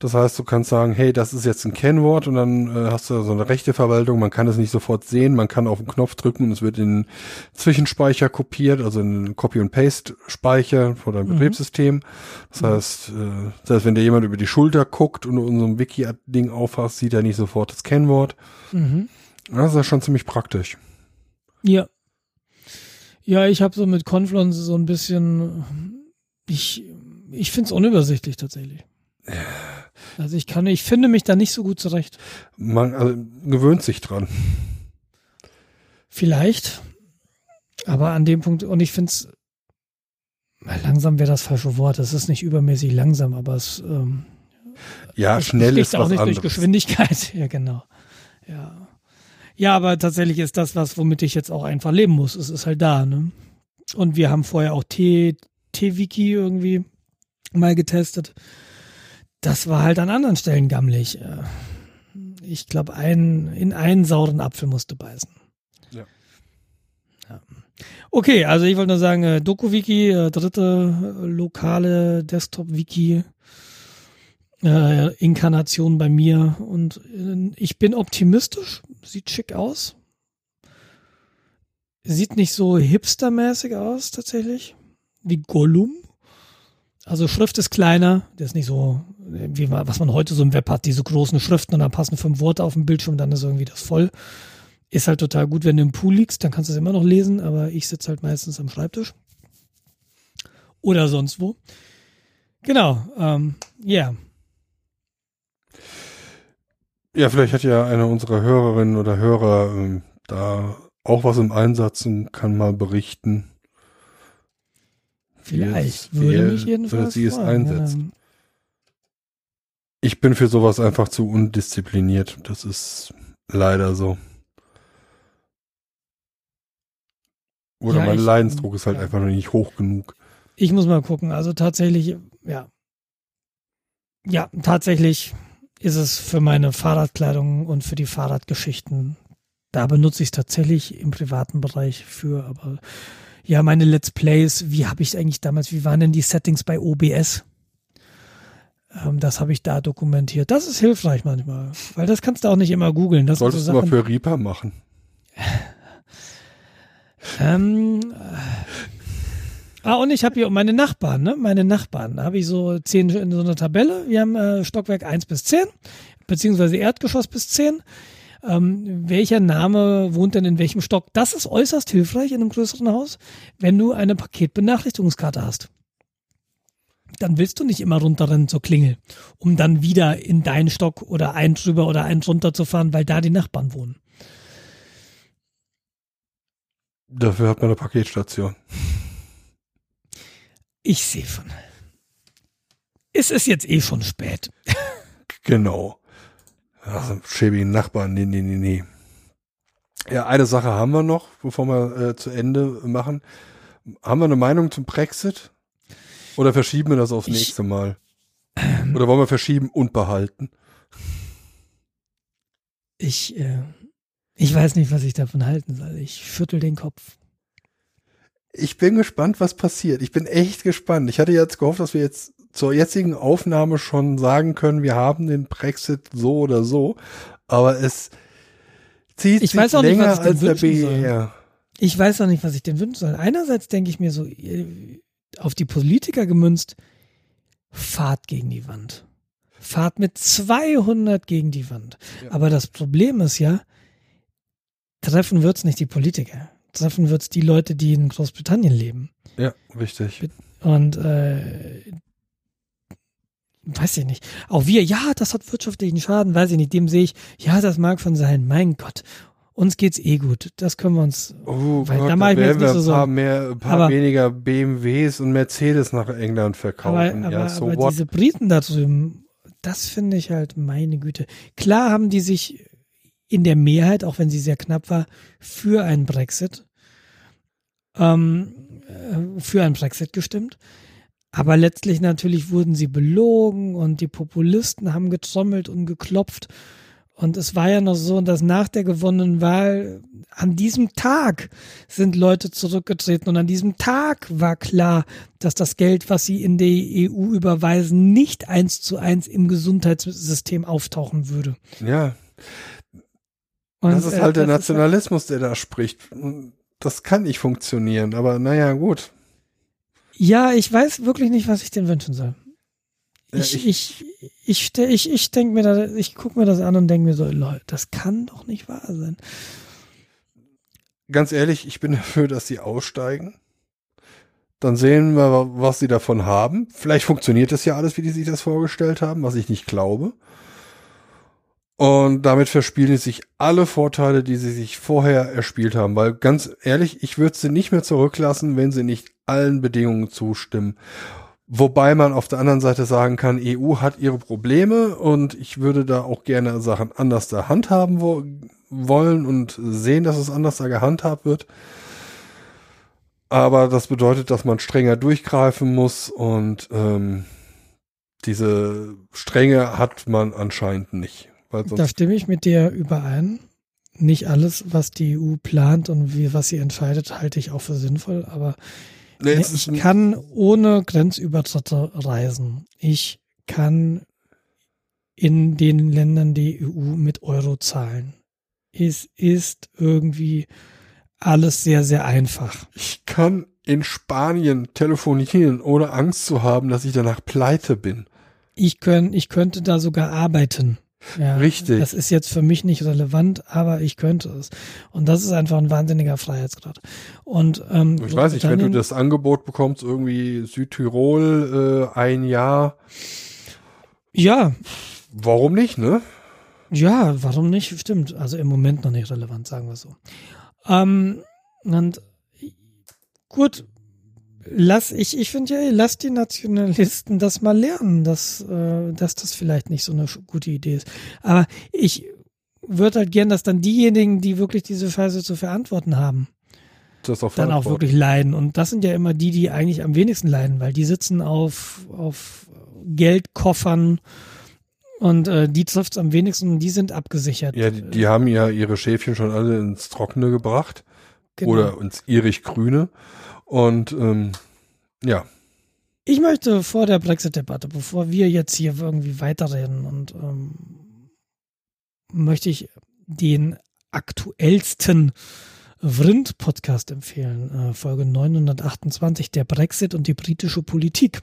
Das heißt, du kannst sagen, hey, das ist jetzt ein Kennwort und dann äh, hast du so eine rechte Verwaltung. Man kann es nicht sofort sehen. Man kann auf den Knopf drücken und es wird in Zwischenspeicher kopiert, also in Copy- und Paste-Speicher vor deinem mhm. Betriebssystem. Das mhm. heißt, äh, das heißt, wenn dir jemand über die Schulter guckt und unserem Wiki-Ding aufhast, sieht er nicht sofort das Kennwort. Mhm. Das ist schon ziemlich praktisch. Ja. Ja, ich habe so mit Confluence so ein bisschen, ich, ich finde es unübersichtlich tatsächlich. Also ich kann, ich finde mich da nicht so gut zurecht. Man also, gewöhnt sich dran. Vielleicht. Aber an dem Punkt, und ich finde es, langsam wäre das falsche Wort, es ist nicht übermäßig langsam, aber es ähm, ja, schnell ist auch was nicht anderes. durch Geschwindigkeit. (laughs) Ja, genau. Ja. Ja, aber tatsächlich ist das was, womit ich jetzt auch einfach leben muss. Es ist halt da, ne? Und wir haben vorher auch T-Wiki irgendwie mal getestet. Das war halt an anderen Stellen gammelig. Äh, Ich glaube, ein, in einen sauren Apfel musste beißen. Ja. ja. Okay, also ich wollte nur sagen, äh, DokuWiki, äh, dritte äh, lokale Desktop-Wiki, äh, Inkarnation bei mir und ich bin optimistisch, sieht schick aus. Sieht nicht so hipstermäßig aus tatsächlich, wie Gollum. Also Schrift ist kleiner, der ist nicht so, wie man, was man heute so im Web hat, diese großen Schriften und dann passen fünf Worte auf dem Bildschirm, dann ist irgendwie das voll. Ist halt total gut, wenn du im Pool liegst, dann kannst du es immer noch lesen, aber ich sitze halt meistens am Schreibtisch. Oder sonst wo. Genau, ähm, ja. Yeah. Ja, vielleicht hat ja einer unserer Hörerinnen oder Hörer ähm, da auch was im Einsatz und kann mal berichten. Vielleicht. wie Würde mich jedenfalls wie es einsetzt. ja. Ich bin für sowas einfach zu undiszipliniert. Das ist leider so. Oder Ja, mein ich- Leidensdruck ist halt ja. einfach noch nicht hoch genug. Ich muss mal gucken. Also tatsächlich, ja. Ja, tatsächlich ist es für meine Fahrradkleidung und für die Fahrradgeschichten. Da benutze ich es tatsächlich im privaten Bereich für, aber ja, meine Let's Plays, wie habe ich eigentlich damals, wie waren denn die Settings bei OBS? Ähm, das habe ich da dokumentiert. Das ist hilfreich manchmal, weil das kannst du auch nicht immer googeln. Das Solltest so du mal Sachen, für Reaper machen. Ähm, äh, ah, und ich habe hier meine Nachbarn, ne? Meine Nachbarn. Da habe ich so zehn in so einer Tabelle. Wir haben äh, Stockwerk 1 bis 10, beziehungsweise Erdgeschoss bis 10. Ähm, welcher Name wohnt denn in welchem Stock? Das ist äußerst hilfreich in einem größeren Haus, wenn du eine Paketbenachrichtigungskarte hast. Dann willst du nicht immer runterrennen zur Klingel, um dann wieder in deinen Stock oder einen drüber oder einen drunter zu fahren, weil da die Nachbarn wohnen. Dafür hat man eine Paketstation. Ich sehe schon. Es ist jetzt eh schon spät. (laughs) Genau. Also, schäbigen Nachbarn, nee, nee, nee, nee. Ja, eine Sache haben wir noch, bevor wir äh, zu Ende machen. Haben wir eine Meinung zum Brexit? Oder verschieben wir das aufs Ich- nächste Mal? Oder wollen wir verschieben und behalten? Ich, äh, ich weiß nicht, was ich davon halten soll. Ich schüttel den Kopf. Ich bin gespannt, was passiert. Ich bin echt gespannt. Ich hatte jetzt gehofft, dass wir jetzt zur jetzigen Aufnahme schon sagen können, wir haben den Brexit so oder so. Aber es zieht Ich sich weiß auch nicht, länger was ich als der. BER. Ich weiß noch nicht, was ich denn wünschen soll. Einerseits denke ich mir so, äh, auf die Politiker gemünzt, fahrt gegen die Wand. Fahrt mit 200 gegen die Wand. Ja. Aber das Problem ist ja, treffen wird's nicht die Politiker. Treffen wird's die Leute, die in Großbritannien leben. Ja, richtig. Und äh, weiß ich nicht. Auch wir, ja, das hat wirtschaftlichen Schaden, weiß ich nicht. Dem sehe ich, ja, das mag schon sein. Mein Gott, uns geht's eh gut. Das können wir uns. Oh Weil Gott, da mach ich jetzt nicht so ein paar, mehr, ein paar Aber- weniger BMWs und Mercedes nach England verkaufen. aber, ja, so aber diese Briten da drüben, das finde ich halt, meine Güte. Klar haben die sich in der Mehrheit, auch wenn sie sehr knapp war, für einen Brexit, ähm, äh, für einen Brexit gestimmt. Aber letztlich natürlich wurden sie belogen und die Populisten haben getrommelt und geklopft. Und es war ja noch so, dass nach der gewonnenen Wahl an diesem Tag sind Leute zurückgetreten und an diesem Tag war klar, dass das Geld, was sie in die EU überweisen, nicht eins zu eins im Gesundheitssystem auftauchen würde. Ja, Und, das ist äh, halt der das ist halt- Nationalismus, der da spricht. Das kann nicht funktionieren, aber naja, gut. Ja, ich weiß wirklich nicht, was ich denn wünschen soll. Ja, Ich, ich, ich, ich, ich denke mir da, ich gucke mir das an und denke mir so, Leute, das kann doch nicht wahr sein. Ganz ehrlich, ich bin (laughs) dafür, dass sie aussteigen. Dann sehen wir, was sie davon haben. Vielleicht funktioniert das ja alles, wie die sich das vorgestellt haben, was ich nicht glaube. Und damit verspielen sich alle Vorteile, die sie sich vorher erspielt haben. Weil ganz ehrlich, ich würde sie nicht mehr zurücklassen, wenn sie nicht allen Bedingungen zustimmen. Wobei man auf der anderen Seite sagen kann, EU hat ihre Probleme und ich würde da auch gerne Sachen anders da handhaben wo, wollen und sehen, dass es anders da gehandhabt wird. Aber das bedeutet, dass man strenger durchgreifen muss und ähm, diese Strenge hat man anscheinend nicht. Da stimme ich mit dir überein. Nicht alles, was die EU plant und wie, was sie entscheidet, halte ich auch für sinnvoll, aber Nee, ich kann ohne Grenzübertritte reisen. Ich kann in den Ländern der EU mit Euro zahlen. Es ist irgendwie alles sehr, sehr einfach. Ich kann in Spanien telefonieren, ohne Angst zu haben, dass ich danach pleite bin. Ich, könnt, ich könnte da sogar arbeiten. Ja, Richtig. Das ist jetzt für mich nicht relevant, aber ich könnte es. Und das ist einfach ein wahnsinniger Freiheitsgrad. Und ähm, ich weiß nicht, wenn du das Angebot bekommst, irgendwie Südtirol äh, ein Jahr. Ja. Warum nicht, ne? Ja, warum nicht? Stimmt. Also im Moment noch nicht relevant, sagen wir so. Ähm, und gut, lass ich, ich finde ja, lass die Nationalisten das mal lernen, dass, äh, dass das vielleicht nicht so eine gute Idee ist. Aber ich würde halt gern, dass dann diejenigen, die wirklich diese Scheiße zu verantworten haben, auch dann auch wirklich leiden. Und das sind ja immer die, die eigentlich am wenigsten leiden, weil die sitzen auf, auf Geldkoffern und äh, die trifft es am wenigsten und die sind abgesichert. Ja, die, die haben ja ihre Schäfchen schon alle ins Trockene gebracht. Genau. Oder ins irisch-grüne. Und ähm, ja. Ich möchte vor der Brexit-Debatte, bevor wir jetzt hier irgendwie weiterreden und ähm, möchte ich den aktuellsten Vrind-Podcast empfehlen, äh, Folge 928, der Brexit und die britische Politik.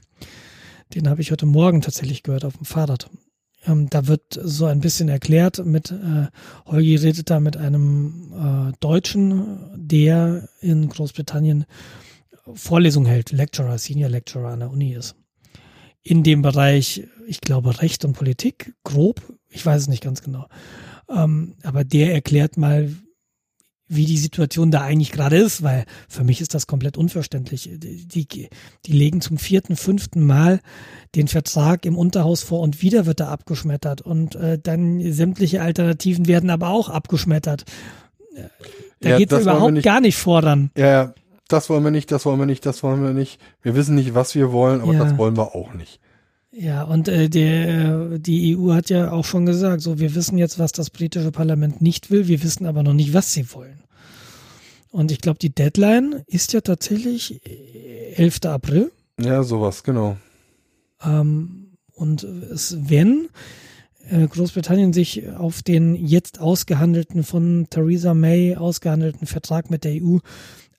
Den habe ich heute Morgen tatsächlich gehört auf dem Fahrrad. Ähm, da wird so ein bisschen erklärt mit, äh, Holgi redet da mit einem äh, Deutschen, der in Großbritannien Vorlesung hält, Lecturer, Senior Lecturer an der Uni ist. In dem Bereich, ich glaube, Recht und Politik, grob, ich weiß es nicht ganz genau. Ähm, aber der erklärt mal, wie die Situation da eigentlich gerade ist, weil für mich ist das komplett unverständlich. Die, die, die, legen zum vierten, fünften Mal den Vertrag im Unterhaus vor und wieder wird er abgeschmettert und äh, dann sämtliche Alternativen werden aber auch abgeschmettert. Da ja, geht es überhaupt nicht, gar nicht. Ja, ja, das wollen wir nicht, das wollen wir nicht, das wollen wir nicht. Wir wissen nicht, was wir wollen, aber ja. das wollen wir auch nicht. Ja, und äh, der, die EU hat ja auch schon gesagt, so wir wissen jetzt, was das britische Parlament nicht will, wir wissen aber noch nicht, was sie wollen. Und ich glaube, die Deadline ist ja tatsächlich 11. Äh, April. Ja, sowas, genau. Ähm, und es, wenn äh, Großbritannien sich auf den jetzt ausgehandelten, von Theresa May ausgehandelten Vertrag mit der EU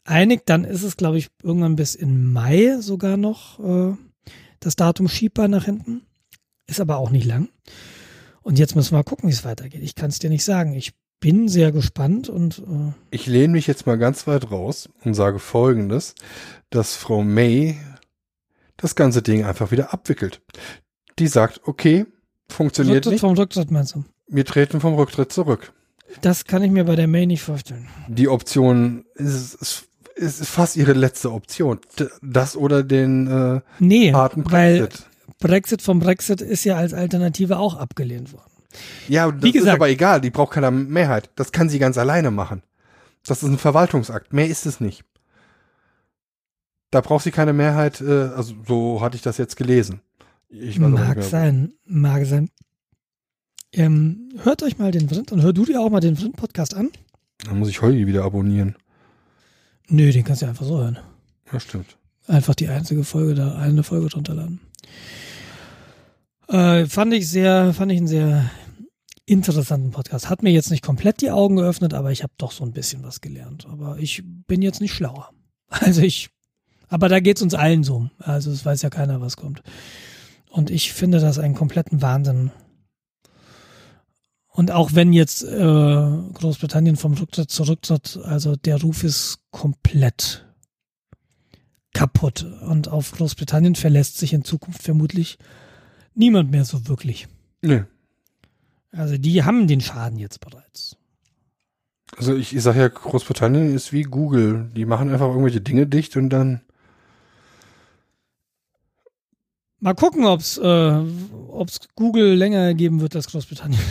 einigt, dann ist es, glaube ich, irgendwann bis in Mai sogar noch äh, das Datum schiebbar nach hinten. Ist aber auch nicht lang. Und jetzt müssen wir mal gucken, wie es weitergeht. Ich kann es dir nicht sagen. Ich bin sehr gespannt und äh ich lehne mich jetzt mal ganz weit raus und sage folgendes, dass Frau May das ganze Ding einfach wieder abwickelt. Die sagt, okay, funktioniert Rücktritt nicht. vom Rücktritt meinst du? Wir treten vom Rücktritt zurück. Das kann ich mir bei der May nicht vorstellen. Die Option ist, ist ist fast ihre letzte Option. Das oder den äh, nee, harten Brexit. Weil Brexit vom Brexit ist ja als Alternative auch abgelehnt worden. Ja, das Wie gesagt, ist aber egal, die braucht keine Mehrheit. Das kann sie ganz alleine machen. Das ist ein Verwaltungsakt, mehr ist es nicht. Da braucht sie keine Mehrheit, äh, also so hatte ich das jetzt gelesen. Ich mag sein, mag sein. Ähm, hört euch mal den Vrind und hör du dir auch mal den Vrind-Podcast an. Dann muss ich Holgi wieder abonnieren. Nö, den kannst du einfach so hören. Ja, stimmt. Einfach die einzige Folge da, eine Folge drunter laden. Äh, fand ich sehr, fand ich einen sehr interessanten Podcast. Hat mir jetzt nicht komplett die Augen geöffnet, aber ich habe doch so ein bisschen was gelernt. Aber ich bin jetzt nicht schlauer. (laughs) Also ich, aber da geht's uns allen so. Also es weiß ja keiner, was kommt. Und ich finde das einen kompletten Wahnsinn, und auch wenn jetzt äh, Großbritannien vom Rücktritt zurücktritt, also der Ruf ist komplett kaputt. Und auf Großbritannien verlässt sich in Zukunft vermutlich niemand mehr so wirklich. Nee. Also die haben den Schaden jetzt bereits. Also ich, ich sage ja, Großbritannien ist wie Google. Die machen einfach irgendwelche Dinge dicht und dann. Mal gucken, ob es äh, ob's Google länger geben wird als Großbritannien.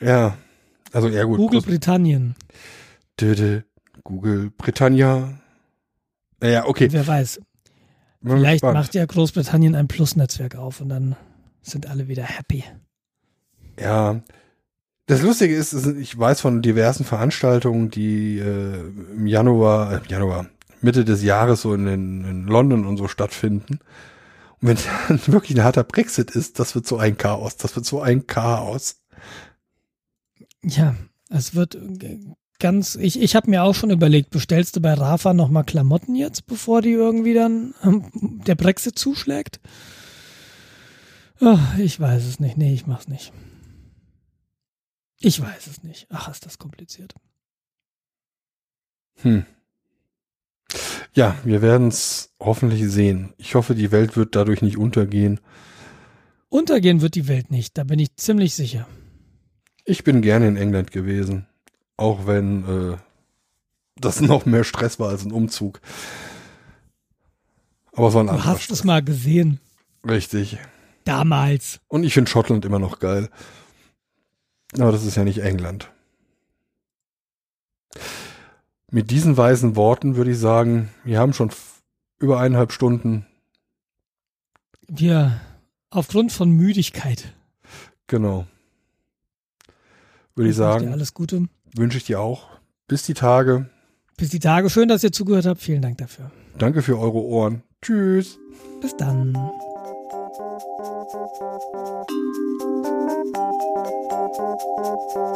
Ja, also ja gut. Google Britannien. Döde, Google Britannia. Naja, okay. Wer weiß. Vielleicht gespannt. macht ja Großbritannien ein Plus-Netzwerk auf und dann sind alle wieder happy. Ja. Das Lustige ist, ist, ich weiß von diversen Veranstaltungen, die äh, im Januar, äh, Januar, Mitte des Jahres so in, in, in London und so stattfinden. Wenn (laughs) wirklich ein harter Brexit ist, das wird so ein Chaos. Das wird so ein Chaos. Ja, es wird äh, ganz, ich, ich habe mir auch schon überlegt, bestellst du bei Rafa nochmal Klamotten jetzt, bevor die irgendwie dann ähm, der Brexit zuschlägt? Ach, ich weiß es nicht. Nee, ich mach's nicht. Ich weiß es nicht. Ach, ist das kompliziert. Hm. Ja, wir werden es hoffentlich sehen. Ich hoffe, die Welt wird dadurch nicht untergehen. Untergehen wird die Welt nicht, da bin ich ziemlich sicher. Ich bin gerne in England gewesen, auch wenn äh, das (laughs) noch mehr Stress war als ein Umzug. Aber es war ein Du hast Stress. es mal gesehen. Richtig. Damals. Und ich finde Schottland immer noch geil. Aber das ist ja nicht England. Mit diesen weisen Worten würde ich sagen, wir haben schon über eineinhalb Stunden. Wir, aufgrund von Müdigkeit, Genau. Würde ich dir sagen, alles Gute. wünsche ich dir auch. Bis die Tage. Bis die Tage. Schön, dass ihr zugehört habt. Vielen Dank dafür. Danke für eure Ohren. Tschüss. Bis dann. Thank